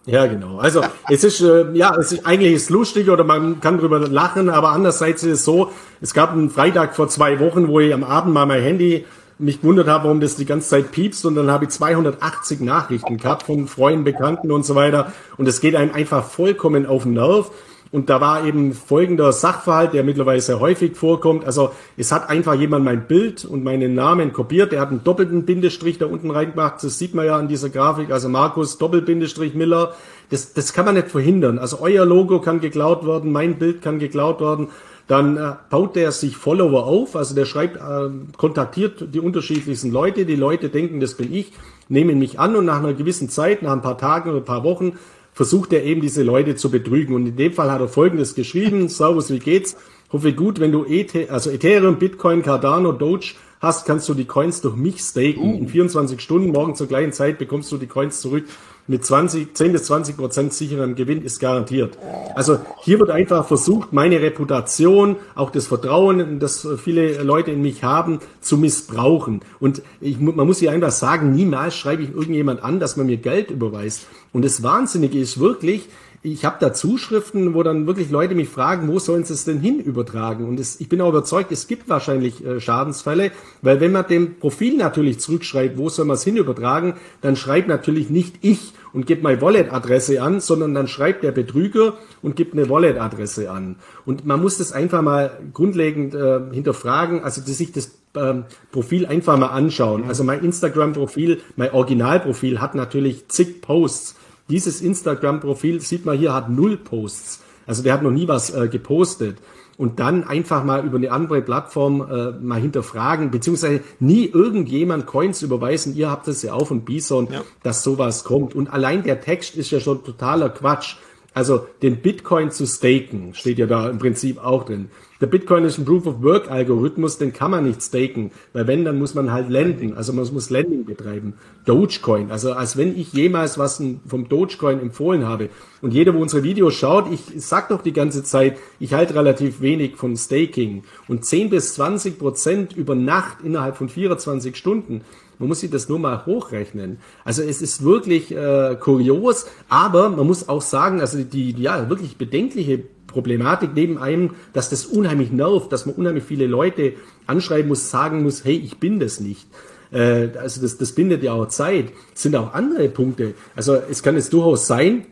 Ja, genau. Also es ist äh, ja, es ist eigentlich ist lustig oder man kann drüber lachen, aber andererseits ist es so, es gab einen Freitag vor zwei Wochen, wo ich am Abend mal mein Handy mich gewundert habe, warum das die ganze Zeit piepst und dann habe ich 280 Nachrichten gehabt von Freunden, Bekannten und so weiter und es geht einem einfach vollkommen auf den Nerv. Und da war eben folgender Sachverhalt, der mittlerweile sehr häufig vorkommt. Also es hat einfach jemand mein Bild und meinen Namen kopiert. Der hat einen doppelten Bindestrich da unten reingemacht. Das sieht man ja an dieser Grafik. Also Markus Doppelbindestrich Miller. Das, das kann man nicht verhindern. Also euer Logo kann geklaut werden, mein Bild kann geklaut werden dann äh, baut der sich Follower auf, also der schreibt, äh, kontaktiert die unterschiedlichsten Leute, die Leute denken, das bin ich, nehmen mich an und nach einer gewissen Zeit, nach ein paar Tagen oder ein paar Wochen, versucht er eben diese Leute zu betrügen. Und in dem Fall hat er folgendes geschrieben, (laughs) Servus, wie geht's? Hoffe gut, wenn du ET, also Ethereum, Bitcoin, Cardano, Doge hast, kannst du die Coins durch mich staken. Uh. In 24 Stunden, morgen zur gleichen Zeit bekommst du die Coins zurück mit 20, 10 bis 20 Prozent sicherem Gewinn ist garantiert. Also hier wird einfach versucht, meine Reputation, auch das Vertrauen, das viele Leute in mich haben, zu missbrauchen. Und ich, man muss hier einfach sagen, niemals schreibe ich irgendjemand an, dass man mir Geld überweist. Und das Wahnsinnige ist wirklich, ich habe da Zuschriften, wo dann wirklich Leute mich fragen, wo sollen sie es denn hin übertragen? Und es, ich bin auch überzeugt, es gibt wahrscheinlich äh, Schadensfälle, weil wenn man dem Profil natürlich zurückschreibt, wo soll man es hin übertragen, dann schreibt natürlich nicht ich und gibt meine Wallet-Adresse an, sondern dann schreibt der Betrüger und gibt eine Wallet-Adresse an. Und man muss das einfach mal grundlegend äh, hinterfragen, also sich das ähm, Profil einfach mal anschauen. Also mein Instagram-Profil, mein Originalprofil hat natürlich zig Posts dieses Instagram-Profil, sieht man hier, hat null Posts. Also der hat noch nie was äh, gepostet. Und dann einfach mal über eine andere Plattform äh, mal hinterfragen, beziehungsweise nie irgendjemand Coins überweisen. Ihr habt es ja auch von Bison, ja. dass sowas kommt. Und allein der Text ist ja schon totaler Quatsch. Also den Bitcoin zu staken, steht ja da im Prinzip auch drin. Der Bitcoin ist ein Proof-of-Work-Algorithmus, den kann man nicht staken, weil wenn, dann muss man halt lenden, also man muss Lending betreiben. Dogecoin, also als wenn ich jemals was vom Dogecoin empfohlen habe. Und jeder, wo unsere Videos schaut, ich sag doch die ganze Zeit, ich halte relativ wenig von Staking. Und 10 bis 20 Prozent über Nacht innerhalb von 24 Stunden, man muss sich das nur mal hochrechnen. Also es ist wirklich äh, kurios, aber man muss auch sagen, also die ja wirklich bedenkliche Problematik neben einem, dass das unheimlich nervt, dass man unheimlich viele Leute anschreiben muss, sagen muss, hey, ich bin das nicht. Äh, also das, das bindet ja auch Zeit. Es sind auch andere Punkte. Also es kann jetzt durchaus sein,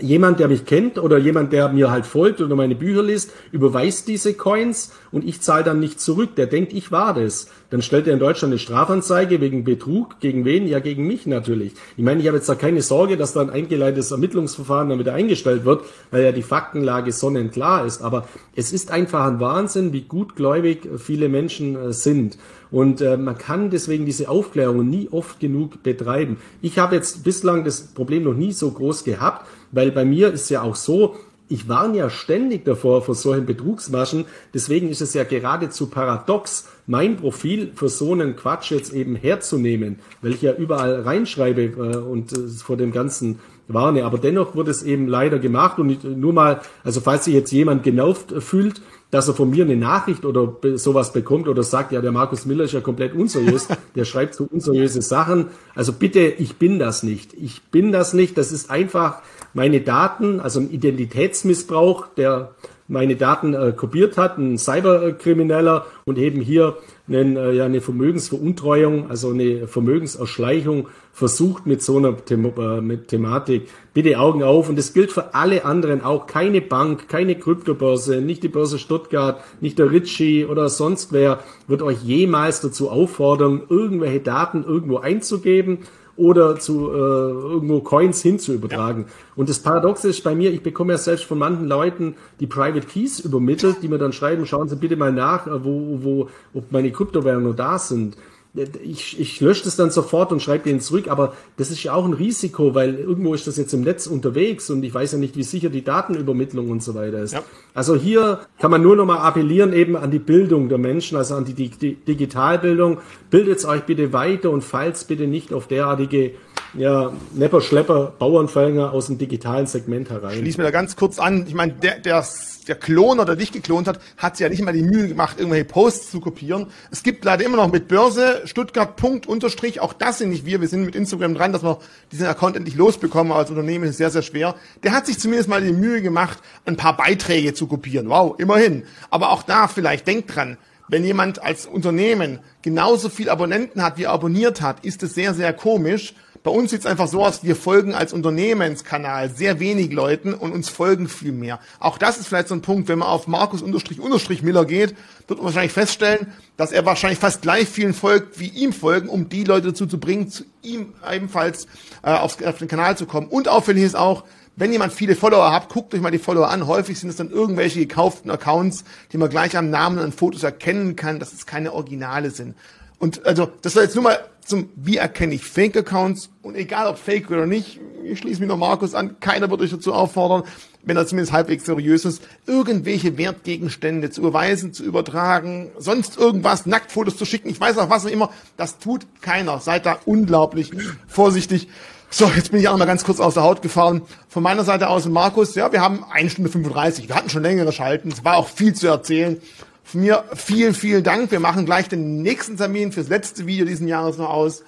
jemand, der mich kennt oder jemand, der mir halt folgt oder meine Bücher liest, überweist diese Coins und ich zahle dann nicht zurück. Der denkt, ich war das. Dann stellt er in Deutschland eine Strafanzeige wegen Betrug. Gegen wen? Ja, gegen mich natürlich. Ich meine, ich habe jetzt da keine Sorge, dass da ein eingeleitetes Ermittlungsverfahren dann wieder eingestellt wird, weil ja die Faktenlage sonnenklar ist. Aber es ist einfach ein Wahnsinn, wie gutgläubig viele Menschen äh, sind. Und äh, man kann deswegen diese Aufklärung nie oft genug betreiben. Ich habe jetzt bislang das Problem noch nie so groß gehabt, weil bei mir ist ja auch so, ich warne ja ständig davor vor solchen Betrugsmaschen. Deswegen ist es ja geradezu paradox, mein Profil für so einen Quatsch jetzt eben herzunehmen, weil ich ja überall reinschreibe äh, und äh, vor dem ganzen warne. Aber dennoch wird es eben leider gemacht und nur mal, also falls sich jetzt jemand genervt fühlt, dass er von mir eine Nachricht oder sowas bekommt oder sagt, ja, der Markus Miller ist ja komplett unseriös, (laughs) der schreibt so unseriöse Sachen. Also bitte, ich bin das nicht. Ich bin das nicht. Das ist einfach meine Daten, also ein Identitätsmissbrauch, der meine Daten äh, kopiert hat, ein Cyberkrimineller und eben hier einen, äh, ja, eine Vermögensveruntreuung, also eine Vermögenserschleichung versucht mit so einer The äh, mit Thematik. Bitte Augen auf. Und das gilt für alle anderen auch. Keine Bank, keine Kryptobörse, nicht die Börse Stuttgart, nicht der Ritchie oder sonst wer wird euch jemals dazu auffordern, irgendwelche Daten irgendwo einzugeben oder zu äh, irgendwo Coins hinzuübertragen. Ja. Und das Paradoxe ist bei mir, ich bekomme ja selbst von manchen Leuten die Private Keys übermittelt, die mir dann schreiben, schauen Sie bitte mal nach, äh, wo, wo, ob meine Kryptowährungen da sind. Ich, ich lösche das dann sofort und schreibe den zurück, aber das ist ja auch ein Risiko, weil irgendwo ist das jetzt im Netz unterwegs und ich weiß ja nicht, wie sicher die Datenübermittlung und so weiter ist. Ja. Also hier kann man nur noch mal appellieren eben an die Bildung der Menschen, also an die, die, die Digitalbildung. Bildet euch bitte weiter und falls bitte nicht auf derartige ja, Nepper, Schlepper, Bauernfänger aus dem digitalen Segment herein.
Schließ mir da ganz kurz an. Ich meine, der, der der Kloner, der dich geklont hat, hat sich ja nicht mal die Mühe gemacht, irgendwelche Posts zu kopieren. Es gibt leider immer noch mit Börse Stuttgart Punkt Unterstrich, auch das sind nicht wir, wir sind mit Instagram dran, dass wir diesen Account endlich losbekommen, als Unternehmen ist sehr, sehr schwer. Der hat sich zumindest mal die Mühe gemacht, ein paar Beiträge zu kopieren. Wow, immerhin. Aber auch da vielleicht, denkt dran, wenn jemand als Unternehmen genauso viel Abonnenten hat, wie er abonniert hat, ist es sehr, sehr komisch, bei uns sieht es einfach so aus, wir folgen als Unternehmenskanal sehr wenig Leuten und uns folgen viel mehr. Auch das ist vielleicht so ein Punkt, wenn man auf Markus unterstrich unterstrich Miller geht, wird man wahrscheinlich feststellen, dass er wahrscheinlich fast gleich vielen folgt, wie ihm folgen, um die Leute dazu zu bringen, zu ihm ebenfalls äh, auf, auf den Kanal zu kommen. Und auffällig ist auch, wenn jemand viele Follower hat, guckt euch mal die Follower an. Häufig sind es dann irgendwelche gekauften Accounts, die man gleich am Namen und an Fotos erkennen kann, dass es keine Originale sind. Und also, das soll jetzt nur mal zum, wie erkenne ich Fake-Accounts? Und egal ob Fake oder nicht, ich schließe mich noch Markus an, keiner wird euch dazu auffordern, wenn er zumindest halbwegs seriös ist, irgendwelche Wertgegenstände zu überweisen, zu übertragen, sonst irgendwas, Nacktfotos zu schicken, ich weiß auch was auch immer, das tut keiner. Seid da unglaublich vorsichtig. So, jetzt bin ich auch noch mal ganz kurz aus der Haut gefahren. Von meiner Seite aus, Markus, ja, wir haben eine Stunde 35. Wir hatten schon längere Schalten. Es war auch viel zu erzählen. Mir vielen, vielen Dank. Wir machen gleich den nächsten Termin fürs letzte Video diesen Jahres noch aus.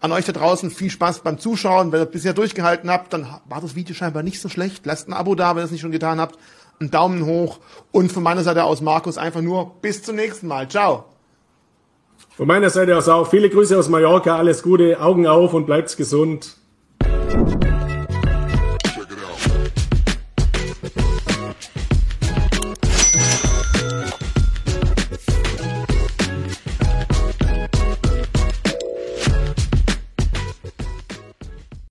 An euch da draußen viel Spaß beim Zuschauen. Wenn ihr bisher durchgehalten habt, dann war das Video scheinbar nicht so schlecht. Lasst ein Abo da, wenn ihr es nicht schon getan habt. Einen Daumen hoch. Und von meiner Seite aus, Markus, einfach nur bis zum nächsten Mal. Ciao.
Von meiner Seite aus auch viele Grüße aus Mallorca. Alles Gute, Augen auf und bleibt's gesund.